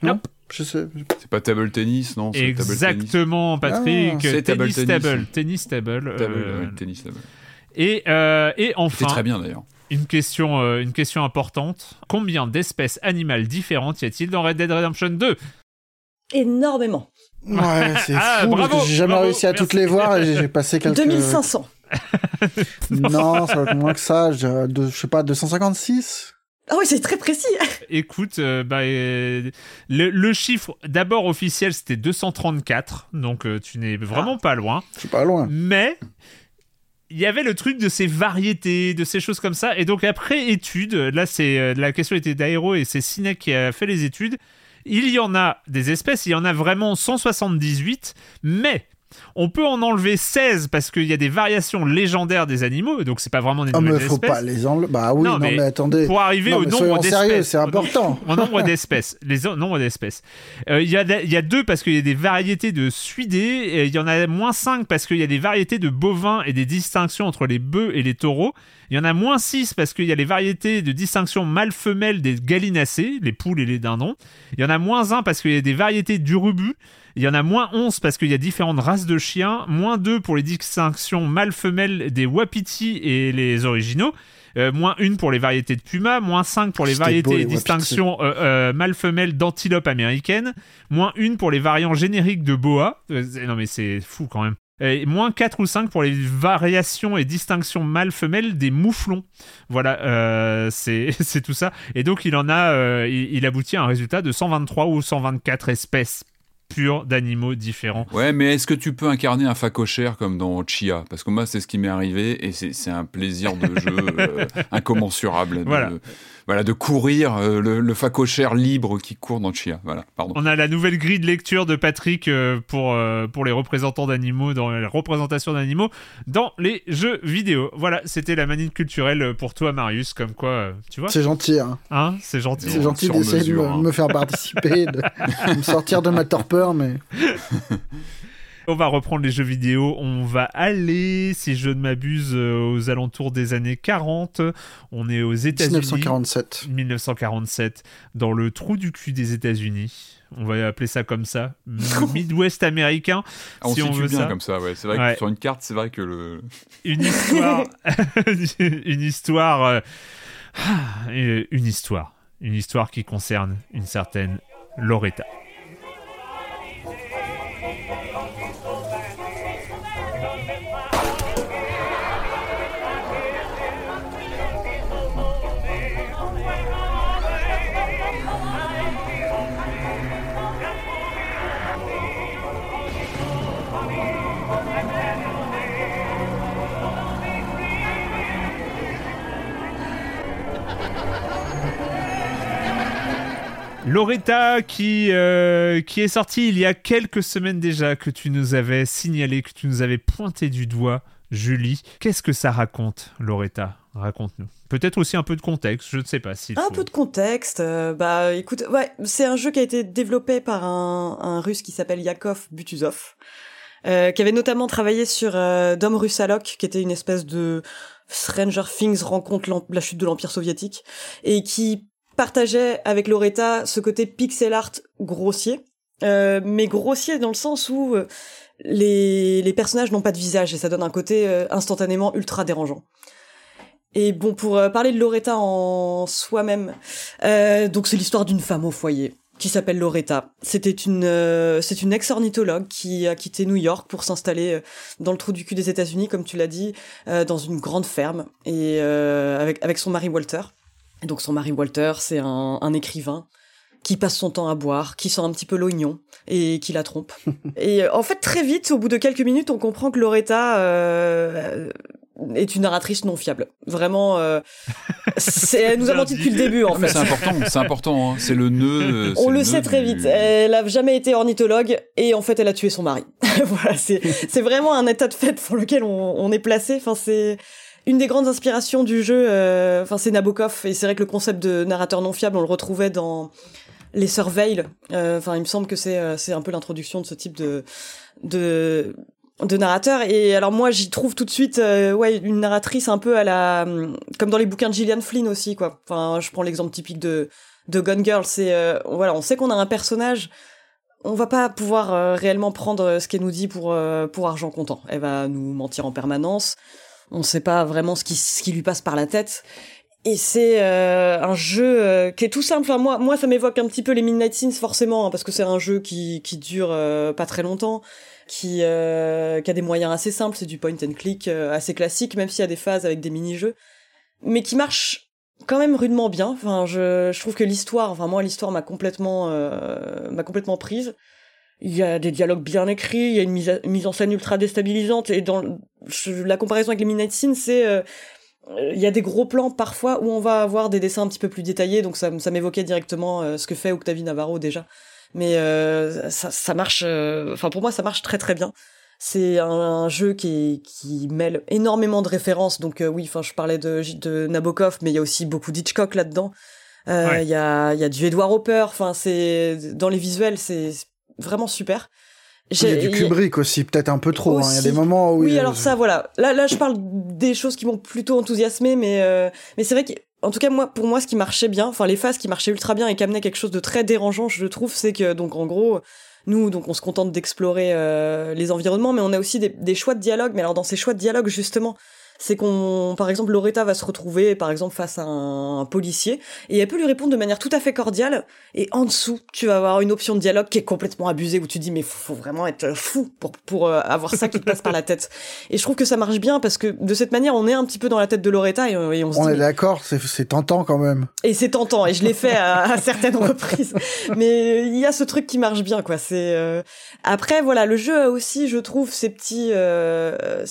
Non. Je sais. C'est pas table tennis, non Exactement, Patrick. Ah, c'est tennis table. Tennis table. Euh, tennis table. Et, euh, et enfin. C'est très bien d'ailleurs. Une question, euh, une question importante. Combien d'espèces animales différentes y a-t-il dans Red Dead Redemption 2 Énormément. Ouais, c'est ah, fou. Bravo, j'ai jamais réussi à toutes les voir et j'ai passé quelques. 2500. non, ça va être moins que ça. Je, je sais pas, 256 ah oui, c'est très précis. Écoute, euh, bah, euh, le, chiffre d'abord officiel c'était 234, donc euh, tu n'es vraiment ah. pas loin. Je suis pas loin. Mais il y avait le truc de ces variétés, de ces choses comme ça, et donc après étude, là c'est la question était d'Aéro et c'est Sinek qui a fait les études. Il y en a des espèces, il y en a vraiment 178, mais on peut en enlever 16 parce qu'il y a des variations légendaires des animaux, donc c'est pas vraiment des ah, nouvelles mais faut pas les enlever. Bah oui, non, mais, attendez. Pour arriver au nombre d'espèces. c'est important. Au nombre d'espèces. Les nombres d'espèces. Euh, il y, a, y a deux parce qu'il y a des variétés de suidés. Il y en a moins 5 parce qu'il y a des variétés de bovins et des distinctions entre les bœufs et les taureaux. Il y en a moins 6 parce qu'il y a les variétés de distinction mâle-femelle des gallinacés, les poules et les dindons. Il y en a moins 1 parce qu'il y a des variétés d'urubus. Il y en a moins 11 parce qu'il y a différentes races de chiens, moins 2 pour les distinctions mâle-femelle des wapiti et les originaux. Euh, moins 1 pour les variétés de puma, moins 5 pour les variétés et distinctions euh, euh, mâle-femelle d'antilope américaine, moins 1 pour les variants génériques de boa. non mais c'est fou quand même. Et moins 4 ou 5 pour les variations et distinctions mâle-femelle des mouflons. Voilà, c'est tout ça. Et donc il en a, il, il, aboutit à un résultat de 123 ou 124 espèces pur d'animaux différents. Ouais, mais est-ce que tu peux incarner un facochère comme dans Chia? Parce que moi, c'est ce qui m'est arrivé et c'est un plaisir de jeu euh, incommensurable. Voilà voilà, de courir, euh, le, le facochère libre qui court dans Chia. Voilà, pardon. On a la nouvelle grille de lecture de Patrick euh, pour, euh, pour les représentants d'animaux, dans la représentation d'animaux dans les jeux vidéo. Voilà, c'était la manine culturelle pour toi, Marius, comme quoi, tu vois. C'est gentil, hein. hein c'est gentil. C'est gentil d'essayer de me, me, faire participer, de, de me sortir de ma torpeur, mais. On va reprendre les jeux vidéo. On va aller, si je ne m'abuse, euh, aux alentours des années 40. On est aux États-Unis. 1947. 1947, dans le trou du cul des États-Unis. On va appeler ça comme ça. Midwest américain. Ah, on si on veut bien comme ça, ouais. C'est vrai que sur une carte, c'est vrai que le. Une histoire. une histoire. Euh, une histoire. Une histoire qui concerne une certaine Loretta. Loretta qui, euh, qui est sorti il y a quelques semaines déjà, que tu nous avais signalé, que tu nous avais pointé du doigt, Julie. Qu'est-ce que ça raconte, Loretta? Raconte-nous. Peut-être aussi un peu de contexte, je ne sais pas si. Un peu de contexte. Euh, bah écoute, ouais, c'est un jeu qui a été développé par un, russe qui s'appelle Yakov Butuzov, euh, qui avait notamment travaillé sur Dom Russalok, qui était une espèce de Stranger Things rencontre la chute de l'Empire soviétique, et qui partageait avec Loretta ce côté pixel art grossier, euh, mais grossier dans le sens où euh, les, personnages n'ont pas de visage et ça donne un côté euh, instantanément ultra dérangeant. Et bon, pour parler de Loretta en soi-même, donc c'est l'histoire d'une femme au foyer qui s'appelle Loretta. C'était une c'est une ex-ornithologue qui a quitté New York pour s'installer dans le trou du cul des États-Unis, comme tu l'as dit, dans une grande ferme et avec avec son mari Walter. Donc son mari Walter, c'est un, un, écrivain qui passe son temps à boire, qui sent un petit peu l'oignon et qui la trompe. et euh, en fait, très vite, au bout de quelques minutes, on comprend que Loretta euh, est une narratrice non fiable. Vraiment, euh, elle nous a menti depuis le début. En fait, c'est important, c'est important. Hein. C'est le nœud. On le, sait très vite. Elle a jamais été ornithologue et en fait, elle a tué son mari. voilà, c'est c'est vraiment un état de fait pour lequel on, on est placé. Enfin, c'est une des grandes inspirations du jeu, euh, enfin c'est Nabokov, et c'est vrai que le concept de narrateur non fiable, on le retrouvait dans les Surveil. Euh, enfin, il me semble que c'est euh, c'est un peu l'introduction de ce type de de narrateur. Et alors moi j'y trouve tout de suite ouais une narratrice un peu à la comme dans les bouquins de Gillian Flynn aussi quoi. Enfin je prends l'exemple typique de de Gone Girl c'est voilà on sait qu'on a un personnage on va pas pouvoir réellement prendre ce qu'elle nous dit pour pour argent comptant. Elle va nous mentir en permanence on sait pas vraiment ce qui ce qui lui passe par la tête et c'est un jeu qui est tout simple. Moi, moi, ça m'évoque un petit peu les Midnight Sins forcément, hein, parce que c'est un jeu qui qui dure pas très longtemps qui, euh, qui a des moyens assez simples, c'est du point and click euh, assez classique, même s'il y a des phases avec des mini-jeux, mais qui marche quand même rudement bien. Enfin, je, je trouve que l'histoire, enfin moi l'histoire m'a complètement, euh, m'a complètement prise. Il y a des dialogues bien écrits, il y a une mise, mise en scène ultra déstabilisante et dans la comparaison avec les Midnight Scenes, c'est euh, il y a des gros plans parfois où on va avoir des dessins un petit peu plus détaillés, donc ça, ça m'évoquait directement euh, ce que fait Octavie Navarro déjà mais euh, ça, ça, marche. Euh, enfin, pour moi, ça marche très très bien. C'est un, jeu qui, qui mêle énormément de références. Donc euh, oui, enfin, je parlais de, de Nabokov, mais il y a aussi beaucoup d'Hitchcock là-dedans. Il euh, y, a, y a du Edward Hopper. Enfin, c'est dans les visuels, c'est vraiment super. Il y a du Kubrick aussi, peut-être un peu trop. Hein. Il y a des moments où. Oui, alors ça, voilà. Là, là, je parle des choses qui m'ont plutôt enthousiasmé, mais mais c'est vrai que en tout cas moi pour moi ce qui marchait bien enfin les phases qui marchaient ultra bien et qui amenaient quelque chose de très dérangeant je trouve c'est que donc en gros nous donc on se contente d'explorer euh, les environnements mais on a aussi des, des, choix de dialogue mais alors dans ces choix de dialogue justement c'est qu'on, par exemple, Loretta va se retrouver, par exemple, face à un, policier, et elle peut lui répondre de manière tout à fait cordiale, et en dessous, tu vas avoir une option de dialogue qui est complètement abusée, où tu dis, mais faut, vraiment être fou pour, pour euh, avoir ça qui te passe par la tête. Et je trouve que ça marche bien, parce que de cette manière, on est un petit peu dans la tête de Loretta, et, on se On est d'accord, c'est tentant quand même. Et c'est tentant, et je l'ai fait à, certaines reprises. Mais il y a ce truc qui marche bien, quoi. C'est euh, Après, voilà, le jeu a aussi, je trouve, ces petits... Euh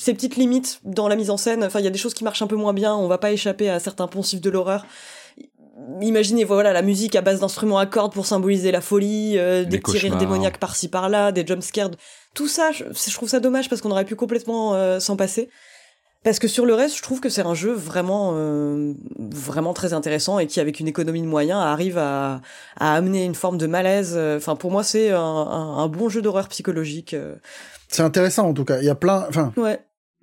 ces petites limites dans la mise en scène. Enfin, il y a des choses qui marchent un peu moins bien. On va pas échapper à certains poncifs de l'horreur. Imaginez, voilà, la musique à base d'instruments à cordes pour symboliser la folie, euh, des petits rires démoniaques par-ci par-là, des jumpscares. Tout ça, je, trouve ça dommage parce qu'on aurait pu complètement euh, s'en passer. Parce que sur le reste, je trouve que c'est un jeu vraiment, euh, vraiment très intéressant et qui, avec une économie de moyens, arrive à, à amener une forme de malaise. Enfin, pour moi, c'est un, un, bon jeu d'horreur psychologique. C'est intéressant en tout cas. Il y a plein. Enfin. Ouais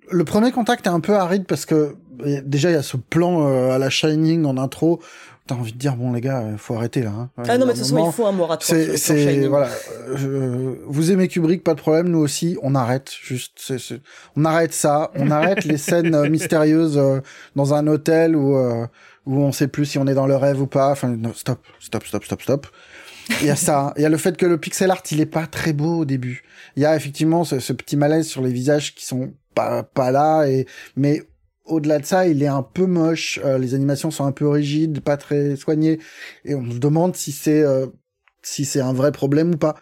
le premier contact est un peu aride parce que déjà il y a ce plan euh, à la Shining en intro. T'as envie de dire bon les gars, faut arrêter là. Hein. Ah non mais de toute façon il faut un moratoire. C'est c'est voilà. vous aimez Kubrick, pas de problème. Nous aussi, on arrête. Juste, on arrête ça. On arrête les scènes euh, mystérieuses euh, dans un hôtel où où on sait plus si on est dans le rêve ou pas. Enfin stop, stop, stop, stop, stop. Il y a ça. Il y a le fait que le pixel art il est pas très beau au début. Il y a effectivement ce, ce petit malaise sur les visages qui sont pas, là. Et, mais au-delà de ça, il est un peu moche. Euh, les animations sont un peu rigides, pas très soignées. Et on se demande si c'est euh, si c'est un vrai problème ou pas.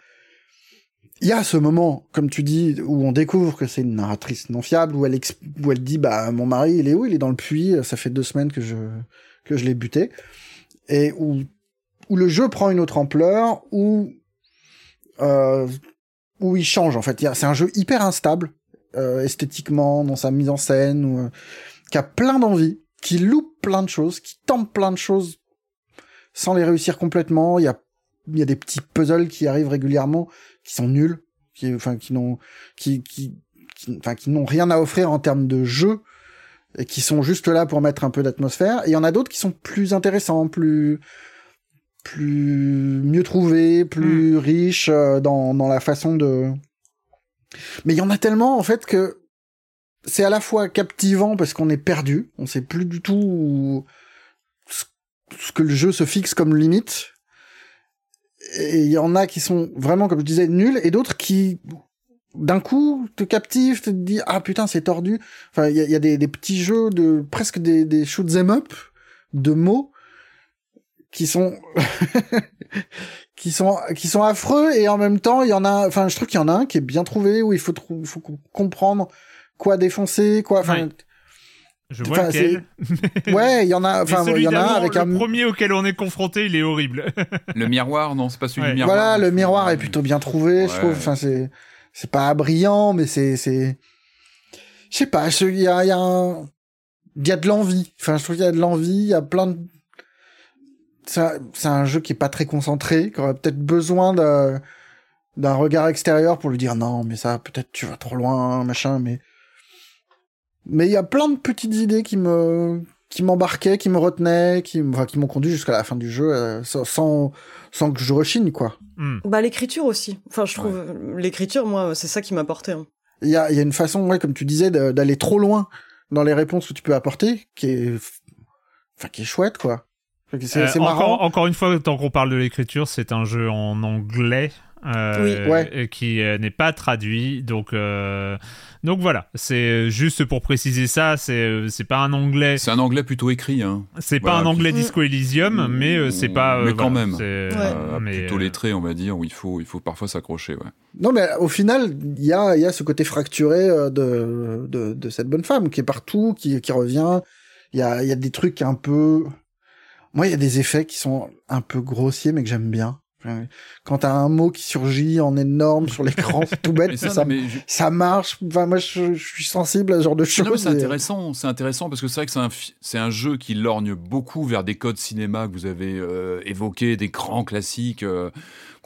Il y a ce moment, comme tu dis, où on découvre que c'est une narratrice non fiable, où elle, où elle dit, bah, mon mari, il est où? Il est dans le puits, ça fait deux semaines que je, que je l'ai buté. Et où, où le jeu prend une autre ampleur, où, euh, où il change, en fait. C'est un jeu hyper instable, euh, esthétiquement, dans sa mise en scène, ou, euh, qui a plein d'envie, qui loupe plein de choses, qui tente plein de choses sans les réussir complètement. Il y a, il y a des petits puzzles qui arrivent régulièrement, qui sont nuls, qui, enfin, qui n'ont, qui, qui, enfin, qui n'ont rien à offrir en termes de jeu, et qui sont juste là pour mettre un peu d'atmosphère. Et il y en a d'autres qui sont plus intéressants, plus, plus mieux trouvés, plus hmm. riches euh, dans, dans la façon de, mais il y en a tellement, en fait, que c'est à la fois captivant parce qu'on est perdu, on sait plus du tout ce que le jeu se fixe comme limite. Et il y en a qui sont vraiment, comme je disais, nuls, et d'autres qui, d'un coup, te captivent, te disent, ah putain, c'est tordu. Enfin, il y a, des, petits jeux de, presque des, des shoot up de mots qui sont qui sont qui sont affreux et en même temps il y en a enfin je trouve qu'il y en a un qui est bien trouvé où il faut il faut comprendre quoi défoncer quoi enfin je vois lequel. ouais, il y en a. Enfin, il y en a un avec le un. Le premier auquel on est confronté, il est horrible. le miroir, non, c'est pas celui du miroir. Voilà, le miroir est plutôt bien trouvé, je trouve. Enfin, c'est c'est pas brillant, mais c'est c'est. Je sais pas. Il y a il y a un... il y a de l'envie. Enfin, je trouve qu'il y a de l'envie. Il y a plein de c'est un jeu qui est pas très concentré, qui aurait peut-être besoin de d'un regard extérieur pour lui dire non, mais ça, peut-être tu vas trop loin, machin, mais mais il y a plein de petites idées qui me qui m'embarquaient, qui me retenaient, qui, enfin, qui m'ont conduit jusqu'à la fin du jeu euh, sans, sans que je rechigne, quoi. Hmm. Bah l'écriture aussi. Enfin, je trouve l'écriture, moi, c'est ça qui m'a porté. Hein. Il y a, y a une façon, ouais, comme tu disais, d'aller trop loin dans les réponses que tu peux apporter, qui est, enfin, qui est chouette, quoi. C'est euh, marrant. Encore, encore, une fois, tant qu'on parle de l'écriture, c'est un jeu en anglais euh, qui euh, n'est pas traduit. Donc, euh, donc voilà, c'est juste pour préciser ça, c'est c'est pas un anglais. C'est un anglais plutôt écrit. Hein. C'est pas un anglais Disco Elysium, mais c'est pas. mais quand même. plutôt lettré, on va dire, où il faut il faut parfois s'accrocher. Ouais. Non, mais au final, il y a il y a ce côté fracturé de, de, de cette bonne femme qui est partout, qui qui revient. Il y a il y a des trucs un peu. Moi, il y a des effets qui sont un peu grossiers, mais que j'aime bien. Quand t'as un mot qui surgit en énorme sur l'écran, c'est tout bête, ça, ça, marche. Enfin, moi, je, suis sensible à ce genre de choses. C'est intéressant, c'est intéressant parce que c'est vrai que c'est un, c'est un jeu qui lorgne beaucoup vers des codes cinéma que vous avez euh, évoqués, des grands classiques. Euh,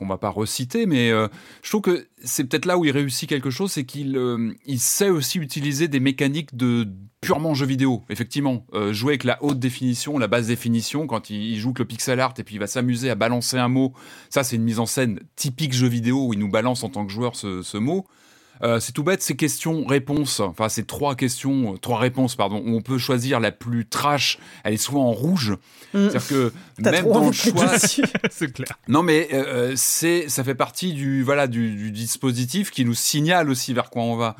qu'on va pas reciter, mais euh, je trouve que c'est peut-être là où il réussit quelque chose, c'est qu'il euh, il sait aussi utiliser des mécaniques de purement jeu vidéo. Effectivement, euh, jouer avec la haute définition, la basse définition, quand il, joue que le pixel art et puis il va s'amuser à balancer un mot, ça c'est une mise en scène typique jeu vidéo où il nous balance en tant que joueur ce, ce mot. Euh, c'est tout bête, c'est questions-réponses. Enfin, c'est trois questions, euh, trois réponses, pardon, où on peut choisir la plus trash. Elle est souvent en rouge. Mm. C'est-à-dire que même dans le choix, c'est clair. Non, mais euh, c'est, ça fait partie du voilà du, du dispositif qui nous signale aussi vers quoi on va.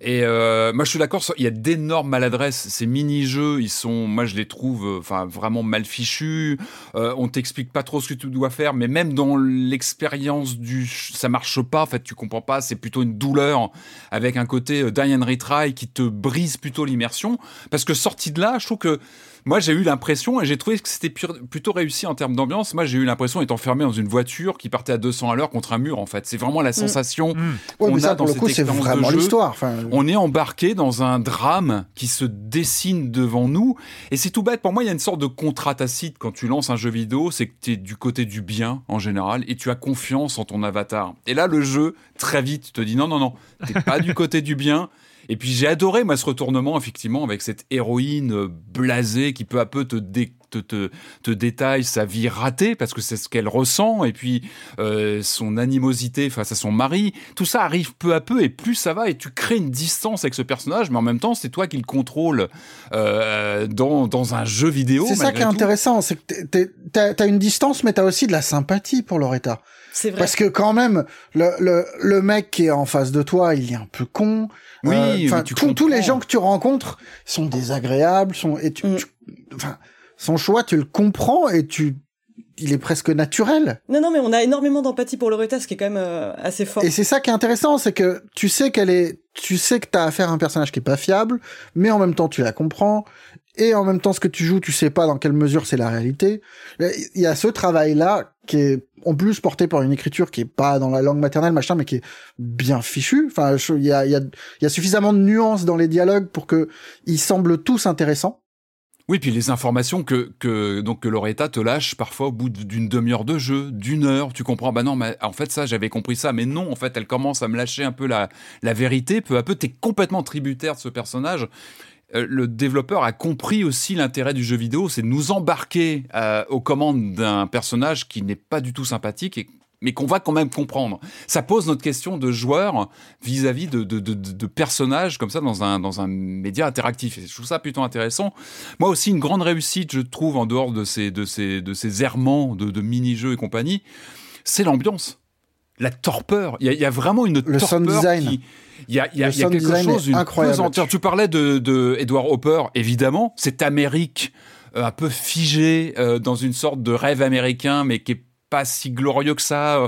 Et euh, moi, je suis d'accord. Il y a d'énormes maladresses. Ces mini-jeux, ils sont, moi, je les trouve, euh, enfin, vraiment mal fichus. Euh, on t'explique pas trop ce que tu dois faire, mais même dans l'expérience du, ça marche pas. En fait, tu comprends pas. C'est plutôt une douleur avec un côté euh, die and retry qui te brise plutôt l'immersion. Parce que sorti de là, je trouve que moi, j'ai eu l'impression, et j'ai trouvé que c'était plutôt réussi en termes d'ambiance. Moi, j'ai eu l'impression d'être enfermé dans une voiture qui partait à 200 à l'heure contre un mur, en fait. C'est vraiment la mm. sensation mmh. qu'on a dans le coup, c'est vraiment l'histoire. On est embarqué dans un drame qui se dessine devant nous. Et c'est tout bête. Pour moi, il y a une sorte de contrat tacite quand tu lances un jeu vidéo, c'est que tu es du côté du bien, en général, et tu as confiance en ton avatar. Et là, le jeu, très vite, te dit non, non, non, t'es pas du côté du bien et puis j'ai adoré moi ce retournement effectivement avec cette héroïne euh, blasée qui peu à peu te, te, te, détaille sa vie ratée parce que c'est ce qu'elle ressent et puis euh, son animosité face à son mari. Tout ça arrive peu à peu et plus ça va et tu crées une distance avec ce personnage, mais en même temps c'est toi qui le contrôle euh, dans, dans un jeu vidéo. C'est ça qui est intéressant, c'est que t'as as une distance mais t'as aussi de la sympathie pour Loretta. C'est vrai. Parce que quand même, le, le, le mec qui est en face de toi, il est un peu con. Oui, enfin, tous les gens que tu rencontres sont désagréables, sont et tu, mm. enfin, son choix, tu le comprends et tu il est presque naturel. Non, non, mais on a énormément d'empathie pour Loretta, ce qui est quand même euh, assez fort. Et c'est ça qui est intéressant, c'est que tu sais qu'elle est, tu sais que t'as affaire à un personnage qui est pas fiable, mais en même temps tu la comprends, et en même temps ce que tu joues, tu sais pas dans quelle mesure c'est la réalité. Il y a ce travail-là qui est en plus porté par une écriture qui est pas dans la langue maternelle, machin, mais qui est bien fichue. Enfin, il y a, y, a, y a suffisamment de nuances dans les dialogues pour que ils semblent tous intéressants. Oui, puis les informations que, que, donc, que Loretta te lâche parfois au bout d'une demi-heure de jeu, d'une heure, tu comprends, bah non, mais en fait, ça, j'avais compris ça, mais non, en fait, elle commence à me lâcher un peu la, la vérité, peu à peu, t'es complètement tributaire de ce personnage. Euh, le développeur a compris aussi l'intérêt du jeu vidéo, c'est de nous embarquer euh, aux commandes d'un personnage qui n'est pas du tout sympathique mais qu'on va quand même comprendre. Ça pose notre question de joueur vis-à-vis de, personnages comme ça dans un, média interactif. Et je trouve ça plutôt intéressant. Moi aussi, une grande réussite, je trouve, en dehors de ces, errements de mini-jeux et compagnie, c'est l'ambiance. La torpeur. Il y, a, il y a vraiment une Le torpeur design. qui... Il y a, il y a, il y a quelque chose, une. Tu parlais de, de Edward Hopper, évidemment, cette Amérique euh, un peu figée euh, dans une sorte de rêve américain, mais qui est pas si glorieux que ça.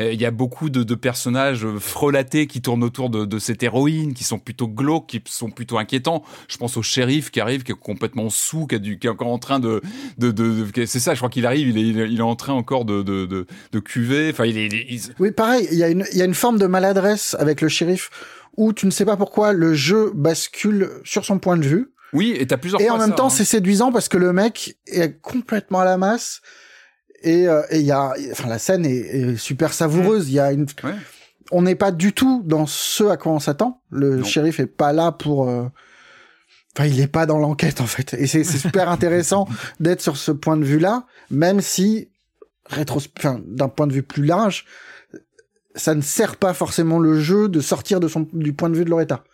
Euh, il y a beaucoup de, de, personnages frelatés qui tournent autour de, de, cette héroïne, qui sont plutôt glauques, qui sont plutôt inquiétants. Je pense au shérif qui arrive, qui est complètement sous, qui, a du, qui est encore en train de... de, de c'est ça, je crois qu'il arrive, il est, il est en train encore de, de, de, de cuver. Enfin, il est... Il... Oui, pareil, il y, a une, il y a une forme de maladresse avec le shérif où tu ne sais pas pourquoi le jeu bascule sur son point de vue. Oui, et t'as plusieurs. Et en même temps, hein. c'est séduisant parce que le mec est complètement à la masse et il euh, y a, enfin la scène est, est super savoureuse. Il y a une, on n'est pas du tout dans ce à quoi on s'attend. Le shérif est pas là pour. Euh, enfin, il est pas dans l'enquête en fait. Et c'est super intéressant d'être sur ce point de vue-là, même si rétro, enfin, d'un point de vue plus large, ça ne sert pas forcément le jeu de sortir de son du point de vue de Loretta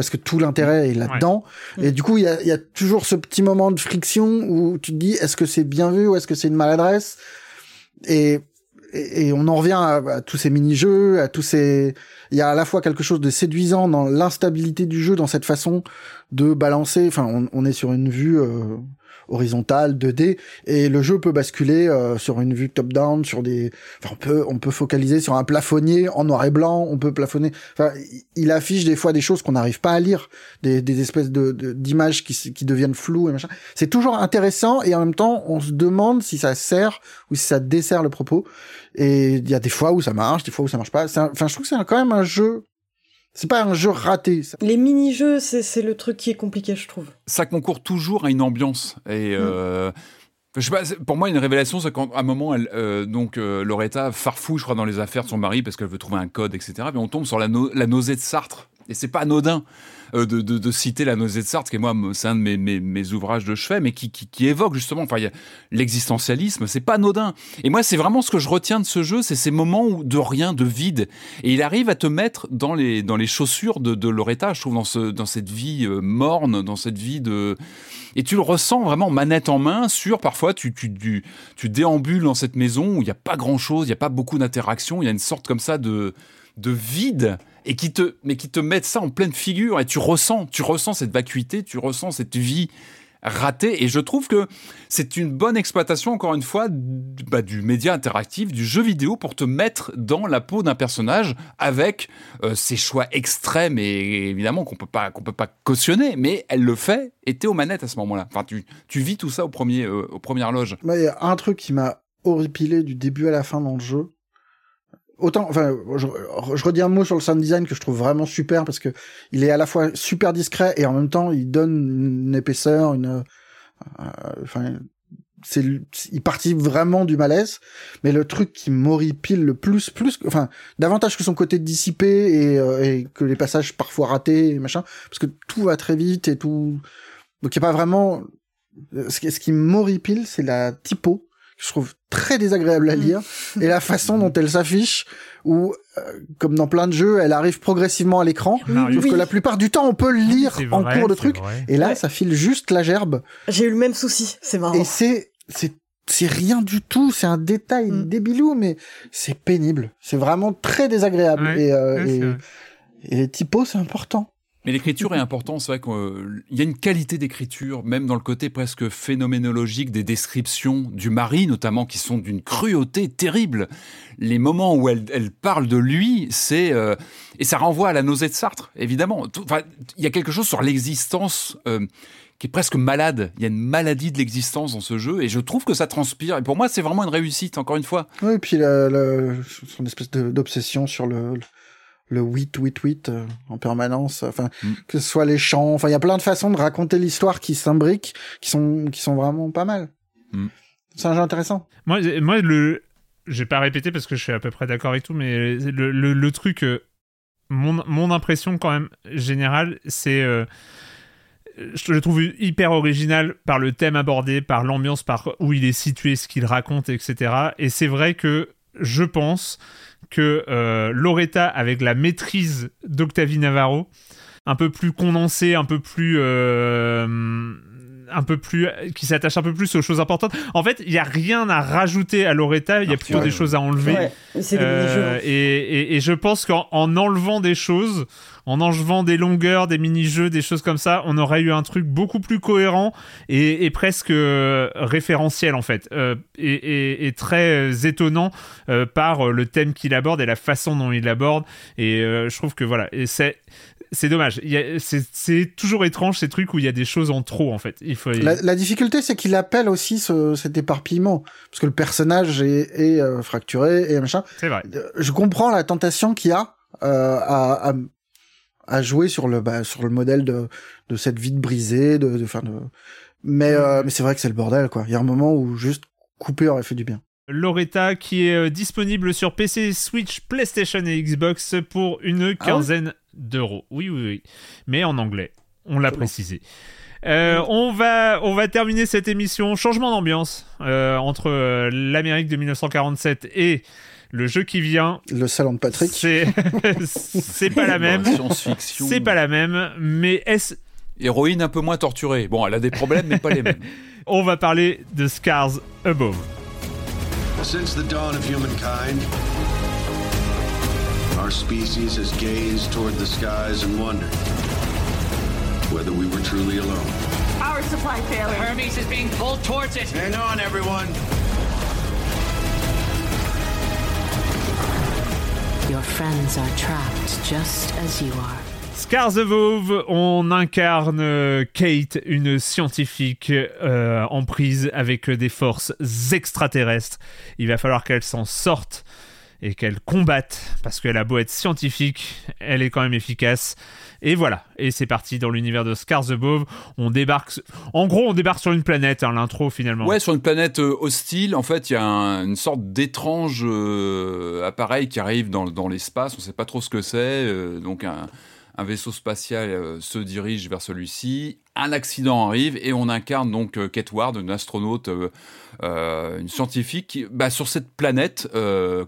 parce que tout l'intérêt est là-dedans. Et du coup, il y a, y a, toujours ce petit moment de friction où tu te dis est-ce que c'est bien vu ou est-ce que c'est une maladresse? Et, et, on en revient à, tous ces mini-jeux, à tous ces... Il y a à la fois quelque chose de séduisant dans l'instabilité du jeu, dans cette façon de balancer. Enfin, on, on est sur une vue euh, horizontale 2D et le jeu peut basculer euh, sur une vue top-down, sur des, enfin, on peut on peut focaliser sur un plafonnier en noir et blanc, on peut plafonner. Enfin, il affiche des fois des choses qu'on n'arrive pas à lire, des, des espèces de d'images qui qui deviennent floues et machin. C'est toujours intéressant et en même temps on se demande si ça sert ou si ça dessert le propos. Et il y a des fois où ça marche, des fois où ça marche pas. Enfin, je trouve que c'est quand même un jeu c'est pas un jeu raté. Ça. Les mini-jeux, c'est le truc qui est compliqué, je trouve. Ça concourt toujours à une ambiance. Et euh, je sais pas, pour moi, une révélation, c'est quand à un moment, elle, euh, donc euh, Loretta farfouille, je crois, dans les affaires de son mari parce qu'elle veut trouver un code, etc. Mais on tombe sur la, la nausée de Sartre. Et c'est pas anodin. Euh, de, citer La nausée de Sartre, qui est moi, c'est un de mes, mes, ouvrages de chevet, mais qui, qui, évoque justement, enfin, l'existentialisme, c'est pas anodin. Et moi, c'est vraiment ce que je retiens de ce jeu, c'est ces moments où, de rien, de vide. Et il arrive à te mettre dans les, dans les chaussures de, de Loretta, je trouve, dans, ce, dans cette vie euh, morne, dans cette vie de... Et tu le ressens vraiment manette en main sur, parfois, tu, tu, tu, déambules dans cette maison où il n'y a pas grand-chose, il n'y a pas beaucoup d'interactions, il y a une sorte comme ça de de vide et qui te, mais qui te mettent ça en pleine figure et tu ressens, tu ressens cette vacuité, tu ressens cette vie ratée et je trouve que c'est une bonne exploitation encore une fois bah, du média interactif, du jeu vidéo pour te mettre dans la peau d'un personnage avec euh, ses choix extrêmes et évidemment qu'on peut pas qu'on peut pas cautionner, mais elle le fait et t'es aux manettes à ce moment-là. Enfin, tu, tu vis tout ça au premier euh, aux premières loges. Il y a un truc qui m'a horripilé du début à la fin dans le jeu, autant, enfin, je, je, redis un mot sur le sound design que je trouve vraiment super parce que il est à la fois super discret et en même temps il donne une épaisseur, une, euh, enfin, c'est, il partit vraiment du malaise. Mais le truc qui m'horripile le plus, plus, enfin, davantage que son côté dissipé et, euh, et que les passages parfois ratés et machin, parce que tout va très vite et tout, donc il y a pas vraiment, ce qui, ce qui m'horripile, c'est la typo je trouve très désagréable à mm. lire et la façon dont elle s'affiche où euh, comme dans plein de jeux elle arrive progressivement à l'écran. Sauf que la plupart du temps on peut le lire en cours de truc et là ça file juste la gerbe. J'ai eu le même souci c'est marrant. Et c'est c'est c'est rien du tout c'est un détail mm. débilou mais c'est pénible. C'est vraiment très désagréable. Et, euh, et, et les typos c'est important mais l'écriture est importante, c'est vrai qu'il y a une qualité d'écriture, même dans le côté presque phénoménologique des descriptions du mari, notamment, qui sont d'une cruauté terrible. Les moments où elle, parle de lui, c'est... Euh, et ça renvoie à la nausée de Sartre, évidemment. Il y a quelque chose sur l'existence... Euh, qui est presque malade. Il y a une maladie de l'existence dans ce jeu et je trouve que ça transpire. Et pour moi, c'est vraiment une réussite, encore une fois. Oui, et puis la, son espèce d'obsession sur le 8 8 8 en permanence enfin mm. que ce soit les chants enfin il y a plein de façons de raconter l'histoire qui s'imbriquent qui sont qui sont vraiment pas mal mm. c'est un jeu intéressant moi moi le j'ai pas répété parce que je suis à peu près d'accord avec tout mais le, le, le truc euh, mon, mon impression quand même générale c'est euh, je le trouve hyper original par le thème abordé, par l'ambiance, par où il est situé, ce qu'il raconte, etc. Et c'est vrai que je pense que euh, Loretta, avec la maîtrise d'Octavie Navarro, un peu plus condensée, un peu plus euh, un peu plus qui s'attache un peu plus aux choses importantes. En fait, il y a rien à rajouter à Loretta, il y a plutôt des choses à enlever. Euh, et, et, et, je pense qu'en enlevant des choses, en enlevant des longueurs, des mini-jeux, des choses comme ça, on aurait eu un truc beaucoup plus cohérent et, et presque euh, référentiel en fait, euh, et, et, très étonnant euh, par le thème qu'il aborde et la façon dont il l'aborde. Et je trouve que voilà, et c'est c'est dommage. C'est toujours étrange ces trucs où il y a des choses en trop en fait. Il faut. La, difficulté, c'est qu'il appelle aussi ce, cet éparpillement parce que le personnage est, est euh, fracturé et machin. C'est vrai. Euh, je comprends la tentation qu'il y a euh, à, à, à, jouer sur le bah, sur le modèle de de cette vie brisée, de de, de... mais euh, mais c'est vrai que c'est le bordel quoi. Il y a un moment où juste couper aurait fait du bien. Loretta qui est disponible sur PC, Switch, PlayStation et Xbox pour une ah quinzaine d'euros. Oui, oui, oui. Mais en anglais. On l'a précisé. Euh, on, va, on va terminer cette émission. Changement d'ambiance euh, entre euh, l'Amérique de 1947 et le jeu qui vient. Le salon de Patrick. C'est, c'est pas la même. C'est pas la même, mais est-ce. Héroïne un peu moins torturée. Bon, elle a des problèmes, mais pas les mêmes. On va parler de Scars Above. Since the dawn of humankind, our species has gazed toward the skies and wondered. whether we were truly alone. Our supply failing. Hermes is being pulled towards it. Hang on, everyone. Your friends are trapped just as you are. Scars of on incarne Kate, une scientifique euh, en prise avec des forces extraterrestres. Il va falloir qu'elle s'en sorte et qu'elle combatte, parce qu'elle a beau être scientifique, elle est quand même efficace. Et voilà, et c'est parti dans l'univers de Scars Above. On débarque, en gros, on débarque sur une planète, hein, l'intro finalement. Ouais, sur une planète euh, hostile. En fait, il y a une sorte d'étrange euh, appareil qui arrive dans, l'espace. On sait pas trop ce que c'est. Euh, donc un, vaisseau spatial se dirige vers celui-ci. Un accident arrive et on incarne donc Kate Ward, une astronaute, une scientifique, bah, sur cette planète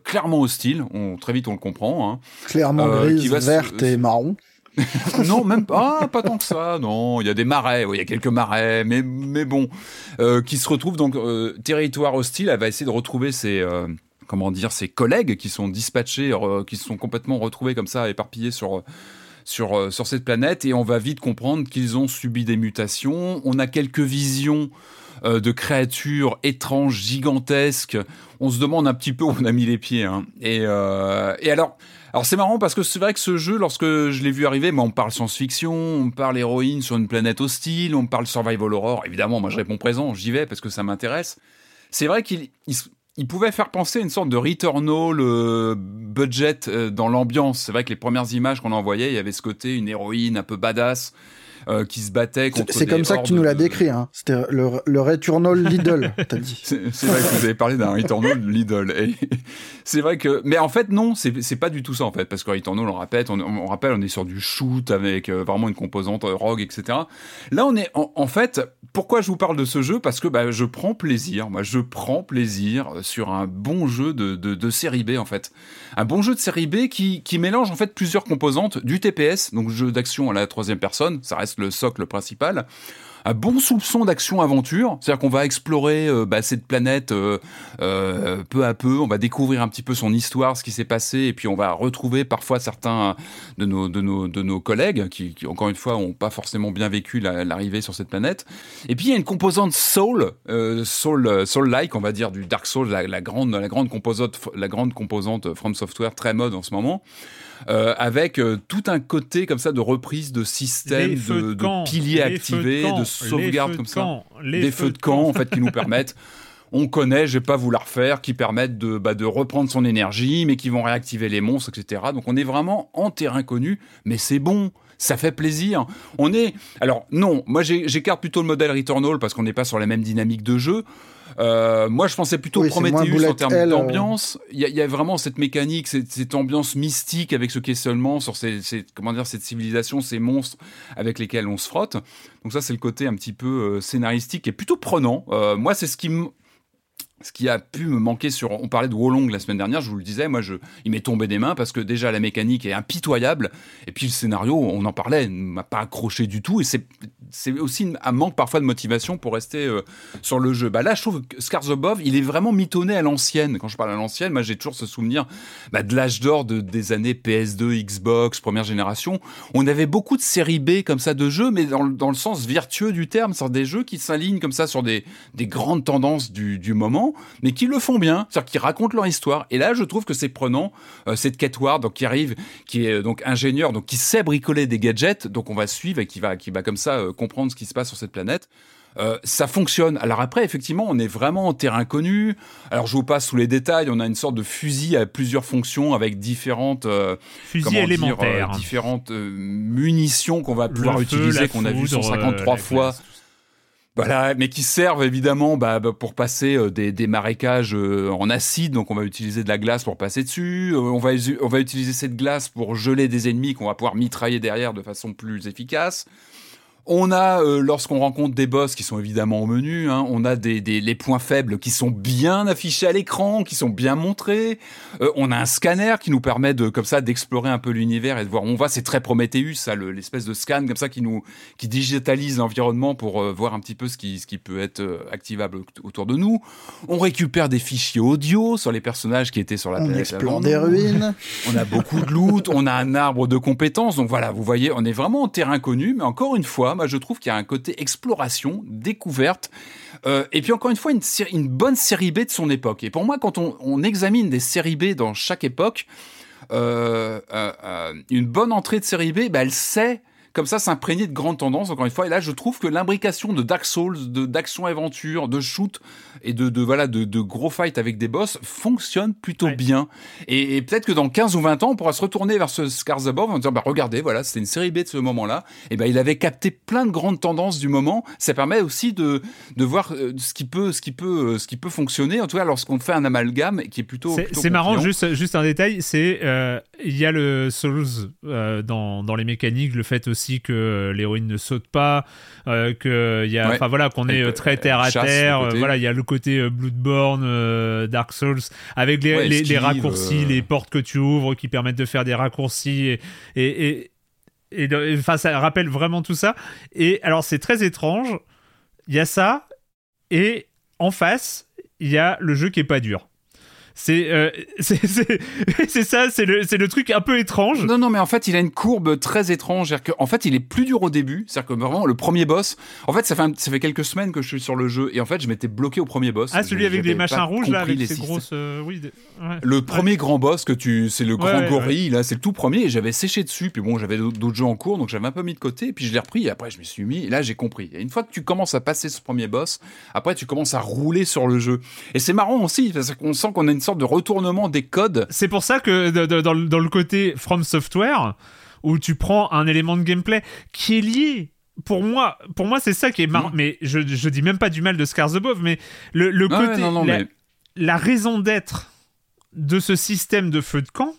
clairement hostile. On, très vite, on le comprend. Hein, clairement grise, verte et marron. non, même pas, ah, pas tant que ça. Non, il y a des marais, il y a quelques marais, mais mais bon, euh, qui se retrouvent donc euh, territoire hostile. Elle va essayer de retrouver ses euh, comment dire ses collègues qui sont dispatchés, qui sont complètement retrouvés comme ça, éparpillés sur sur sur cette planète, et on va vite comprendre qu'ils ont subi des mutations. On a quelques visions de créatures étranges, gigantesques. On se demande un petit peu où on a mis les pieds. Hein. Et, et alors, alors c'est marrant parce que c'est vrai que ce jeu, lorsque je l'ai vu arriver, on parle science-fiction, on parle héroïne sur une planète hostile, on parle survival horror. Évidemment, moi je réponds présent, j'y vais parce que ça m'intéresse. C'est vrai qu'il il, pouvait faire penser à une sorte de Returnal euh, budget euh, dans l'ambiance. C'est vrai que les premières images qu'on envoyait, il y avait ce côté une héroïne un peu badass euh, qui se battait contre. C'est comme ça que tu nous l'as décrit, hein. C'était le, le Returnal Lidl, t'as dit. C'est vrai que vous avez parlé d'un Returnal Lidl. C'est vrai que, mais en fait non, c'est pas du tout ça en fait, parce que Returnal, on rappelle, on, on rappelle, on est sur du shoot avec euh, vraiment une composante euh, rogue, etc. Là, on est en, fait. Pourquoi je vous parle de ce jeu? Parce que bah, je prends plaisir. Moi, je prends plaisir sur un bon jeu de, de, de série B en fait un bon jeu de série B qui, qui mélange en fait plusieurs composantes du TPS, donc jeu d'action à la troisième personne, ça reste le socle principal, un bon soupçon d'action-aventure. C'est-à-dire qu'on va explorer euh, bah, cette planète euh, euh, peu à peu, on va découvrir un petit peu son histoire, ce qui s'est passé, et puis on va retrouver parfois certains de nos, de nos, de nos collègues qui, encore une fois, n'ont pas forcément bien vécu l'arrivée sur cette planète. Et puis il y a une composante soul, soul, soul-like, on va dire du Dark Souls, la, la, grande, la grande composante, la grande composante From Software très mode en ce moment. Euh, avec euh, tout un côté comme ça de reprise de système, de, piliers activés, de, sauvegarde comme ça, des feux, de camp, en fait qui nous permettent on connaît, je vais pas vous la refaire, qui permettent de, bah, de reprendre son énergie, mais qui vont réactiver les monstres, etc. Donc on est vraiment en terrain connu, mais c'est bon. Ça fait plaisir. On est. Alors, non, moi j'écarte plutôt le modèle Returnal parce qu'on n'est pas sur la même dynamique de jeu. Euh, moi, je pensais plutôt Prometheus en termes d'ambiance. Il y, a vraiment cette mécanique, cette, ambiance mystique avec ce qui est seulement sur ces, comment dire, cette civilisation, ces monstres avec lesquels on se frotte. Donc ça, c'est le côté un petit peu euh, scénaristique et plutôt prenant. Euh, moi, c'est ce qui me ce qui a pu me manquer sur. On parlait de Wolong la semaine dernière, je vous le disais, moi, je, il m'est tombé des mains parce que déjà la mécanique est impitoyable et puis le scénario, on en parlait, ne m'a pas accroché du tout et c'est c'est aussi un manque parfois de motivation pour rester euh, sur le jeu. Bah là, je trouve que Above, il est vraiment mitonné à l'ancienne. Quand je parle à l'ancienne, moi, j'ai toujours ce souvenir bah, de l'âge d'or de, des années PS2, Xbox, première génération. On avait beaucoup de séries B comme ça de jeux, mais dans, dans le sens vertueux du terme, c'est des jeux qui s'alignent comme ça sur des, des grandes tendances du, du moment mais qui le font bien, c'est-à-dire qui racontent leur histoire. Et là, je trouve que c'est prenant. Euh, cette Kate Ward, donc qui arrive, qui est euh, donc ingénieur, donc qui sait bricoler des gadgets, donc on va suivre et qui va, qui va comme ça euh, comprendre ce qui se passe sur cette planète. ça fonctionne. Alors après, effectivement, on est vraiment en terrain connu. Alors je vous passe sous les détails. On a une sorte de fusil à plusieurs fonctions avec différentes fusil élémentaires, différentes munitions qu'on va pouvoir utiliser, qu'on a vu 153 fois Voilà, mais qui servent évidemment bah, bah pour passer euh, des, des, marécages euh, en acide, donc on va utiliser de la glace pour passer dessus. Euh, on, va, on va utiliser cette glace pour geler des ennemis qu'on va pouvoir mitrailler derrière de façon plus efficace. On a, euh, lorsqu'on rencontre des boss qui sont évidemment au menu, hein, on a des, des, les points faibles qui sont bien affichés à l'écran, qui sont bien montrés. Euh, on a un scanner qui nous permet de, comme ça, d'explorer un peu l'univers et de voir où on va. C'est très Prometheus, ça, l'espèce de scan comme ça qui nous, qui digitalise l'environnement pour euh, voir un petit peu ce qui, ce qui peut être activable autour de nous. On récupère des fichiers audio sur les personnages qui étaient sur la on planète. On explore des ruines. On a beaucoup de loot. on a un arbre de compétences. Donc voilà, vous voyez, on est vraiment en terrain connu, mais encore une fois, moi je trouve qu'il y a un côté exploration, découverte, euh, et puis encore une fois une, bonne série B de son époque. Et pour moi, quand on, examine des séries B dans chaque époque, euh, euh, une bonne entrée de série B, bah, elle sait comme ça s'imprégner de grandes tendances, encore une fois. Et là, je trouve que l'imbrication de Dark Souls, de d'action-aventure, de shoot et de, de voilà de, de, gros fights avec des boss fonctionne plutôt bien. Et, peut-être que dans 15 ou 20 ans, on pourra se retourner vers ce Scars Above en disant, bah regardez, voilà, c'était une série B de ce moment-là. Et ben il avait capté plein de grandes tendances du moment. Ça permet aussi de, de voir euh, ce qui peut, ce qui peut, euh, ce qui peut fonctionner. En tout cas, lorsqu'on fait un amalgame qui est plutôt. C'est marrant, juste, juste un détail, c'est euh, il y a le Souls dans, dans les mécaniques, le fait aussi que l'héroïne ne saute pas, euh, que il y a, enfin voilà, qu'on est euh, très terre à terre. Euh, voilà, il y a le côté Bloodborne, Dark Souls, avec les, les, raccourcis, les portes que tu ouvres qui permettent de faire des raccourcis et, et, et enfin ça rappelle vraiment tout ça. Et alors c'est très étrange. Il y a ça et en face il y a le jeu qui est pas dur. Euh, c'est c'est ça, c'est le, le truc un peu étrange. Non, non, mais en fait, il a une courbe très étrange. En fait, il est plus dur au début. C'est-à-dire que vraiment, le premier boss. En fait, ça fait, ça fait quelques semaines que je suis sur le jeu. Et en fait, je m'étais bloqué au premier boss. Ah, celui avec des machins rouges, là, avec ces grosses. Euh, oui, Le premier grand boss que tu. C'est le grand gorille, là, c'est le tout premier. Et j'avais séché dessus. Puis bon, j'avais d'autres jeux en cours. Donc j'avais un peu mis de côté. Et puis je l'ai repris. Et après, je me suis mis. Et là, j'ai compris. Et une fois que tu commences à passer ce premier boss, après, tu commences à rouler sur le jeu. Et c'est marrant aussi. Parce qu'on sent qu'on a une sorte de retournement des codes. C'est pour ça que dans, le côté From Software, où tu prends un élément de gameplay qui est lié pour moi, pour moi c'est ça qui est marrant. Mais je, je dis même pas du mal de Scars Above, mais le, côté, la, raison d'être de ce système de feu de camp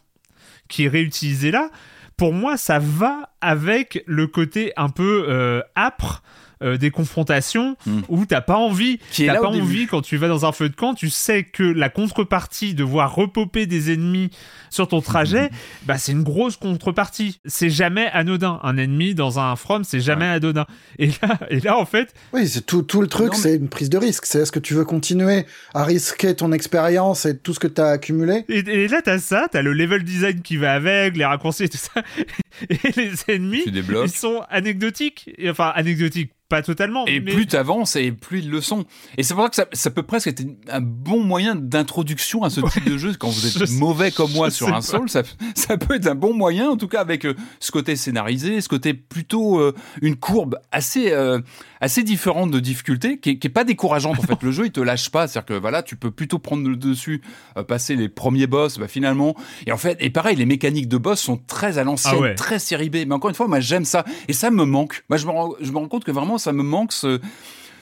qui est réutilisé là, pour moi, ça va avec le côté un peu euh, âpre euh, des confrontations hmm. où t'as pas envie, t'as pas envie quand tu vas dans un feu de camp, tu sais que la contrepartie de voir repoper des ennemis sur ton trajet, bah c'est une grosse contrepartie. C'est jamais anodin. Un ennemi dans un From, c'est jamais anodin. Et là, et là en fait, oui, c'est tout, tout le truc, c'est une prise de risque. C'est est-ce que tu veux continuer à risquer ton expérience et tout ce que t'as accumulé? Et, et, là t'as ça, t'as le level design qui va avec, les raccourcis et tout ça, et les ennemis, ils sont anecdotiques, enfin anecdotiques pas totalement. Et plus tu avances et plus ils le sont. Et c'est pour ça que ça, ça, peut presque être un bon moyen d'introduction à ce type de jeu. Quand vous êtes mauvais comme moi sur un sol, ça, ça, peut être un bon moyen, en tout cas avec euh, ce côté scénarisé, ce côté plutôt euh, une courbe assez, euh, assez différente de difficulté, qui est, pas décourageante. En fait, le jeu il te lâche pas, c'est-à-dire que voilà, tu peux plutôt prendre le dessus, passer les premiers boss, bah, finalement. Et en fait, et pareil, les mécaniques de boss sont très à l'ancienne, ah très série B. Mais encore une fois, moi j'aime ça et ça me manque. Moi je me rends, je me rends compte que vraiment ça me manque ce,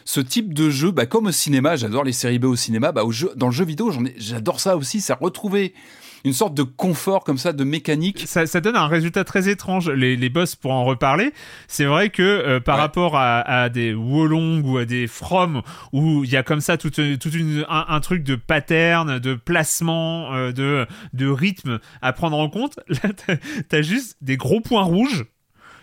ce type de jeu, bah, comme au cinéma, j'adore les séries B au cinéma, bah, au jeu, dans le jeu vidéo, j'adore ça aussi, c'est retrouver une sorte de confort comme ça, de mécanique. Ça, donne un résultat très étrange. Les, les boss, pour en reparler, c'est vrai que euh, par rapport à, des Wolong ou à des From, où il y a comme ça tout, tout une, un, truc de pattern, de placement, euh, de, de rythme à prendre en compte, là, t'as as juste des gros points rouges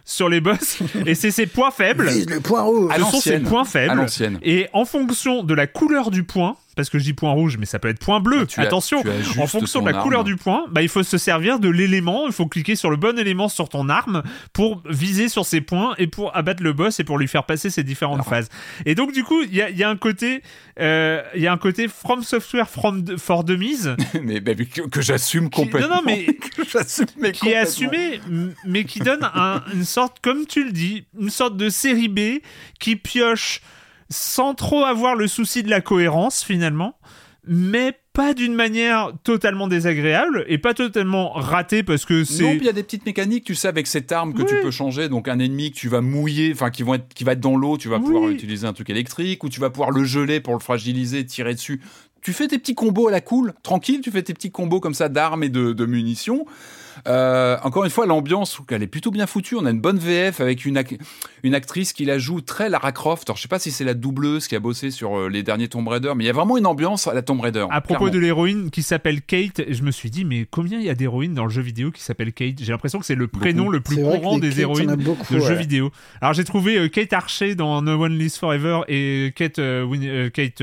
sur les boss et c'est ses points faibles. le point rouge. Ce sont ses points faibles. Et en fonction de la couleur du point, parce que je dis point rouge, mais ça peut être point bleu. Ah, Attention, en fonction de la couleur du point, bah, il faut se servir de l'élément. Il faut cliquer sur le bon élément sur ton arme pour viser sur ses points et pour abattre le boss et pour lui faire passer ses différentes phases. Et donc du coup, il y a, y a, un côté, euh, y a un côté From Software from for Dummies, mais, mais que, j'assume complètement. non, non, mais mais qui est assumé, mais qui donne une sorte, comme tu le dis, une sorte de série B qui pioche sans trop avoir le souci de la cohérence finalement, mais pas d'une manière totalement désagréable et pas totalement ratée parce que c'est. Non, il y a des petites mécaniques, tu sais, avec cette arme que tu peux changer. Donc un ennemi que tu vas mouiller, enfin qui, vont être, qui va être dans l'eau, tu vas pouvoir utiliser un truc électrique ou tu vas pouvoir le geler pour le fragiliser, tirer dessus. Tu fais tes petits combos à la cool, tranquille, tu fais tes petits combos comme ça d'armes et de, de munitions. Euh, encore une fois, l'ambiance, elle est plutôt bien foutue. On a une bonne VF avec une, une actrice qui la joue très Lara Croft. Alors, je sais pas si c'est la doubleuse qui a bossé sur euh, les derniers Tomb Raider, mais il y a vraiment une ambiance à la Tomb Raider. À propos de l'héroïne qui s'appelle Kate, je me suis dit, mais combien il y a d'héroïnes dans le jeu vidéo qui s'appelle Kate? J'ai l'impression que c'est le prénom le plus courant des héroïnes de jeux vidéo. Alors, j'ai trouvé euh, Kate Archer dans No One Lives Forever et Kate, Kate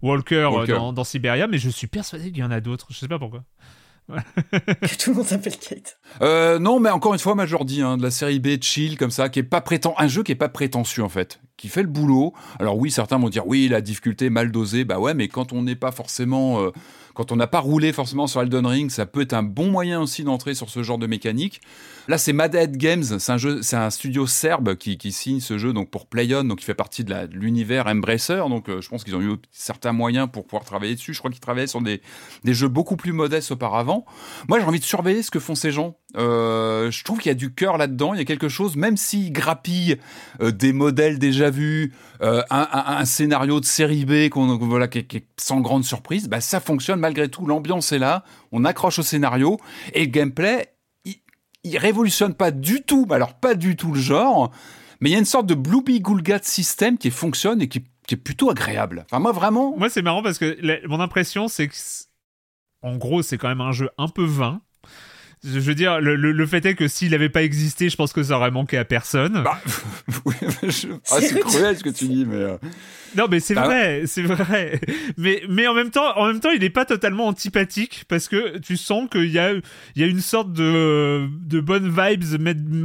Walker, Dans, dans Siberia, mais je suis persuadé qu'il y en a d'autres. Je sais pas pourquoi. que tout le monde s'appelle Kate. Euh, non, mais encore une fois, dis, hein, de la série B chill comme ça, qui est pas prétend, un jeu qui est pas prétentieux en fait, qui fait le boulot. Alors oui, certains vont dire oui, la difficulté mal dosée, bah ouais, mais quand on n'est pas forcément euh, quand on n'a pas roulé forcément sur Elden Ring, ça peut être un bon moyen aussi d'entrer sur ce genre de mécanique. Là, c'est Madhead Games, c'est un studio serbe qui, signe ce jeu donc pour PlayOn, donc il fait partie de l'univers Embracer. Donc, euh, je pense qu'ils ont eu certains moyens pour pouvoir travailler dessus. Je crois qu'ils travaillaient sur des, jeux beaucoup plus modestes auparavant. Moi, j'ai envie de surveiller ce que font ces gens. Euh, je trouve qu'il y a du cœur là-dedans. Il y a quelque chose, même s'ils grappillent euh, des modèles déjà vus, un, scénario de série B voilà qui, est sans grande surprise, bah, ça fonctionne malgré tout, l'ambiance est là, on accroche au scénario, et le gameplay, il, révolutionne pas du tout, alors pas du tout le genre, mais il y a une sorte de Blooby Gulgat système qui fonctionne et qui, est plutôt agréable. Enfin, moi, vraiment. Moi, c'est marrant parce que mon impression, c'est que, en gros, c'est quand même un jeu un peu vain je veux dire, le, fait est que s'il n'avait pas existé, je pense que ça aurait manqué à personne. Bah, ah, c'est cruel ce que tu dis, mais. Euh, non, mais c'est bah vrai, c'est vrai. Mais, mais en même temps, en même temps, il n'est pas totalement antipathique parce que tu sens qu'il y a, il y a une sorte de, de bonnes vibes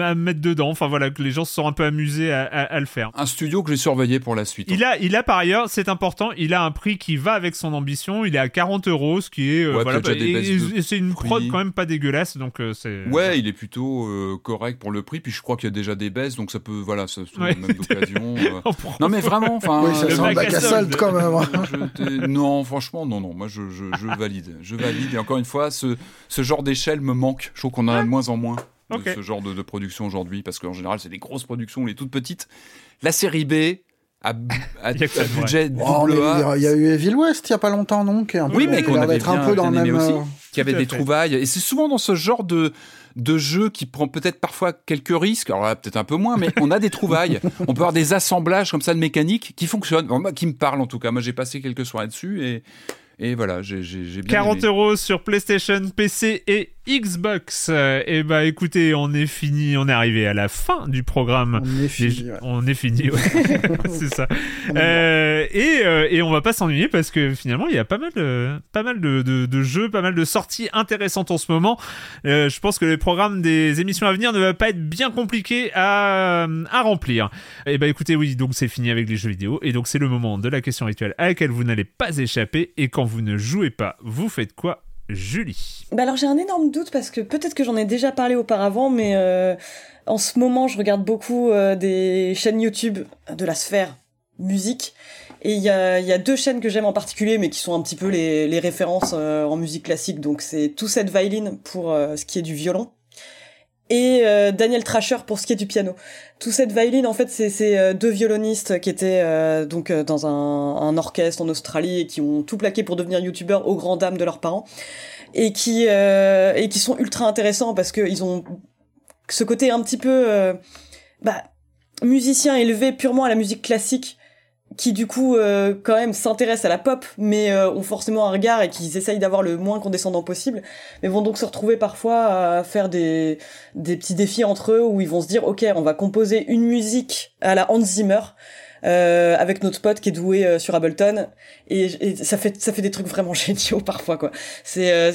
à mettre dedans. Enfin voilà, que les gens se sont un peu amusés à, le faire. Un studio que j'ai surveillé pour la suite. Il a, il a par ailleurs, c'est important, il a un prix qui va avec son ambition. Il est à 40 euros, ce qui est, euh, voilà, bah, et, c'est une prod quand même pas dégueulasse donc euh, c'est. Ouais, il est plutôt euh, correct pour le prix. Puis je crois qu'il y a déjà des baisses, donc ça peut, voilà, ça même d'occasion. Euh. non, mais vraiment, enfin. Oui, ça sent bac à solde quand même. Hein. non, franchement, non, non. Moi, je, je, je, valide, je valide. Et encore une fois, ce, ce genre d'échelle me manque. Je trouve qu'on en a de moins en moins. De ce genre de, de production aujourd'hui, parce qu'en général, c'est des grosses productions, les toutes petites. La série B, à, budget double A. Il y, a eu Evil West il y a pas longtemps, non Oui, mais qu'on avait bien, un peu dans le même aussi, qui avait des trouvailles. Et c'est souvent dans ce genre de de jeu qui prend peut-être parfois quelques risques, alors là peut-être un peu moins, mais on a des trouvailles. on peut avoir des assemblages comme ça de mécanique qui fonctionnent, qui me parlent en tout cas. Moi j'ai passé quelques soirées dessus et, et voilà, j'ai bien 40 euros sur PlayStation, PC et Xbox. et eh bah écoutez, on est fini, on est arrivé à la fin du programme. On est fini. On est fini, ouais. c'est ça. Euh, et, euh, et on va pas s'ennuyer parce que finalement il y a pas mal de, pas mal de, de, jeux, pas mal de sorties intéressantes en ce moment. Euh, je pense que le programme des émissions à venir ne va pas être bien compliqué à, à remplir. Et eh bah écoutez, oui, donc c'est fini avec les jeux vidéo et donc c'est le moment de la question rituelle à laquelle vous n'allez pas échapper et quand vous ne jouez pas, vous faites quoi Julie? Bah alors j'ai un énorme doute parce que peut-être que j'en ai déjà parlé auparavant, mais euh, en ce moment je regarde beaucoup euh, des chaînes YouTube de la sphère musique. Et il y a, deux chaînes que j'aime en particulier, mais qui sont un petit peu les, références euh, en musique classique. Donc c'est Tout cette Violin pour ce qui est du violon et Daniel Trasher pour ce qui est du piano. Tout cette Violin, en fait, c'est deux violonistes qui étaient donc dans un, un, orchestre en Australie et qui ont tout plaqué pour devenir youtubeurs aux grandes dames de leurs parents et qui euh, et qui sont ultra intéressants parce que ils ont ce côté un petit peu euh, bah, musicien élevé purement à la musique classique qui du coup euh, quand même s'intéressent à la pop mais euh, ont forcément un regard et qui essayent d'avoir le moins condescendant possible mais vont donc se retrouver parfois à faire des des petits défis entre eux où ils vont se dire ok on va composer une musique à la Hans Zimmer euh, avec notre pote qui est doué euh, sur Ableton et, et, ça fait ça fait des trucs vraiment géniaux parfois quoi. C'est euh,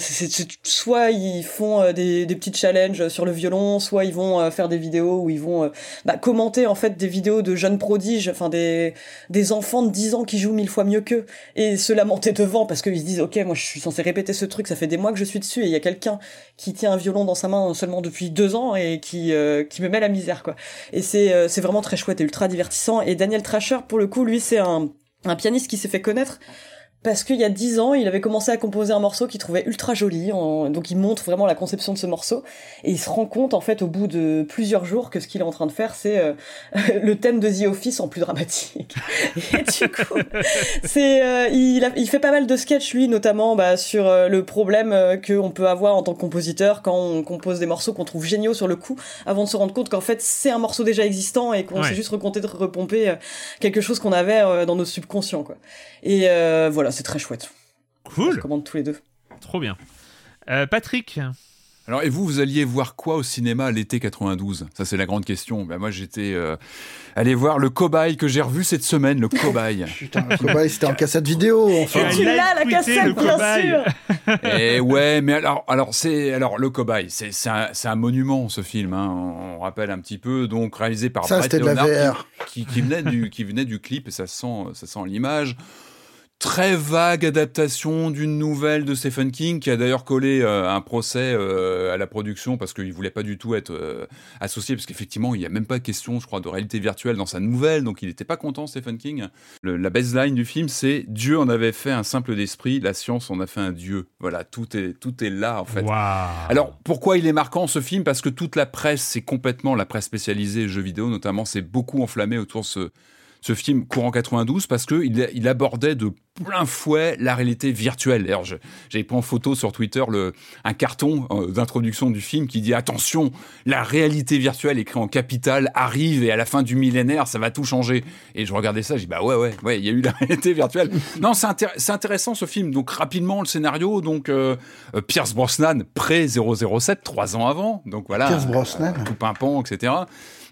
soit ils font euh, des, des petits challenges sur le violon, soit ils vont faire des vidéos où ils vont bah, commenter en fait des vidéos de jeunes prodiges, enfin des des enfants de 10 ans qui jouent mille fois mieux qu'eux et se lamenter devant parce qu'ils se disent ok moi je suis censé répéter ce truc, ça fait des mois que je suis dessus et il y a quelqu'un qui tient un violon dans sa main seulement depuis deux ans et qui qui me met la misère quoi. Et c'est c'est vraiment très chouette et ultra divertissant et Daniel pour le coup, lui, c'est un, pianiste qui s'est fait connaître parce qu'il y a dix ans, il avait commencé à composer un morceau qu'il trouvait ultra joli, donc il montre vraiment la conception de ce morceau, et il se rend compte en fait au bout de plusieurs jours que ce qu'il est en train de faire, c'est euh, le thème de The Office en plus dramatique. et du coup, c'est, euh, il, il, fait pas mal de sketchs lui, notamment bah, sur euh, le problème qu'on peut avoir en tant que compositeur quand on compose des morceaux qu'on trouve géniaux sur le coup, avant de se rendre compte qu'en fait c'est un morceau déjà existant et qu'on s'est juste reconté de repomper quelque chose qu'on avait dans nos subconscients quoi. Et voilà c'est très chouette. Cool. Je recommande tous les deux. Trop bien. Euh, Patrick alors, et vous, vous alliez voir quoi au cinéma l'été 92 Ça, c'est la grande question. Ben, moi, j'étais euh, allé voir le cobaye que j'ai revu cette semaine, le cobaye. Putain, le cobaye, c'était en cassette vidéo. Enfin. tu l'as, la cassette, bien sûr. Et eh ouais, mais alors, alors c'est alors le cobaye, c'est un, un, monument ce film. Hein, on, rappelle un petit peu, donc réalisé par ça, Brett Leonard, de la VR. Qui, qui, venait du qui venait du clip et ça sent ça sent l'image très vague adaptation d'une nouvelle de Stephen King qui a d'ailleurs collé euh, un procès euh, à la production parce qu'il voulait pas du tout être euh, associé parce qu'effectivement il y a même pas question je crois de réalité virtuelle dans sa nouvelle donc il n'était pas content Stephen King. La baseline du film c'est Dieu en avait fait un simple d'esprit la science en a fait un dieu voilà tout est tout est là en fait. Alors pourquoi il est marquant ce film? Parce que toute la presse c'est complètement la presse spécialisée jeux vidéo notamment c'est beaucoup enflammé autour de ce ce film courant 92 parce que il, abordait de plein fouet la réalité virtuelle. Alors, j'avais pris en photo sur Twitter le, un carton euh, d'introduction du film qui dit attention, la réalité virtuelle écrit en capital arrive et à la fin du millénaire, ça va tout changer. Et je regardais ça, je dis bah ouais, ouais, ouais, il y a eu la réalité virtuelle. non, c'est intéressant ce film. Donc, rapidement, le scénario, donc, euh, euh, Pierce Brosnan, pré-007, trois ans avant. Donc, voilà. Pierce Brosnan. tout pimpant, etc.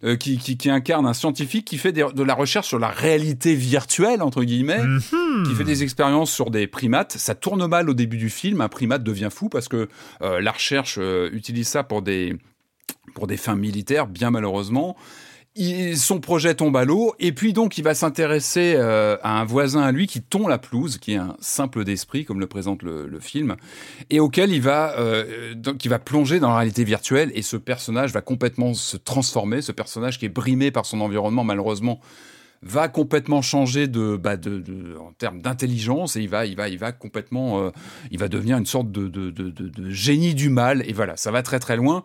Euh, qui, qui, incarne un scientifique qui fait de la recherche sur la réalité virtuelle, entre guillemets, mhm. qui fait des expériences sur des primates. Ça tourne mal au début du film, un primate devient fou parce que euh, la recherche euh, utilise ça pour des, pour des fins militaires, bien malheureusement son projet tombe à l'eau et puis donc il va s'intéresser euh, à un voisin à lui qui tond la pelouse, qui est un simple d'esprit comme le présente le, film, et auquel il va euh, donc il va plonger dans la réalité virtuelle et ce personnage va complètement se transformer, ce personnage qui est brimé par son environnement malheureusement va complètement changer de, bah de, en termes d'intelligence et il va il va il va complètement euh, il va devenir une sorte de, de, génie du mal et voilà ça va très très loin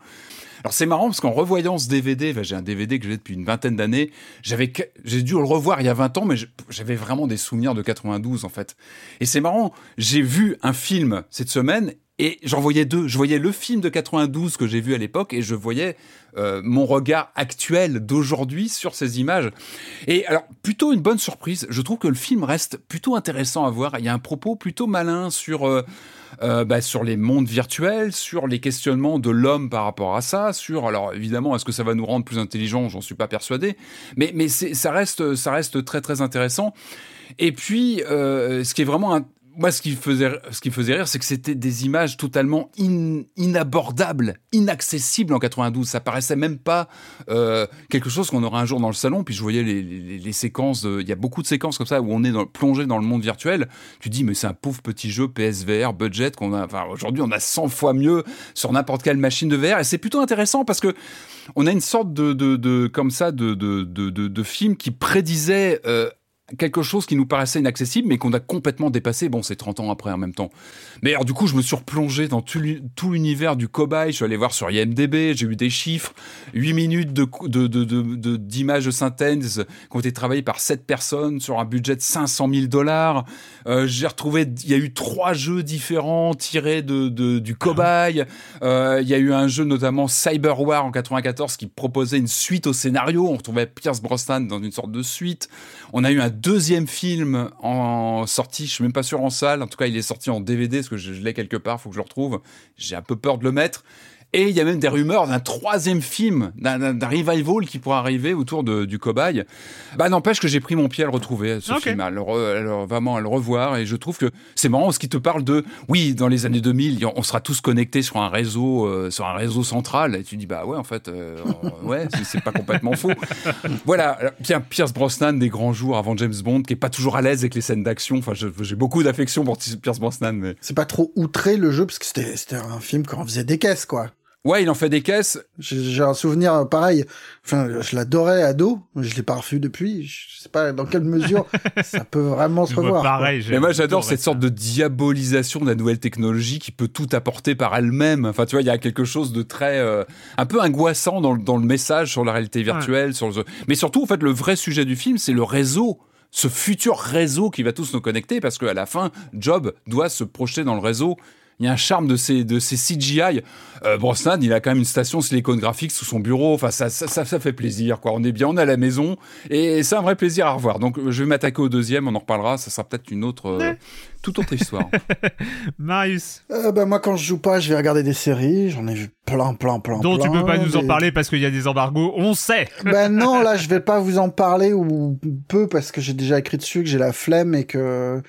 alors c'est marrant parce qu'en revoyant ce DVD, j'ai un DVD que j'ai depuis une vingtaine d'années, j'avais j'ai dû le revoir il y a 20 ans, mais j'avais vraiment des souvenirs de 92 en fait. Et c'est marrant, j'ai vu un film cette semaine et j'en voyais deux. Je voyais le film de 92 que j'ai vu à l'époque et je voyais euh, mon regard actuel d'aujourd'hui sur ces images. Et alors, plutôt une bonne surprise. Je trouve que le film reste plutôt intéressant à voir. Il y a un propos plutôt malin sur... Euh, euh, bah, sur les mondes virtuels, sur les questionnements de l'homme par rapport à ça, sur alors évidemment est-ce que ça va nous rendre plus intelligents, j'en suis pas persuadé, mais mais ça reste ça reste très très intéressant. Et puis euh, ce qui est vraiment moi, ce qui faisait, ce qui faisait rire, c'est que c'était des images totalement inabordables, inaccessibles en 92. Ça paraissait même pas euh, quelque chose qu'on aurait un jour dans le salon. Puis je voyais les, séquences, il y a beaucoup de séquences comme ça où on est plongé dans le monde virtuel. Tu dis, mais c'est un pauvre petit jeu PSVR budget qu'on a. Enfin, aujourd'hui, on a 100 fois mieux sur n'importe quelle machine de VR, et c'est plutôt intéressant parce que on a une sorte de, de, comme ça de, de, de, de, film qui prédisait euh, quelque chose qui nous paraissait inaccessible, mais qu'on a complètement dépassé. Bon, c'est 30 ans après en même temps. Mais alors, du coup, je me suis replongé dans tout l'univers du cobaye. Je suis allé voir sur IMDB, j'ai eu des chiffres. 8 minutes de, de, d'images de, synthèse qui ont été travaillées par 7 personnes sur un budget de 500 000 dollars. Euh, j'ai retrouvé, il y a eu trois jeux différents tirés de, du cobaye. Euh, il y a eu un jeu notamment Cyber War en 94 qui proposait une suite au scénario. On retrouvait Pierce Brosnan dans une sorte de suite. On a eu un deuxième film en sortie, je suis même pas sûr en salle. En tout cas, il est sorti en DVD parce que je, je l'ai quelque part, faut que je le retrouve. J'ai un peu peur de le mettre. Et il y a même des rumeurs d'un troisième film, d'un revival qui pourrait arriver autour de, du cobaye. Bah n'empêche que j'ai pris mon pied à le retrouver, ce film, à le, vraiment à le revoir. Et je trouve que c'est marrant ce qui te parle de, oui, dans les années 2000, on sera tous connectés sur un réseau, euh, sur un réseau central. Et tu dis bah ouais, en fait, euh, ouais, c'est pas complètement faux. Voilà, bien Pierce Brosnan des grands jours avant James Bond, qui est pas toujours à l'aise avec les scènes d'action. Enfin, j'ai beaucoup d'affection pour Pierce Brosnan, mais c'est pas trop outré le jeu parce que c'était un film quand on faisait des caisses, quoi. Ouais, il en fait des caisses. J'ai un souvenir pareil. Enfin, je l'adorais ado, je l'ai pas revu depuis. Je sais pas dans quelle mesure ça peut vraiment se revoir. Pareil, mais moi, j'adore cette sorte de diabolisation de la nouvelle technologie qui peut tout apporter par elle-même. Enfin, tu vois, il y a quelque chose de très, euh, un peu angoissant dans, dans, le message sur la réalité virtuelle, sur le... mais surtout, en fait, le vrai sujet du film, c'est le réseau ce futur réseau qui va tous nous connecter, parce qu'à la fin, Job doit se projeter dans le réseau il y a un charme de ces, de ces CGI. Euh, Brosnan, il a quand même une station Silicon Graphics sous son bureau. Enfin, ça, ça, ça, fait plaisir, quoi. On est bien, on est à la maison. Et c'est un vrai plaisir à revoir. Donc, je vais m'attaquer au deuxième, on en reparlera. Ça sera peut-être une autre, euh, toute autre histoire. Marius. Euh, bah, moi, quand je joue pas, je vais regarder des séries. J'en ai vu plein, plein, plein. Dont plein, tu peux pas nous en parler parce qu'il y a des embargos. On sait. ben non, là, je vais pas vous en parler ou peu parce que j'ai déjà écrit dessus, que j'ai la flemme et que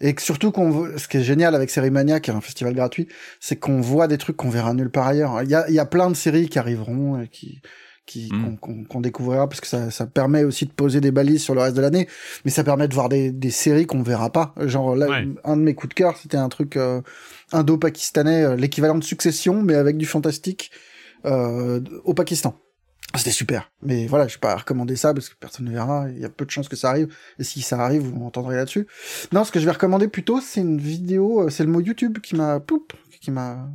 et que surtout qu'on ce qui est génial avec Sérimania qui est un festival gratuit c'est qu'on voit des trucs qu'on verra nulle part ailleurs il y a, y a plein de séries qui arriveront et qui qui mm. qu'on découvrira parce que ça, ça permet aussi de poser des balises sur le reste de l'année mais ça permet de voir des, des séries qu'on verra pas genre là un de mes coups de cœur c'était un truc euh, indo-pakistanais euh, l'équivalent de Succession mais avec du fantastique euh, au Pakistan c'était super. Mais voilà, je vais pas recommander ça parce que personne ne verra. Il y a peu de chances que ça arrive. Et si ça arrive, vous m'entendrez là-dessus. Non, ce que je vais recommander plutôt, c'est une vidéo, c'est le mot YouTube qui m'a, qui m'a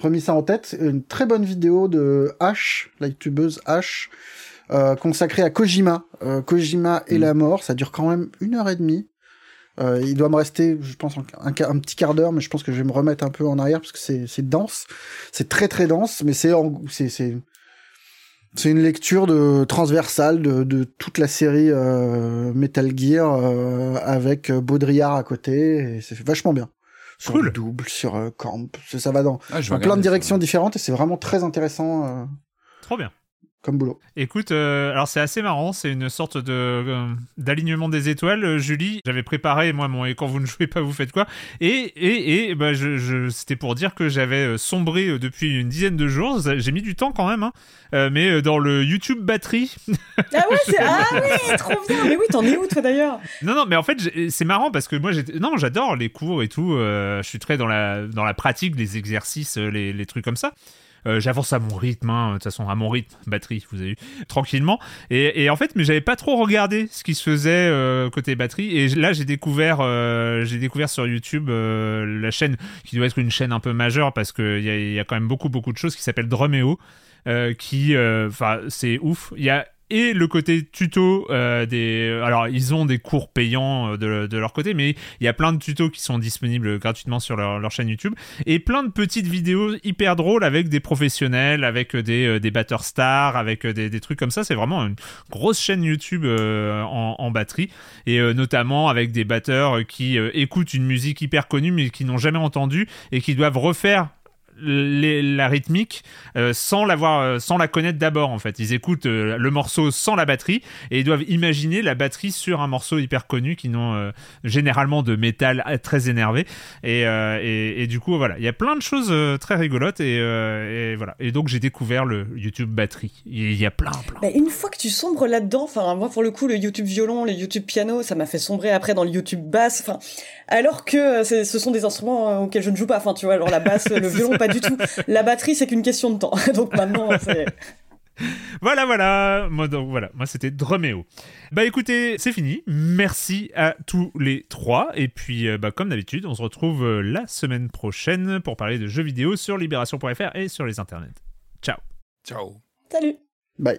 remis ça en tête. Une très bonne vidéo de H, la youtubeuse H, euh, consacrée à Kojima. Euh, Kojima et mm. la mort. Ça dure quand même une heure et demie. Euh, il doit me rester, je pense, un, un, petit quart d'heure, mais je pense que je vais me remettre un peu en arrière parce que c'est, dense. C'est très très dense, mais c'est, c'est, une lecture de transversale de, de toute la série euh, Metal Gear euh, avec Baudrillard à côté c'est vachement bien. Sur le double, sur euh, Camp, ça, va dans, ah, dans plein de directions différentes et c'est vraiment très intéressant. Euh, Trop bien comme boulot. Écoute, euh, alors c'est assez marrant, c'est une sorte de euh, d'alignement des étoiles. Euh, Julie, j'avais préparé moi mon et quand vous ne jouez pas, vous faites quoi? Et et et bah je, c'était pour dire que j'avais sombré depuis une dizaine de jours. J'ai mis du temps quand même, hein, mais dans le YouTube batterie. ah ouais, c'est ah ouais, trop bien. Mais oui, t'en es où toi d'ailleurs? Non non, mais en fait c'est marrant parce que moi j'étais non, j'adore les cours et tout. je suis très dans la dans la pratique, les exercices, les, les trucs comme ça. Euh, j'avance à mon rythme, hein, de toute façon, à mon rythme, batterie, vous avez vu, tranquillement. Et, en fait, mais j'avais pas trop regardé ce qui se faisait euh, côté batterie. Et là, j'ai découvert, euh, j'ai découvert sur YouTube la chaîne qui doit être une chaîne un peu majeure parce qu'il y a, y a quand même beaucoup, beaucoup de choses qui s'appellent Drumeo. qui, enfin, c'est ouf. Il y a et le côté tuto euh, des alors ils ont des cours payants euh, de, leur côté mais il y a plein de tutos qui sont disponibles gratuitement sur leur, chaîne YouTube et plein de petites vidéos hyper drôles avec des professionnels avec des, euh, des batteurs stars avec des, des, trucs comme ça. C'est vraiment une grosse chaîne YouTube en, en, batterie et notamment avec des batteurs qui écoutent une musique hyper connue mais qui n'ont jamais entendu et qui doivent refaire la rythmique euh, sans l'avoir euh, sans la connaître d'abord en fait. Ils écoutent euh, le morceau sans la batterie et ils doivent imaginer la batterie sur un morceau hyper connu qui n'ont généralement de métal très énervé. Et, et, du coup voilà. Il y a plein de choses très rigolotes et, voilà. Et donc j'ai découvert le YouTube batterie. Il y a plein plein. Bah, une fois que tu sombres là-dedans enfin moi pour le coup le YouTube violon le YouTube piano ça m'a fait sombrer après dans le YouTube basse. Enfin alors que ce sont des instruments auxquels je ne joue pas. Enfin tu vois alors la basse le violon pas du tout. La batterie, c'est qu'une question de temps. Donc maintenant, c'est. voilà, voilà. Moi, donc, voilà. Moi, c'était Dromeo. Bah écoutez, c'est fini. Merci à tous les trois. Et puis, euh, bah, comme d'habitude, on se retrouve euh, la semaine prochaine pour parler de jeux vidéo sur libération.fr et sur les internets. Ciao. Ciao. Salut. Bye.